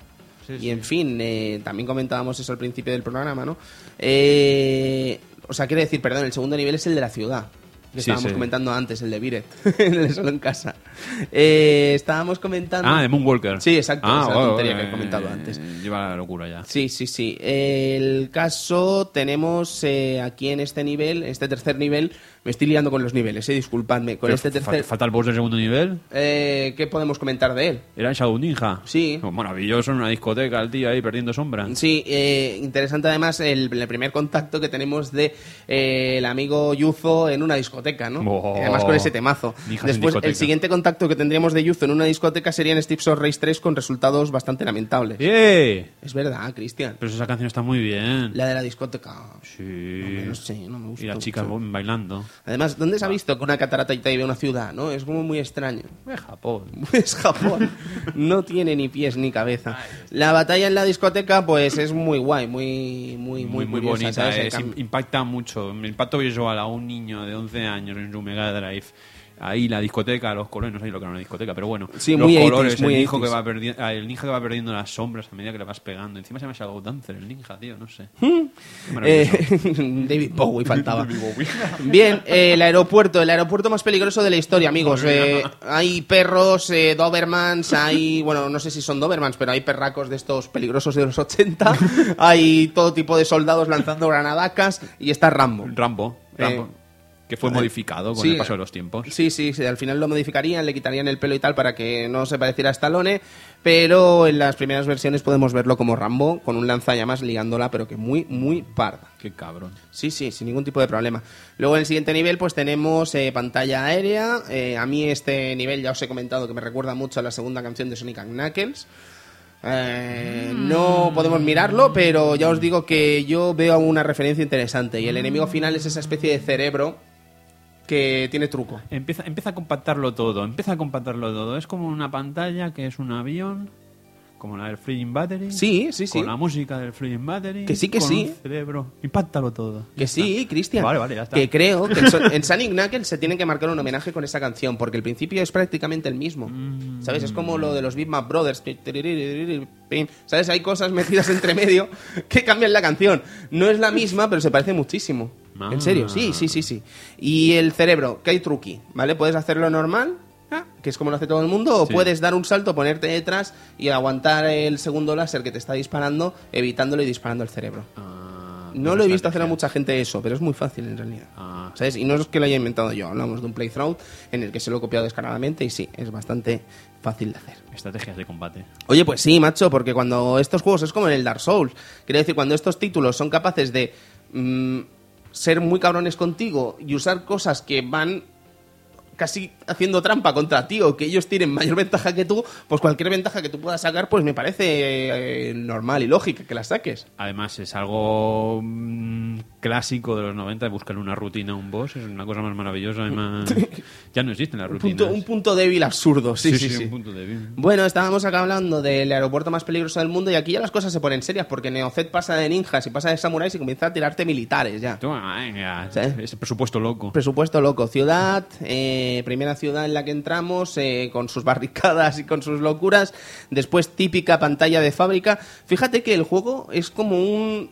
y en fin, eh, también comentábamos eso al principio del programa, ¿no? Eh, o sea, quiere decir, perdón, el segundo nivel es el de la ciudad. Que Sí, estábamos sí. comentando antes, el de Biret, en el solo en casa. Eh, estábamos comentando. Ah, de Moonwalker. Sí, exacto, Ah, esa tontería que he comentado eh, antes. Lleva la locura ya. Sí, sí, sí. El caso tenemos eh, aquí en este nivel, este tercer nivel, me estoy liando con los niveles, eh, disculpadme. Con Pero este tercer, Falta el boss del segundo nivel. eh, ¿qué podemos comentar de él? Era en Shadow Ninja. Sí. Oh, maravilloso en una discoteca, el tío ahí perdiendo sombra. Sí, eh, interesante además el, el primer contacto que tenemos de eh, el amigo Yuzo en una discoteca, ¿no? Oh. Además con ese temazo. Después, el siguiente contacto que tendríamos de Yuzo en una discoteca sería en Steve of Race 3 con resultados bastante lamentables. ¡Eh! Es verdad, Cristian. Pero esa canción está muy bien. La de la discoteca. Sí. No sé, no me gusta. y las chicas bailando. Además, ¿dónde se ha visto que una catarata y te ve una ciudad? ¿No? Es como muy extraño. Es Japón. Es Japón. No tiene ni pies ni cabeza. La batalla en la discoteca, pues es muy guay, muy, muy, muy, Muy, muy curiosa, bonita. impacta mucho. El impacto visual a un niño de 11 años en su Mega Drive. Ahí la discoteca, los colores, no sé lo que era una discoteca, pero bueno. Sí, los muy 80s, colores, muy el, hijo que 80s. va perdi- ah, el ninja que va perdiendo las sombras a medida que le vas pegando. Encima se llama Shadow Dancer, el ninja, tío, no sé. Eh, Maravilloso. David Bowie faltaba. Bien, eh, el aeropuerto, el aeropuerto más peligroso de la historia, amigos. Eh, hay perros, eh, Dobermans, hay, bueno, no sé si son Dobermans, pero hay perracos de estos peligrosos de los 80. hay todo tipo de soldados lanzando granadacas y está Rambo. Rambo, Rambo, Eh, que fue modificado con sí, el paso de los tiempos. Sí, sí, sí, al final lo modificarían, le quitarían el pelo y tal para que no se pareciera a Stallone, pero en las primeras versiones podemos verlo como Rambo, con un lanzallamas liándola, pero que muy, muy parda. Qué cabrón. Sí, sí, sin ningún tipo de problema. Luego en el siguiente nivel pues tenemos eh, pantalla aérea. Eh, a mí este nivel ya os he comentado que me recuerda mucho a la segunda canción de Sonic and Knuckles. Eh, no podemos mirarlo, pero ya os digo que yo veo una referencia interesante y el enemigo final es esa especie de cerebro que tiene truco. Empieza, empieza a compactarlo todo, empieza a compactarlo todo. Es como una pantalla que es un avión, como la del Freezing Battery. Sí, sí, sí. Con la música del Freezing Battery. Que sí, que con sí. un cerebro. Impactalo todo. Que sí, Cristian. Vale, vale, ya está. Que creo que en So- en Sonic Knuckles se tiene que marcar un homenaje con esa canción, porque el principio es prácticamente el mismo. Mm. ¿Sabes? Es como lo de los Big Mac Brothers. ¿Sabes? Hay cosas metidas entre medio que cambian la canción. No es la misma, pero se parece muchísimo. Ah. En serio, sí, sí, sí, sí. Y el cerebro, que hay truqui, ¿vale? Puedes hacerlo normal, ah, que es como lo hace todo el mundo, o Sí. puedes dar un salto, ponerte detrás y aguantar el segundo láser que te está disparando, evitándolo y disparando el cerebro. Ah, No lo he visto hacer a mucha gente eso, pero es muy fácil en realidad. Ah. ¿Sabes? Y no es que lo haya inventado yo, hablamos de un playthrough en el que se lo he copiado descaradamente y sí, es bastante fácil de hacer. Estrategias de combate. Oye, pues sí, macho, porque cuando estos juegos es como en el Dark Souls, quiero decir, cuando estos títulos son capaces de mm, ser muy cabrones contigo y usar cosas que van casi haciendo trampa contra ti o que ellos tienen mayor ventaja que tú, pues cualquier ventaja que tú puedas sacar, pues me parece eh, normal y lógica que la saques. Además, es algo mm, clásico de los 90 de buscar una rutina a un boss. Es una cosa más maravillosa más... Ya no existen las Un rutinas. punto, un punto débil absurdo, sí, sí, sí. un punto débil. Bueno, estábamos acá hablando del aeropuerto más peligroso del mundo y aquí ya las cosas se ponen serias porque Neocet pasa de ninjas y pasa de samuráis y comienza a tirarte militares ya. Toma, venga, Sí. ese presupuesto loco. Presupuesto loco. Ciudad, eh, primera ciudad en la que entramos, eh, con sus barricadas y con sus locuras. Después, típica pantalla de fábrica. Fíjate que el juego es como un.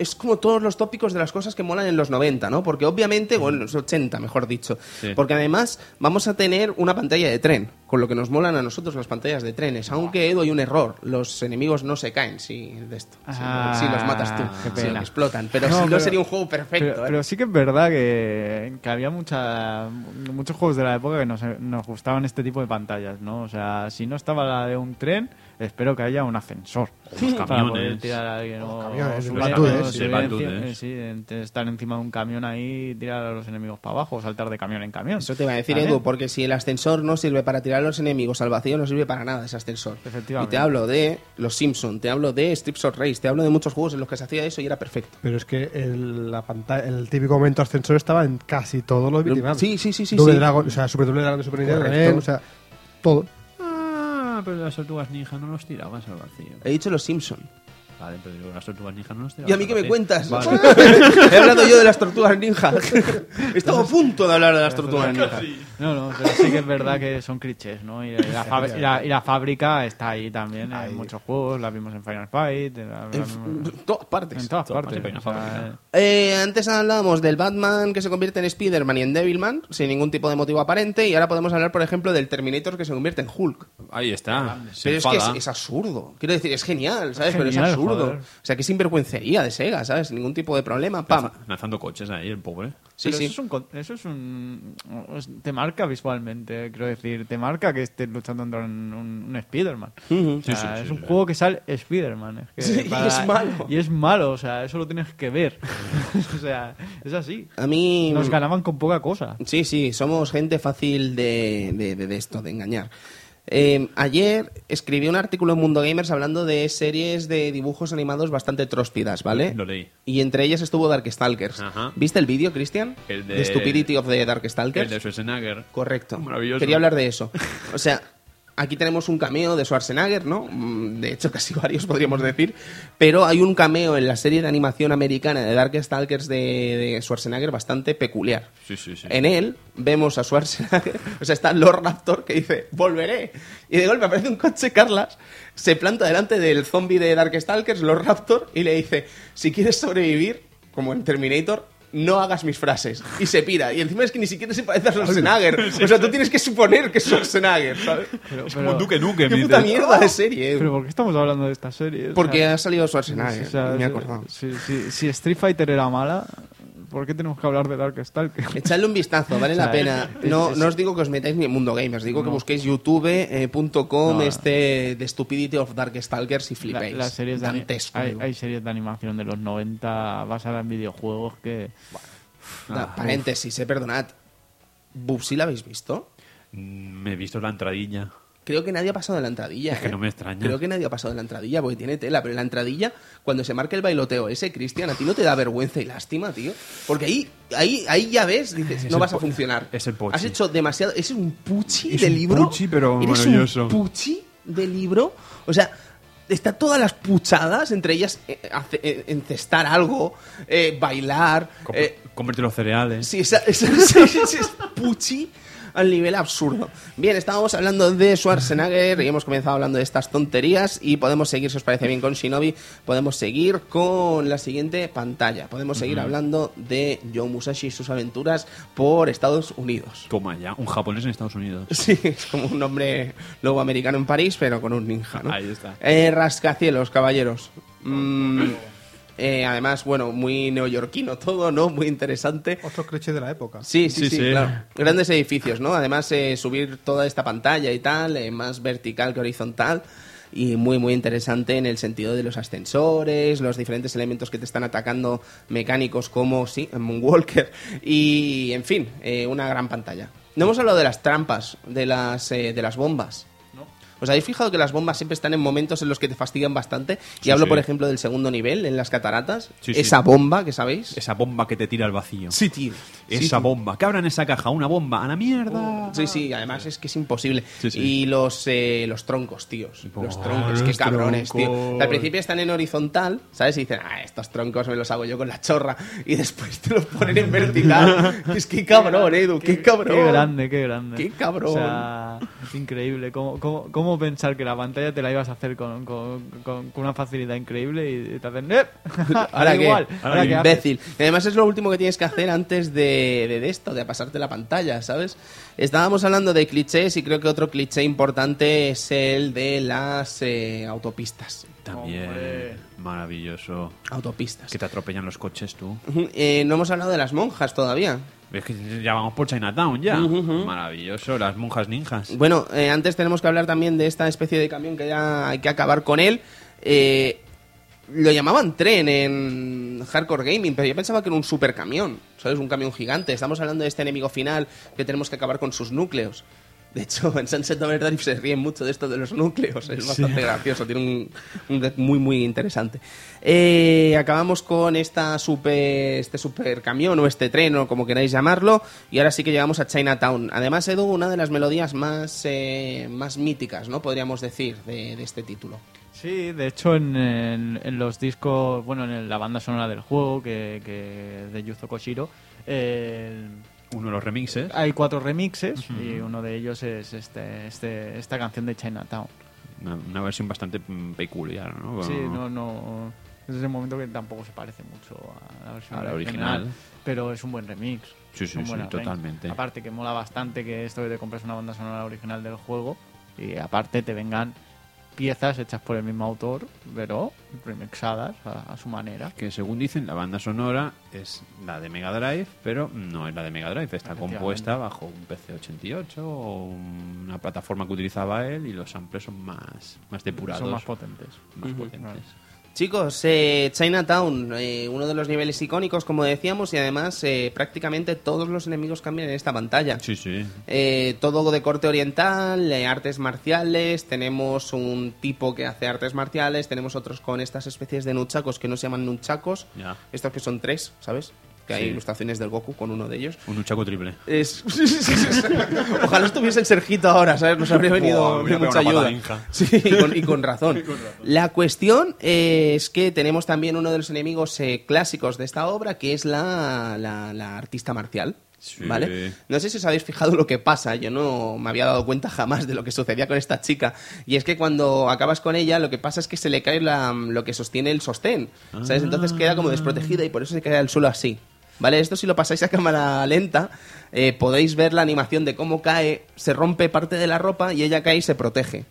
Es como todos los tópicos de las cosas que molan en los 90, ¿no? Porque obviamente, o en los 80, mejor dicho. Sí. Porque además vamos a tener una pantalla de tren, con lo que nos molan a nosotros las pantallas de trenes. Aunque, Edo, hay un error. Los enemigos no se caen si, de esto, si, Ah, si los matas tú. qué si explotan. Pero No, si no pero- sería un juego perfecto. Pero, ¿eh? pero sí que es verdad que, que había mucha, muchos juegos de la época que nos, nos gustaban este tipo de pantallas, ¿no? O sea, si no estaba la de un tren, espero que haya un ascensor. camiones. poder tirar a alguien o camiones, subir- batudes, o sí, subir batudes. encima- sí, ent- estar encima de un camión ahí y tirar a los enemigos para abajo o saltar de camión en camión. Eso te iba a decir. Edu, porque si el ascensor no sirve para tirar a los enemigos al vacío, no sirve para nada ese ascensor. Efectivamente. Y te hablo de Los Simpson, te hablo de Strips of Race, te hablo de muchos juegos en los que se hacía eso y era perfecto. Pero es que el, la pantalla, el típico momento ascensor estaba en casi todos los ups. Sí, sí, sí, sí. Double sí. Dragon, o sea, Super Double Dragon de Super Nintendo o sea, todo. Pero las tortugas ninja no los tirabas al vacío. He dicho Los Simpson. Vale, pero digo, las tortugas ninja no tirabas ¿Y a mí qué me cuentas? Vale. He hablado yo de las tortugas ninja. Estaba a punto de hablar de las tortugas ninja. No, no, pero sí que es verdad que son clichés, ¿no? Y la, fábrica- y la- y la fábrica está ahí también en muchos juegos, la vimos en Final Fight, la- la En f- todas partes. en todas todas partes. partes, o sea, Fábrica. Eh, antes hablábamos del Batman que se convierte en Spider-Man y en Devilman, sin ningún tipo de motivo aparente, y ahora podemos hablar, por ejemplo, del Terminator que se convierte en Hulk. Ahí está. Se Pero es que es, enfada. es absurdo. Quiero decir, es genial, ¿sabes? Pero Genial, es absurdo. Joder. O sea, que sinvergüencería de Sega, ¿sabes? Ningún tipo de problema. ¡Pam! Lanzando coches ahí, el pobre. Sí, pero sí. Eso es un, eso es un- Te marca visualmente, quiero decir. Te marca que estés luchando contra un, un, un Spider-Man. Ujú. O sea, Sí, sí, sí, es un sí. juego que sale Spider-Man. Es que Sí, y es malo. Y es malo, o sea, eso lo tienes que ver. o sea, es así. A mí... Nos ganaban con poca cosa. Sí, sí, somos gente fácil de, de- de- de esto, de engañar. Eh, ayer escribí un artículo en Mundo Gamers hablando de series de dibujos animados bastante tróspidas, ¿vale? Lo leí. Y entre ellas estuvo Darkstalkers. Ajá. ¿Viste el vídeo, Cristian? El de- The Stupidity of the El Darkstalkers. de Schwarzenegger. Correcto. Maravilloso. Quería hablar de eso. O sea, aquí tenemos un cameo de Schwarzenegger, ¿no? Mm, De hecho, casi varios podríamos decir. Pero hay un cameo en la serie de animación americana de Darkstalkers de, de Schwarzenegger bastante peculiar. Sí, sí, sí. En él vemos a Schwarzenegger, o sea, está Lord Raptor que dice, volveré. Y de golpe aparece un coche Carlas, se planta delante del zombie de Darkstalkers, Lord Raptor, y le dice, si quieres sobrevivir, como en Terminator, no hagas mis frases. Y se pira. Y encima es que ni siquiera se parece a Schwarzenegger. O sea, tú tienes que suponer que es Schwarzenegger, ¿sabes? Pero, Es pero- como Duque Nukem. Qué puta mierda de serie. eh. pero ¿por qué estamos hablando de esta serie? O Porque sea, ha salido Schwarzenegger, o sea, me he acordado. Si, si- si Street Fighter era mala, ¿por qué tenemos que hablar de Darkstalker? Echadle un vistazo, vale O sea, la pena. es- No, es- no os digo que os metáis ni en Mundo Gamers, digo que busquéis youtube.com No. este The Stupidity of Darkstalkers y La- flipéis. las series Dantesco, hay, hay series de animación de los 90 basadas en videojuegos que Da- paréntesis, eh, perdonad. ¿Bubsy la habéis visto? Mm, Me he visto la entradilla. Creo que nadie ha pasado de la entradilla. Es que ¿eh? no me extraña. Creo que nadie ha pasado de la entradilla porque tiene tela, pero en la entradilla, cuando se marca el bailoteo ese, Cristian, a ti no te da vergüenza y lástima, tío. Porque ahí, ahí, ahí ya ves, dices, Es no vas a funcionar. es el pochi. Has hecho demasiado. Ese es un puchi Es de un libro. puchi, pero Eres maravilloso. un puchi de libro. O sea. Está todas las puchadas, entre ellas eh, hace- eh, encestar algo, eh, bailar, Com- eh, los cereales. Sí, esa, esa- esa- ese es puchi al nivel absurdo. Bien, estábamos hablando de Schwarzenegger y hemos comenzado hablando de estas tonterías y podemos seguir, si os parece bien, con Shinobi. Podemos seguir con la siguiente pantalla. Podemos seguir hablando de Joe Musashi y sus aventuras por Estados Unidos. Toma ya, un japonés en Estados Unidos. Sí, es como un hombre lobo americano en París, pero con un ninja, ¿no? Ahí está. Eh, rascacielos, caballeros. Mm, eh, además, bueno, muy neoyorquino todo, ¿no? Muy interesante. Otro cliché de la época. Sí, sí, sí, Sí, sí. claro. Grandes edificios, ¿no? Además, eh, subir toda esta pantalla y tal, eh, más vertical que horizontal. y muy muy interesante en el sentido de los ascensores, los diferentes elementos que te están atacando mecánicos como, sí, Moonwalker y, en fin, eh, una gran pantalla. No hemos hablado de las trampas, de las, eh, de las bombas. ¿Os habéis fijado que las bombas siempre están en momentos en los que te fastidian bastante? Y Sí, hablo, sí. por ejemplo, del segundo nivel, en las cataratas. Sí. Esa bomba, que sabéis. Esa bomba que te tira al vacío. Sí, tío. Esa bomba. ¿Qué habrá en esa caja? ¿Una bomba? ¡A la mierda! Sí, sí, además es que es imposible. Y los, eh, los troncos, tíos. Los troncos, qué cabrones, tío. Al principio están en horizontal, ¿sabes? Y dicen, ah, estos troncos me los hago yo con la chorra. Y después te los ponen en vertical. es que cabrón, Edu, qué, cabrón. Qué grande, qué grande. Qué cabrón. O sea, es increíble. ¿Cómo, cómo, cómo pensar que la pantalla te la ibas a hacer con, con, con- con una facilidad increíble y te hacen... ¡Eh! Ahora igual. haces? imbécil. Y además es lo último que tienes que hacer antes de, de- de esto, de pasarte la pantalla, ¿sabes? Estábamos hablando de clichés y creo que otro cliché importante es el de las eh, autopistas. También. Hombre. Maravilloso. Autopistas. Que te atropellan los coches tú. Eh, no hemos hablado de las monjas todavía. Es que ya vamos por Chinatown ya. Maravilloso. Las monjas ninjas. Bueno, eh, antes tenemos que hablar también de esta especie de camión que ya hay que acabar con él. Eh, lo llamaban tren en Hardcore Gaming, pero yo pensaba que era un super camión, ¿sabes? Un camión gigante. Estamos hablando de este enemigo final que tenemos que acabar con sus núcleos. De hecho, en Sunset Overdrive se ríen mucho de esto de los núcleos. Es bastante gracioso, tiene un, un gag muy, muy interesante. Eh, acabamos con esta super, este super camión o este tren o como queráis llamarlo. Y ahora sí que llegamos a Chinatown. Además, Edu, una de las melodías más, eh, más míticas, ¿no? Podríamos decir, de, de este título. Sí, de hecho en, en- en los discos, bueno, en la banda sonora del juego que, que de Yuzo Koshiro, eh, Uno de los remixes. hay cuatro remixes y uno de ellos es este, este, esta canción de Chinatown. Una, una versión bastante mm, peculiar, ¿no? Sí, no, no. Es ese momento que tampoco se parece mucho a la versión A la original. pero es un buen remix. Sí, sí, sí, totalmente. Aparte que mola bastante que esto de te compres una banda sonora original del juego y aparte te vengan piezas hechas por el mismo autor, pero remixadas a, a su manera. Que según dicen, la banda sonora es la de Mega Drive, pero no es la de Mega Drive. Está compuesta bajo un PC-88 o una plataforma que utilizaba él y los samples son más, más depurados. Son más potentes. más potentes. Chicos, eh, Chinatown, eh, uno de los niveles icónicos, como decíamos, y además eh, prácticamente todos los enemigos cambian en esta pantalla. Sí, sí. Eh, todo de corte oriental, eh, artes marciales, tenemos un tipo que hace artes marciales, tenemos otros con estas especies de nunchakos que no se llaman nunchakos, Ya. estos que son tres, ¿sabes? Que hay ilustraciones del Goku con uno de ellos. Un Uchaco triple. Es... Ojalá estuviese el Sergito ahora, ¿sabes? Nos habría venido Buah, mucha ayuda. Sí, y con, y con razón. La cuestión es que tenemos también uno de los enemigos eh, clásicos de esta obra, que es la, la- la artista marcial. Sí. ¿Vale? No sé si os habéis fijado lo que pasa, yo no me había dado cuenta jamás de lo que sucedía con esta chica. Y es que cuando acabas con ella, lo que pasa es que se le cae la- lo que sostiene el sostén. ¿Sabes? Entonces queda como desprotegida y por eso se cae al suelo así. ¿Vale? Esto si lo pasáis a cámara lenta, eh, podéis ver la animación de cómo cae, se rompe parte de la ropa y ella cae y se protege.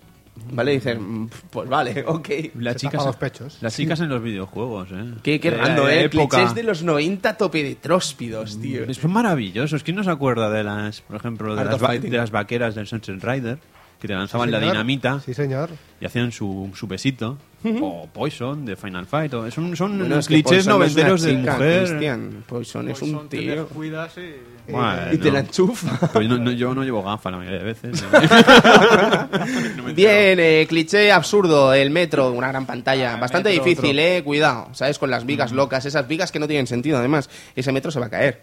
¿Vale? Dices, "Mm, pues vale, ok. Las Se chicas, tapa los pechos. Las chicas en los videojuegos, ¿eh? Qué, qué la rando, ¿eh? época. Clichés de los 90 tope de tróspidos, tío. Es maravilloso. ¿Quién no se acuerda de las, por ejemplo, de Art las, of va- Fighting. de las vaqueras del Sunset Rider? Que te lanzaban Sí, la dinamita Sí, señor. y hacían su, su besito. o Poison de Final Fight. o- son son Bueno, es que clichés Poison no es una noventeros de mujer. Cristian. Poison es un Pues te tío. descuidas y... Bueno, Y te la enchufa. Pues no- no- yo no llevo gafas la mayoría de veces. No Bien, eh, cliché absurdo, el metro, una gran pantalla. Ah, Bastante metro, difícil, otro. eh, cuidado, ¿sabes? Con las vigas locas, esas vigas que no tienen sentido, además. Ese metro se va a caer.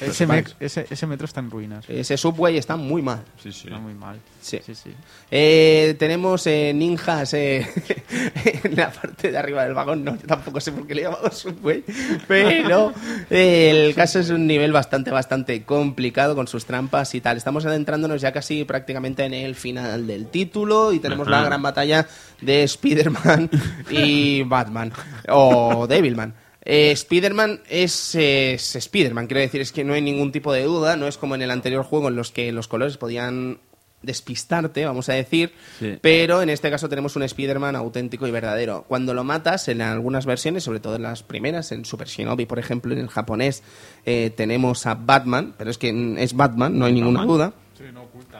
Ese, me- ese, ese metro está en ruinas. Ese subway está muy mal. Sí, sí. Está muy mal. Sí. sí. sí. Eh, tenemos eh, ninjas eh, en la parte de arriba del vagón. No, yo tampoco sé por qué le he llamado subway. Pero eh, el caso es un nivel bastante, bastante complicado con sus trampas y tal. Estamos adentrándonos ya casi prácticamente en el final del título y tenemos la gran batalla de Spider-Man y Batman. O Devilman. Eh, Spider-Man es, eh, es Spider-Man, quiero decir, es que no hay ningún tipo de duda, no es como en el anterior juego en los que los colores podían despistarte, vamos a decir, Sí. pero en este caso tenemos un Spider-Man auténtico y verdadero. Cuando lo matas, en algunas versiones, sobre todo en las primeras, en Super Shinobi, por ejemplo, en el japonés, eh, tenemos a Batman, pero es que es Batman, no hay ninguna Batman. duda.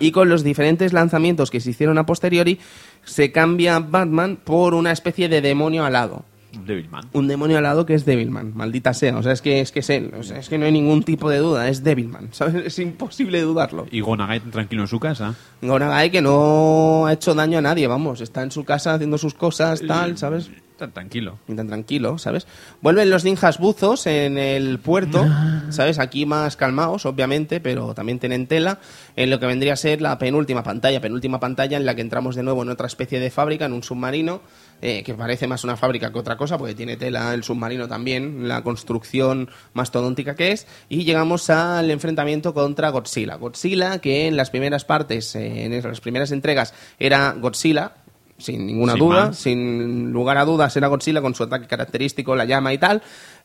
Y con los diferentes lanzamientos que se hicieron a posteriori, se cambia Batman por una especie de demonio alado. Devilman. Un demonio alado que es Devilman, maldita sea. O sea, es que es, que es él. O sea, es que no hay ningún tipo de duda, es Devilman. ¿Sabes? Es imposible dudarlo. Y Gonagai tranquilo en su casa. Gonagai que no ha hecho daño a nadie, vamos. Está en su casa haciendo sus cosas, tal, ¿sabes? Tan tranquilo. Y tan tranquilo, ¿sabes? Vuelven los ninjas buzos en el puerto, ¿sabes? Aquí más calmados, obviamente, pero también tienen tela, en lo que vendría a ser la penúltima pantalla, penúltima pantalla en la que entramos de nuevo en otra especie de fábrica, en un submarino, eh, que parece más una fábrica que otra cosa, porque tiene tela el submarino también, la construcción mastodóntica que es, y llegamos al enfrentamiento contra Godzilla. Godzilla, que en las primeras partes, eh, en las primeras entregas, era Godzilla, sin ninguna Sin duda, sin lugar a dudas era Godzilla con su ataque característico, la llama y tal,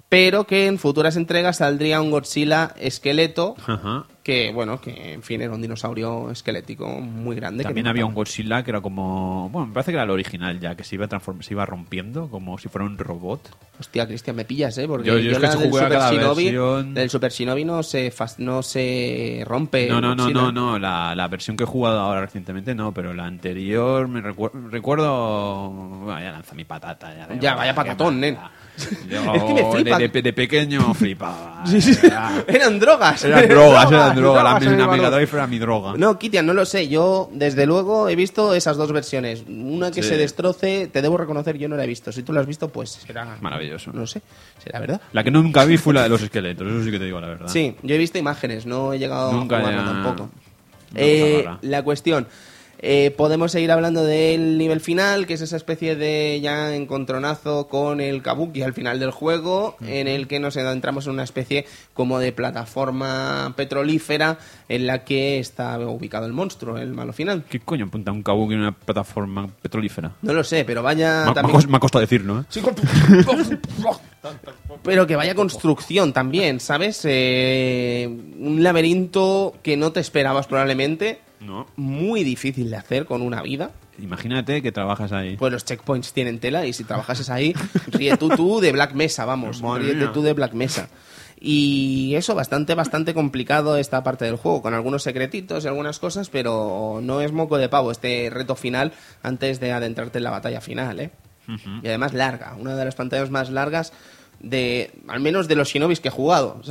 pero que en futuras entregas saldría un Godzilla esqueleto Ajá. que, bueno, que en fin era un dinosaurio esquelético muy grande. También había un. Godzilla que era como. Bueno, me parece que era el original ya, que se iba, transform- se iba rompiendo como si fuera un robot. Hostia, Cristian, me pillas, ¿eh? Porque Yo- yo es que la del Super Shinobi, versión. del Super Shinobi no se, no se rompe. No, no, no, no, no. La, la versión que he jugado ahora recientemente no, pero la anterior me recuer- recuerdo. Bueno, ya lanza mi patata. Ya, Ya, vaya patatón, nen. Yo Es que me flipa. De, de- de pequeño flipaba. Era- Eran drogas. Eran drogas, eran drogas. La, drogas la balón. Mega Drive era mi droga. No, Kitian, no lo sé. Yo, desde luego, he visto esas dos versiones. Una que Sí. se destroce, te debo reconocer, yo no la he visto. Si tú la has visto, pues será... Maravilloso. No sé, será verdad. La que nunca vi fue la de los esqueletos, eso sí que te digo la verdad. Sí, yo he visto imágenes, no he llegado Nunca a jugarlo ya- tampoco. Eh, la cuestión, eh, podemos seguir hablando del nivel final, que es esa especie de ya encontronazo con el Kabuki al final del juego, en el que nos adentramos en una especie como de plataforma petrolífera en la que está ubicado el monstruo, el malo final. ¿Qué coño apunta un kabuki en una plataforma petrolífera? No lo sé, pero vaya Me, también... me ha costado decirlo, ¿eh? Pero que vaya construcción también, ¿sabes? Eh, un laberinto que no te esperabas probablemente. No. Muy difícil de hacer con una vida. Imagínate que trabajas ahí. Pues los checkpoints tienen tela y si trabajases ahí, ríe tú tú de Black Mesa, vamos. Ríete tú de Black Mesa. Y eso, bastante, bastante complicado esta parte del juego, con algunos secretitos y algunas cosas, pero no es moco de pavo este reto final antes de adentrarte en la batalla final, ¿eh? Y además larga, una de las pantallas más largas de, al menos de los shinobis que he jugado.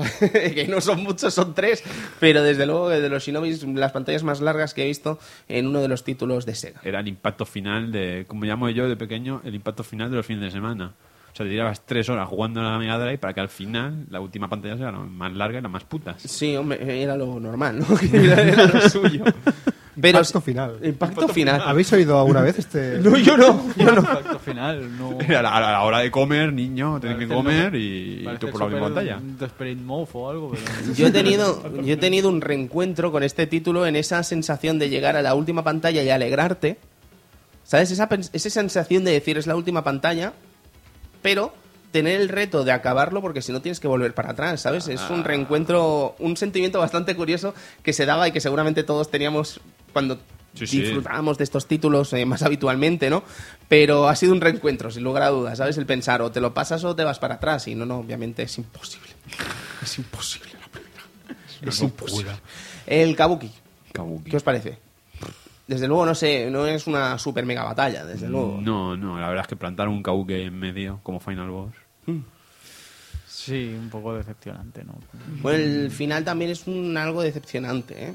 Que no son muchos, son tres, pero desde luego de los shinobis, las pantallas más largas que he visto en uno de los títulos de Sega. Era el impacto final de, como llamo yo de pequeño, el impacto final de los fines de semana. O sea, te tirabas tres horas jugando a la Mega Drive para que al final la última pantalla sea la más larga y la más putas. Sí, hombre, era lo normal, ¿no? Que era, era lo suyo. Pero Impacto final. Impacto final. ¿Habéis oído alguna vez este...? No, yo no, yo no. Impacto final, no. Era la, a la hora de comer, niño, tienes que comer lo- y, y tú por la misma pantalla. Move o algo, pero... Yo he tenido, yo he tenido un reencuentro con este título en esa sensación de llegar a la última pantalla y alegrarte. ¿Sabes? Esa, esa sensación de decir es la última pantalla, pero tener el reto de acabarlo porque si no tienes que volver para atrás, ¿sabes? Es Ah. un reencuentro, un sentimiento bastante curioso que se daba y que seguramente todos teníamos cuando Sí, sí. disfrutábamos de estos títulos eh, más habitualmente, ¿no? Pero ha sido un reencuentro, sin lugar a dudas, ¿sabes? El pensar o te lo pasas o te vas para atrás y no, no, obviamente es imposible. Es imposible la primera. Es imposible. El Kabuki, Kabuki. ¿qué os parece? Desde luego, no sé, no es una super mega batalla, desde luego. No, no, la verdad es que plantar un Kabuki en medio como Final Boss. Sí, un poco decepcionante, ¿no? Bueno, el final también es un algo decepcionante, ¿eh?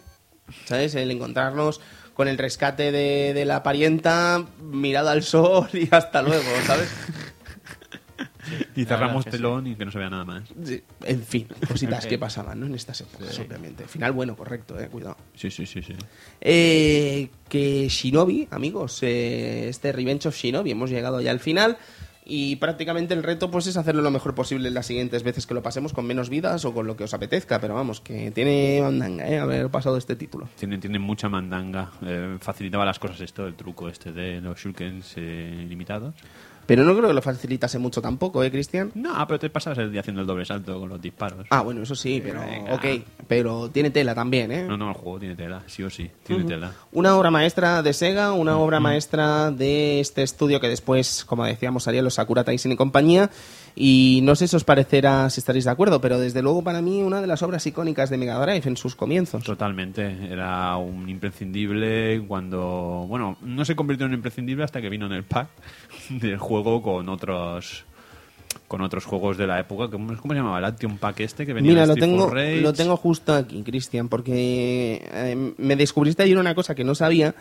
¿Sabes? El encontrarnos con el rescate de, de la parienta, mirada al sol y hasta luego, ¿sabes? Y la cerramos telón y que no se vea nada más. Sí, En fin, cositas Sí. que pasaban, ¿no? En estas épocas, obviamente. Final bueno, correcto, eh, cuidado. Sí, sí, sí, sí. Eh, que Shinobi, amigos, eh, este Revenge of Shinobi, hemos llegado ya al final y prácticamente el reto pues es hacerlo lo mejor posible las siguientes veces que lo pasemos con menos vidas o con lo que os apetezca, pero vamos, que tiene mandanga, ¿eh? Haber pasado este título. Tiene, tiene mucha mandanga. Eh, facilitaba las cosas esto, el truco este de los shurikens eh, limitados. Pero no creo que lo facilitase mucho tampoco, ¿eh, Cristian? No, pero te pasabas el día haciendo el doble salto con los disparos. Ah, bueno, eso sí, pero Venga. ok, pero tiene tela también, ¿eh? No, no, el juego tiene tela, sí o sí, tiene tela. Una obra maestra de Sega, una obra maestra de este estudio que después, como decíamos, haría los Sakura Taisen y compañía, Y no sé si os parecerá, si estaréis de acuerdo, pero desde luego para mí una de las obras icónicas de Mega Drive en sus comienzos. Totalmente, era un imprescindible cuando, bueno, no se convirtió en imprescindible hasta que vino en el pack del juego con otros con otros juegos de la época, ¿cómo, cómo se llamaba? El Action Pack este que venía Mira, lo tengo, Rage. lo tengo justo aquí, Cristian, porque eh, me descubriste ayer una cosa que no sabía,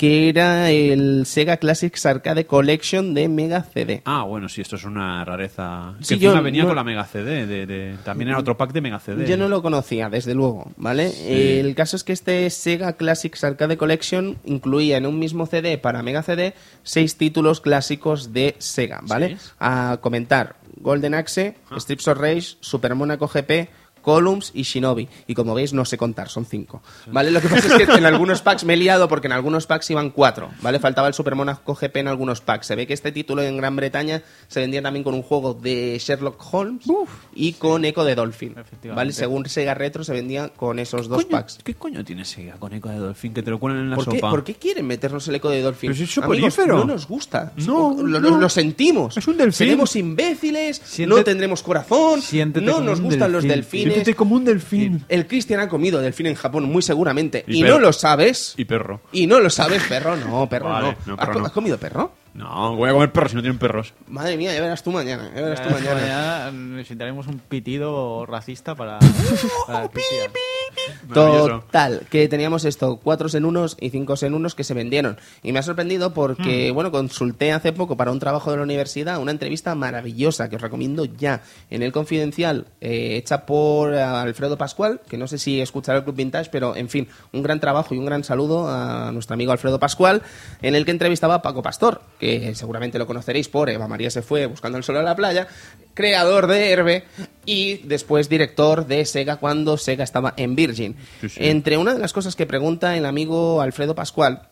que era el Sega Classics Arcade Collection de Mega CD. Ah, bueno, sí, esto es una rareza. Sí, que encima yo venía no- con la Mega CD, de, de- también era otro pack de Mega CD. Yo no lo conocía, desde luego, ¿vale? El caso es que este Sega Classics Arcade Collection incluía en un mismo CD para Mega CD seis títulos clásicos de Sega, ¿vale? Sí. A comentar, Golden Axe, Strips of Rage, Super Monaco GP, Columns y Shinobi. Y como veis, no sé contar, son cinco. ¿Vale? Lo que pasa es que en algunos packs me he liado porque en algunos packs iban cuatro. ¿Vale? Faltaba el Super Monaco GP en algunos packs. Se ve que este título en Gran Bretaña se vendía también con un juego de Sherlock Holmes y con Echo de Dolphin. ¿Vale? Según Sega Retro se vendía con esos dos Coño, packs. ¿Qué coño tiene Sega con Eco de Dolphin que te lo cuelan en la ¿Por qué, por qué quieren meternos el eco de Dolphin? Pero es Amigos, no nos gusta. No, lo, no. lo- lo sentimos. Es un delfín. Seremos imbéciles, no tendremos corazón, siéntete no nos gustan los delfín. Delfines. Siéntete como un delfín. El Cristian ha comido delfín en Japón, muy seguramente. Y no lo sabes. Y perro. Y no lo sabes, perro. No, perro Vale, no. no, ¿Has, perro no. has comido perro? No, voy a comer perros si no tienen perros. Madre mía, ya verás tú mañana. Ya verás tú Mañana, mañana. necesitaremos un pitido racista para, para el. Maravilloso. Total, que teníamos esto, cuatro en unos y cinco en unos que se vendieron. Y me ha sorprendido porque, bueno, consulté hace poco para un trabajo de la universidad una entrevista maravillosa que os recomiendo ya en el Confidencial, eh, hecha por eh, Alfredo Pascual, que no sé si escuchará el Club Vintage, pero en fin, un gran trabajo y un gran saludo a nuestro amigo Alfredo Pascual, en el que entrevistaba a Paco Pastor, que seguramente lo conoceréis por Eva María se fue buscando el sol a la playa, creador de Herbe y después director de Sega cuando Sega estaba en Virgin. Sí, sí. Entre una de las cosas que pregunta el amigo Alfredo Pascual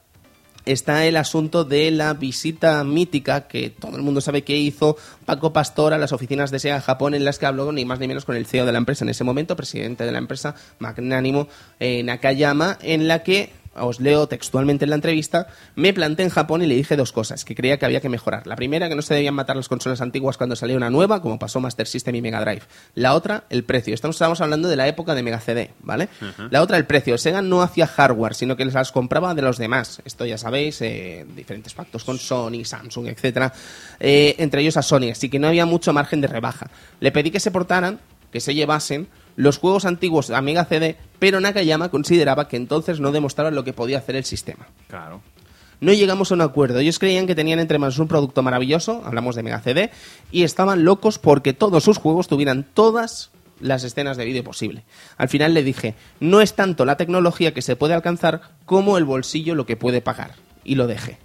está el asunto de la visita mítica que todo el mundo sabe que hizo Paco Pastor a las oficinas de SEGA en Japón en las que habló ni más ni menos con el CEO de la empresa en ese momento, presidente de la empresa, magnánimo eh, Nakayama, en la que os leo textualmente en la entrevista, me planté en Japón y le dije dos cosas que creía que había que mejorar. La primera, que no se debían matar las consolas antiguas cuando salía una nueva, como pasó Master System y Mega Drive. La otra, el precio. Estamos, hablando de la época de Mega CD, ¿vale? La otra, el precio. Sega no hacía hardware, sino que las compraba de los demás. Esto ya sabéis, eh, diferentes pactos con Sony, Samsung, etcétera. Eh, entre ellos a Sony, así que no había mucho margen de rebaja. Le pedí que se portaran, que se llevasen los juegos antiguos a Mega CD, pero Nakayama consideraba que entonces no demostraban lo que podía hacer el sistema. Claro. No llegamos a un acuerdo. Ellos creían que tenían entre manos un producto maravilloso, hablamos de Mega CD, y estaban locos porque todos sus juegos tuvieran todas las escenas de vídeo posible. Al final le dije, no es tanto la tecnología que se puede alcanzar como el bolsillo lo que puede pagar. Y lo dejé.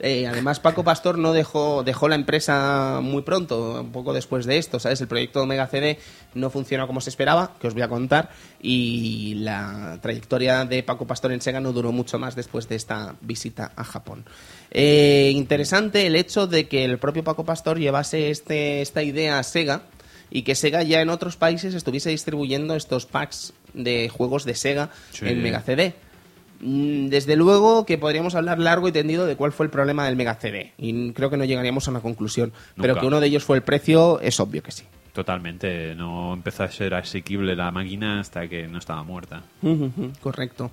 Eh, además, Paco Pastor no dejó, dejó la empresa muy pronto, un poco después de esto, ¿sabes? El proyecto Mega CD no funcionó como se esperaba, que os voy a contar, y la trayectoria de Paco Pastor en Sega no duró mucho más después de esta visita a Japón. Eh, interesante el hecho de que el propio Paco Pastor llevase este, esta idea a Sega y que Sega ya en otros países estuviese distribuyendo estos packs de juegos de Sega Sí. en Mega CD. Mm, Desde luego que podríamos hablar largo y tendido de cuál fue el problema del Mega CD y creo que no llegaríamos a una conclusión, pero que uno de ellos fue el precio es obvio que sí. Totalmente. No empezó a ser asequible la máquina hasta que no estaba muerta. Correcto.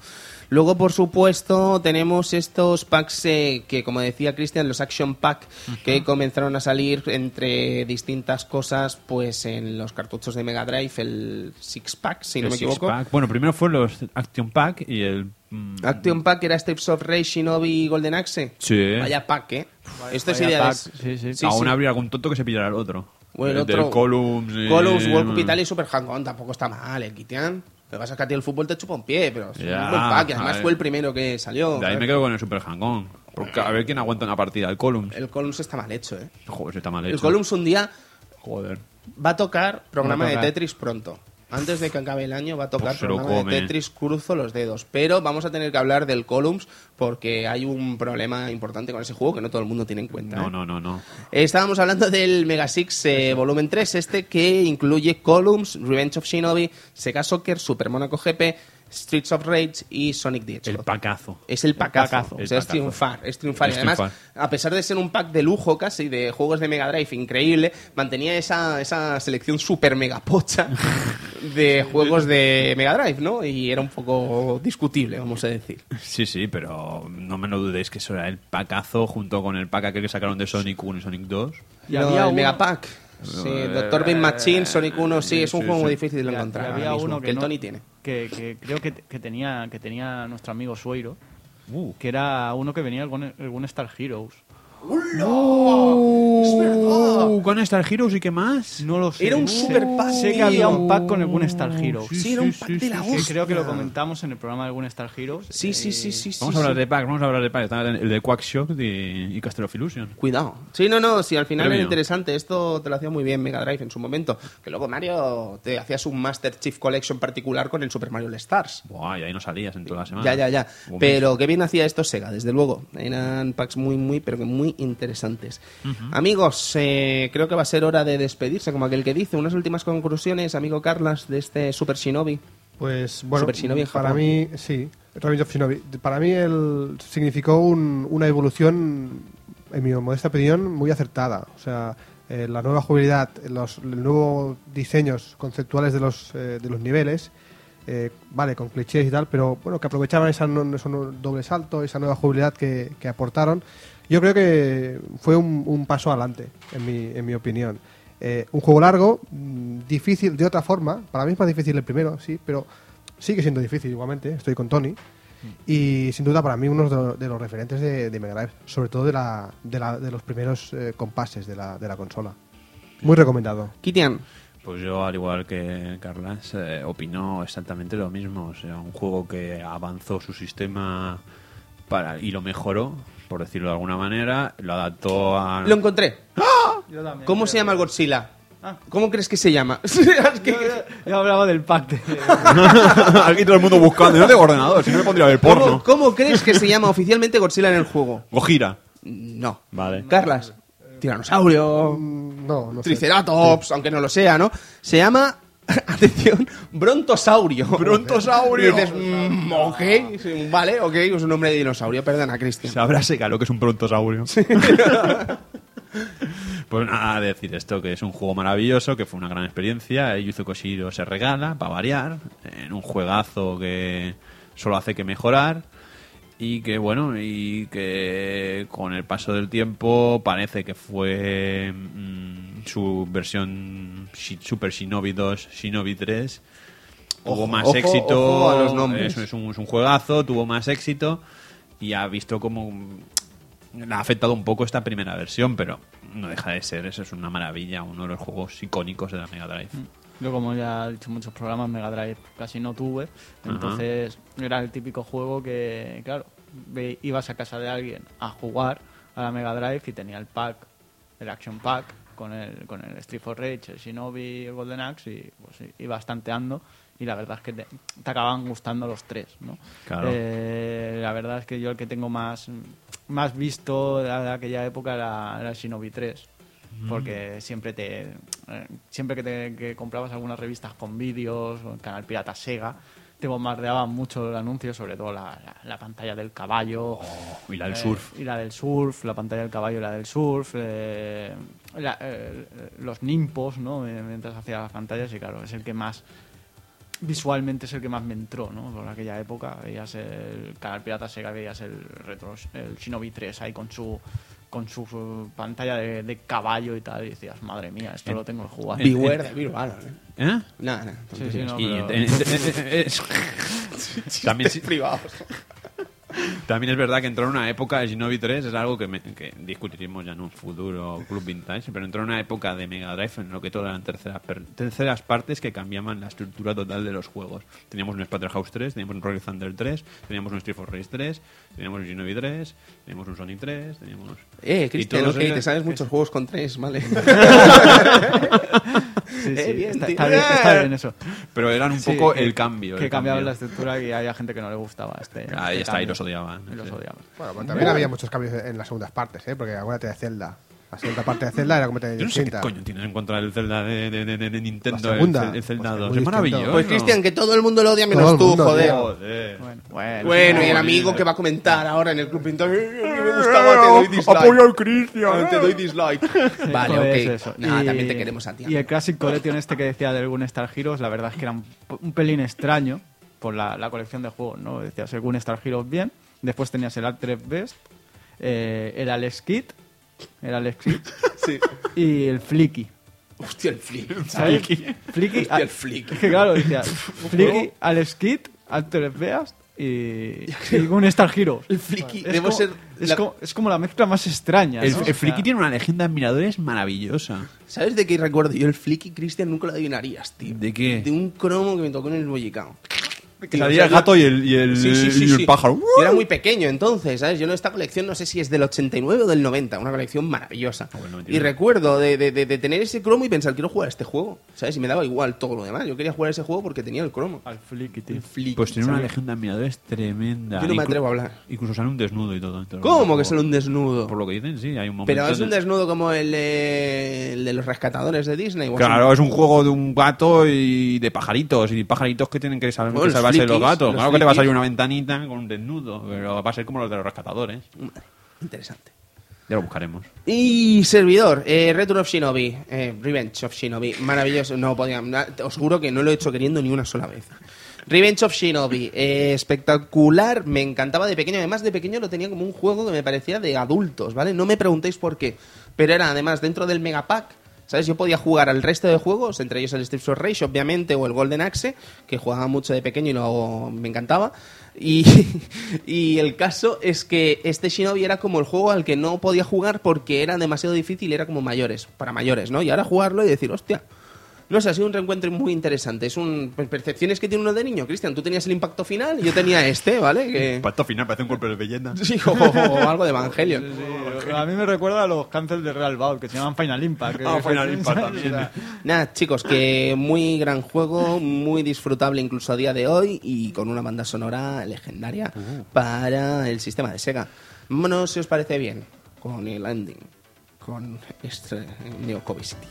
Luego, por supuesto, tenemos estos packs eh, que, como decía Cristian, los Action Pack, que comenzaron a salir entre distintas cosas, pues en los cartuchos de Mega Drive, el Six Pack, si no El me Six equivoco. Pack. Bueno, primero fue los Action Pack y el. mm, Action Pack era Steps of Rage, Shinobi y Golden Axe. Sí. Vaya pack, ¿eh? Esto es vaya idea pack, de- sí, sí. Aún sí. habría algún tonto que se pillara el otro. O el El otro- Columns. y- Columns, World Cup Italia y Super Hang-On tampoco está mal, el Kitian. Lo que pasa es que a ti el fútbol te chupa un pie, pero es Ya, un buen pack. y además fue el primero que salió. De ahí me quedo con el Super Hang-On. Porque a ver quién aguanta una partida. El Columns. El Columns está mal hecho, ¿eh? Joder, está mal hecho. El Columns un día Joder. va a tocar programa Va a de tocar. Tetris pronto. Antes de que acabe el año va a tocar Pues programa de. Tetris, cruzo los dedos. Pero vamos a tener que hablar del Columns porque hay un problema importante con ese juego que no todo el mundo tiene en cuenta. No, ¿eh? no, no, no. Estábamos hablando del Mega Six eh, Volumen 3, este que incluye Columns, Revenge of Shinobi, Sega Soccer, Super Monaco GP, Streets of Rage y Sonic the El pacazo. Es el pacazo. pacazo. O El sea, es pacazo. triunfar, es triunfar. Es y además, triunfar. a pesar de ser un pack de lujo casi, de juegos de Mega Drive increíble, mantenía esa, esa selección super mega pocha de juegos de Mega Drive, ¿no? Y era un poco discutible, vamos a decir. Sí, sí, pero no me lo dudéis que eso era el pacazo junto con el pack aquel que sacaron de Sonic 1 y Sonic 2. Y No, había el uno- Mega Pack. Sí, Doctor Bean Machine, Sonic 1, sí, es un sí, juego muy sí. difícil de encontrar. había mismo, uno que, que, el no- Tony tiene. Que, que creo que, que tenía que tenía nuestro amigo Sueiro, Uh, que era uno que venía algún, algún Star Heroes. Uh, con Star Heroes y qué más? No lo sé. Era un super pack, Sé que había un pack con algún Star Heroes. Sí, era un pack de la Que hostia. creo que lo comentamos en el programa de algún Star Heroes. Sí, sí, Eh, sí, sí. sí, Vamos a hablar sí. de pack, vamos a hablar de pack. Está el de Quackshot y, y Castle of Illusion. Cuidado. Sí, no, no, sí, al final Premio. era interesante. Esto te lo hacía muy bien Mega Drive en su momento. Que luego Mario te hacías un Master Chief Collection particular con el Super Mario All Stars. Buah, y ahí no salías en toda la semana. Ya, ya, ya. Pero qué bien hacía esto Sega, desde luego. Eran packs muy, muy, pero que muy interesantes. Amigos, eh, creo que va a ser hora de despedirse, como aquel que dice. Unas últimas conclusiones, amigo Carlas, de este Super Shinobi. Pues bueno, Super Shinobi en para mí, sí, Shinobi. Para mí el, significó un- una evolución, en mi modesta opinión, muy acertada. O sea, eh, la nueva jugabilidad, los, los nuevos diseños conceptuales de los, eh, de los niveles, eh, vale, con clichés y tal, pero bueno, que aprovechaban esa, no- ese doble salto, esa nueva jugabilidad que, que aportaron. Yo creo que fue un, un paso adelante, en mi, en mi opinión. Eh, un juego largo, mm, difícil de otra forma. Para mí es más difícil el primero, sí, pero sigue siendo difícil igualmente. Estoy con Tony. Y sin duda para mí uno de los, de los referentes de, de Mega Drive, sobre todo de, la, de, la- de los primeros eh, compases de la, de la consola. Muy recomendado. Kitian, Pues yo, al igual que Carlas, eh, opino exactamente lo mismo. O sea, un juego que avanzó su sistema para y lo mejoró, por decirlo de alguna manera, lo adaptó a... lo encontré. Yo también ¿Cómo se llama el Godzilla? Ah. ¿Cómo crees que se llama? Es que- Yo, yo hablaba del pack de... Aquí todo el mundo buscando. No tengo ordenador, si no me pondría el ¿Cómo, porno. cómo crees que se llama oficialmente Godzilla en el juego? Gojira. No. Vale. Carlas. Tiranosaurio. Mm, No, no sé. Triceratops, aunque no lo sea, ¿no? Se llama, atención, Brontosaurio. Brontosaurio. Y dices, mm, ok, sí, vale, ok, es un nombre de dinosaurio, perdona, Cristian. Sabrá seca lo que es un brontosaurio. pues nada, decir esto, que es un juego maravilloso, que fue una gran experiencia. Yuzo Koshiro se regala, para variar, en un juegazo que solo hace que mejorar. Y que bueno, y que con el paso del tiempo parece que fue mm, su versión Super Shinobi 2, Shinobi 3. Tuvo Ojo, más ojo, éxito. ojo a los nombres. Eso es un, es un juegazo, tuvo más éxito y ha visto como le ha afectado un poco esta primera versión, pero no deja de ser, eso es una maravilla, uno de los juegos icónicos de la Mega Drive. Yo, como ya he dicho en muchos programas, Mega Drive casi no tuve. Entonces, era el típico juego que, claro, ibas a casa de alguien a jugar a la Mega Drive y tenía el pack, el Action Pack, con el, con el Street for Rage, el Shinobi y el Golden Axe, y pues ibas tanteando. Y la verdad es que te, te acaban gustando los tres, ¿no? Claro. Eh, la verdad es que yo el que tengo más, más visto de aquella época era, era el Shinobi 3 porque siempre te eh, siempre que, te, que comprabas algunas revistas con vídeos o el canal pirata Sega te bombardeaban mucho el anuncio sobre todo la, la- la pantalla del caballo Y la del eh, surf. y la del surf la pantalla del caballo y la del surf eh, la- eh, los nimpos no mientras hacía las pantallas y claro es el que más visualmente es el que más me entró, ¿no? Por aquella época veías el canal pirata Sega, veías el retro, el Shinobi 3 ahí con su con su uh, pantalla de, de caballo y tal y decías, madre mía, esto lo tengo que jugar. Beware de Bill ¿eh? ¿Eh? Nada, nada. Sí, sí, no, pero- en- en- en- en- es- también, privados. También es verdad que entró en una época de Shinobi 3, es algo que, me- que discutiremos ya en un futuro Club Vintage, pero entró en una época de Mega Drive en lo que todo eran terceras, per- terceras partes que cambiaban la estructura total de los juegos. Teníamos un Splatterhouse 3, teníamos un Royal Thunder 3, teníamos un Street for Race 3, teníamos un Shinobi 3, teníamos un Sonic 3, teníamos... Eh, y Cristian, todos ok, eran- te sabes muchos juegos con tres, vale. Sí, sí, Eh, bien, está, bien, está bien eso. Pero eran un Sí, poco que- el cambio. Que el cambiaban cambio. la estructura y había gente que no le gustaba este. Ahí este está, y cambio. Odiaban. Y los sí. odiaban. Bueno, pues también había muchos cambios en las segundas partes, ¿eh? porque acuérdate de Zelda. La segunda parte de Zelda era completamente Yo no sé qué coño tienes en contra del Zelda de, de- de- de Nintendo, La segunda, el, el Zelda pues, 2. muy Es distinto. maravilloso. Pues Cristian, que todo el mundo lo odia Todo menos el tú, mundo, joder. tío. Joder. Bueno, bueno, Bueno, y el amigo que va a comentar ahora en el Club Pintor. "Eh, mí me gustaba, te doy dislike. al Cristian. Ah, Te doy dislike. Vale, Pues ok. eso. Nada, Y- también te queremos a ti. Y el Classic Collection este que decía del Gun Star Heroes, la verdad es que era un, un pelín extraño por la, la colección de juegos, ¿no? Decías el Gun Star Heroes bien, después tenías el Altered Best, eh, el Alex Kidd, el Alex Sí. y el Flicky. Hostia, el flick. ¿sabes? Flicky. Hostia, el Flicky. Es que claro, decía Flicky, Alex Kidd, Altered Best y, y Gun Star Heroes. El flicky. Es Debo como, ser. es, la- como, es como la mezcla más extraña. El, ¿no? el O sea, Friki tiene una legión de admiradores maravillosa. ¿Sabes de qué recuerdo? Yo el flicky Cristian nunca lo adivinarías, tío. ¿De qué? De un cromo que me tocó en el bollicao. Que salía el gato y el, y el, Sí, sí, sí, y el sí. pájaro. Yo era muy pequeño entonces, ¿sabes? Yo en esta colección no sé si es del 89 o del 90, una colección maravillosa. Ah, bueno, y recuerdo de, de- de- de tener ese cromo y pensar, quiero jugar a este juego, ¿sabes? Y me daba igual todo lo demás. Yo quería jugar a ese juego porque tenía el cromo. Al Flicky, tío. El flicky, Pues tiene una legión de admiradores tremenda. Yo no me Inclu- atrevo a hablar. Incluso sale un desnudo y todo. ¿Cómo que sale un desnudo? Por lo que dicen, sí, hay un momento. Pero es un de- desnudo como el, eh, el de los rescatadores de Disney. Claro, es un juego de un gato y de pajaritos. Y pajaritos que tienen que saber Bueno, que los gatos. los claro que te va a salir una ventanita con un desnudo. Pero va a ser como los de los rescatadores. Interesante. Ya lo buscaremos. Y servidor, eh, Return of Shinobi, eh, Revenge of Shinobi, maravilloso. No podía, os juro que no lo he hecho queriendo ni una sola vez. Revenge of Shinobi, eh, espectacular, me encantaba de pequeño. Además, de pequeño lo tenía como un juego que me parecía de adultos, ¿vale? No me preguntéis por qué, pero era además dentro del Megapack. ¿Sabes? Yo podía jugar al resto de juegos, entre ellos el Streets of Rage, obviamente, o el Golden Axe, que jugaba mucho de pequeño y me encantaba. Y, el caso es que este Shinobi era como el juego al que no podía jugar porque era demasiado difícil era como mayores, para mayores, ¿no? Y ahora jugarlo y decir, hostia, no sé, ha sido un reencuentro muy interesante. Es un pues, percepciones que tiene uno de niño, Cristian. Tú tenías el impacto final y yo tenía este, ¿vale? Que... Pacto final, parece un cuerpo de leyenda. Sí, o, o algo de Evangelion. Sí, a mí me recuerda a los cancels de Real Bout que se llaman Final Impact. Ah, Final Impact O también. Nada, chicos, que muy gran juego, muy disfrutable incluso a día de hoy y con una banda sonora legendaria para el sistema de Sega. Vámonos, si os parece bien, con el ending, con este Neo City.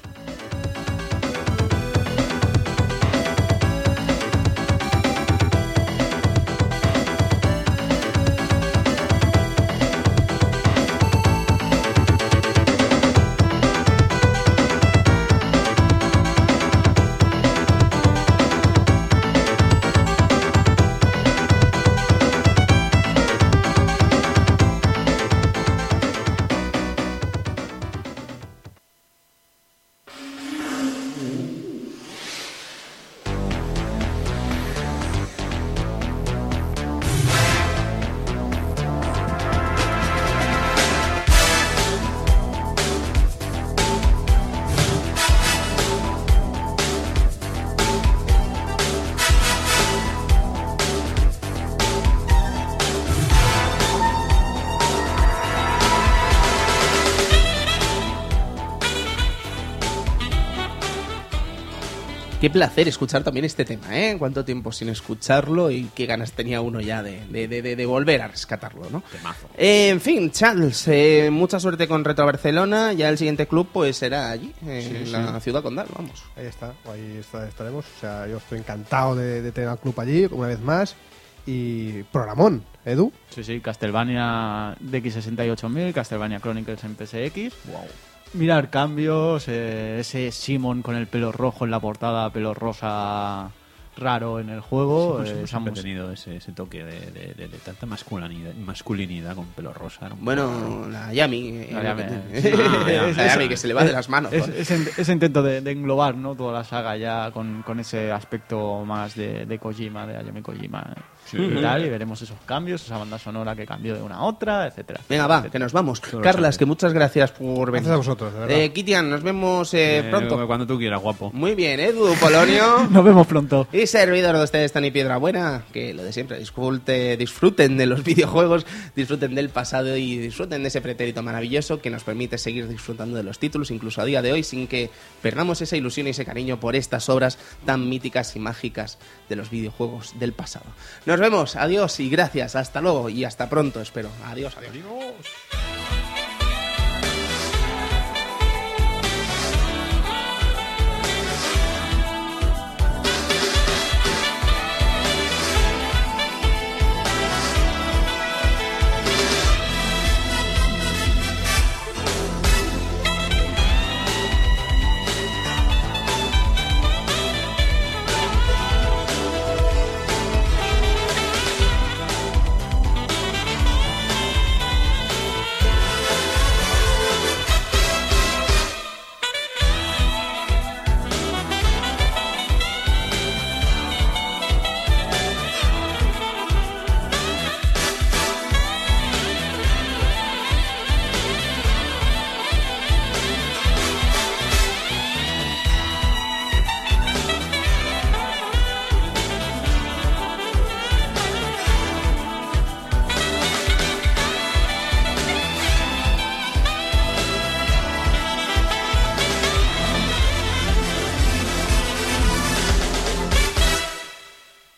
Placer escuchar también este tema, ¿eh? Cuánto tiempo sin escucharlo y qué ganas tenía uno ya de, de- de- de- de volver a rescatarlo, ¿no? Eh, en fin, Charles, eh, mucha suerte con Retro Barcelona. Ya el siguiente club pues será allí, en la ciudad condal, vamos. Ahí está, ahí está- estaremos. O sea, yo estoy encantado de, de tener al club allí una vez más. Y programón, Edu. Sí, sí, Castlevania DX68000, Castlevania Chronicles en PSX. Wow. Mirar cambios, eh, ese Simon con el pelo rojo en la portada, pelo rosa raro en el juego. Pues eh, hemos tenido ese, ese toque de, de- de- de tanta masculinidad, masculinidad con pelo rosa. Bueno, la Yami. eh, La Yami, que sí. la Es- Yami es- que se le va de las manos. Es- ese, ese intento de, de englobar ¿no? toda la saga ya con, con ese aspecto más de, de Kojima, de Ayumi Kojima Sí. y tal, y veremos esos cambios, esa banda sonora que cambió de una a otra, etcétera. Venga, va, etcétera. que nos vamos. Carlas, que muchas gracias por venir. Gracias a vosotros, de verdad. Eh, Kitian, nos vemos eh, Eh, pronto. Cuando tú quieras, guapo. Muy bien, Edu, Polonio. Nos vemos pronto. Y servidor de ustedes, Tony Piedra Buena, que lo de siempre, disfrute, disfruten de los videojuegos, disfruten del pasado y disfruten de ese pretérito maravilloso que nos permite seguir disfrutando de los títulos, incluso a día de hoy, sin que perdamos esa ilusión y ese cariño por estas obras tan míticas y mágicas de los videojuegos del pasado. Nos vemos, adiós y gracias, hasta luego y hasta pronto, espero. Adiós, adiós.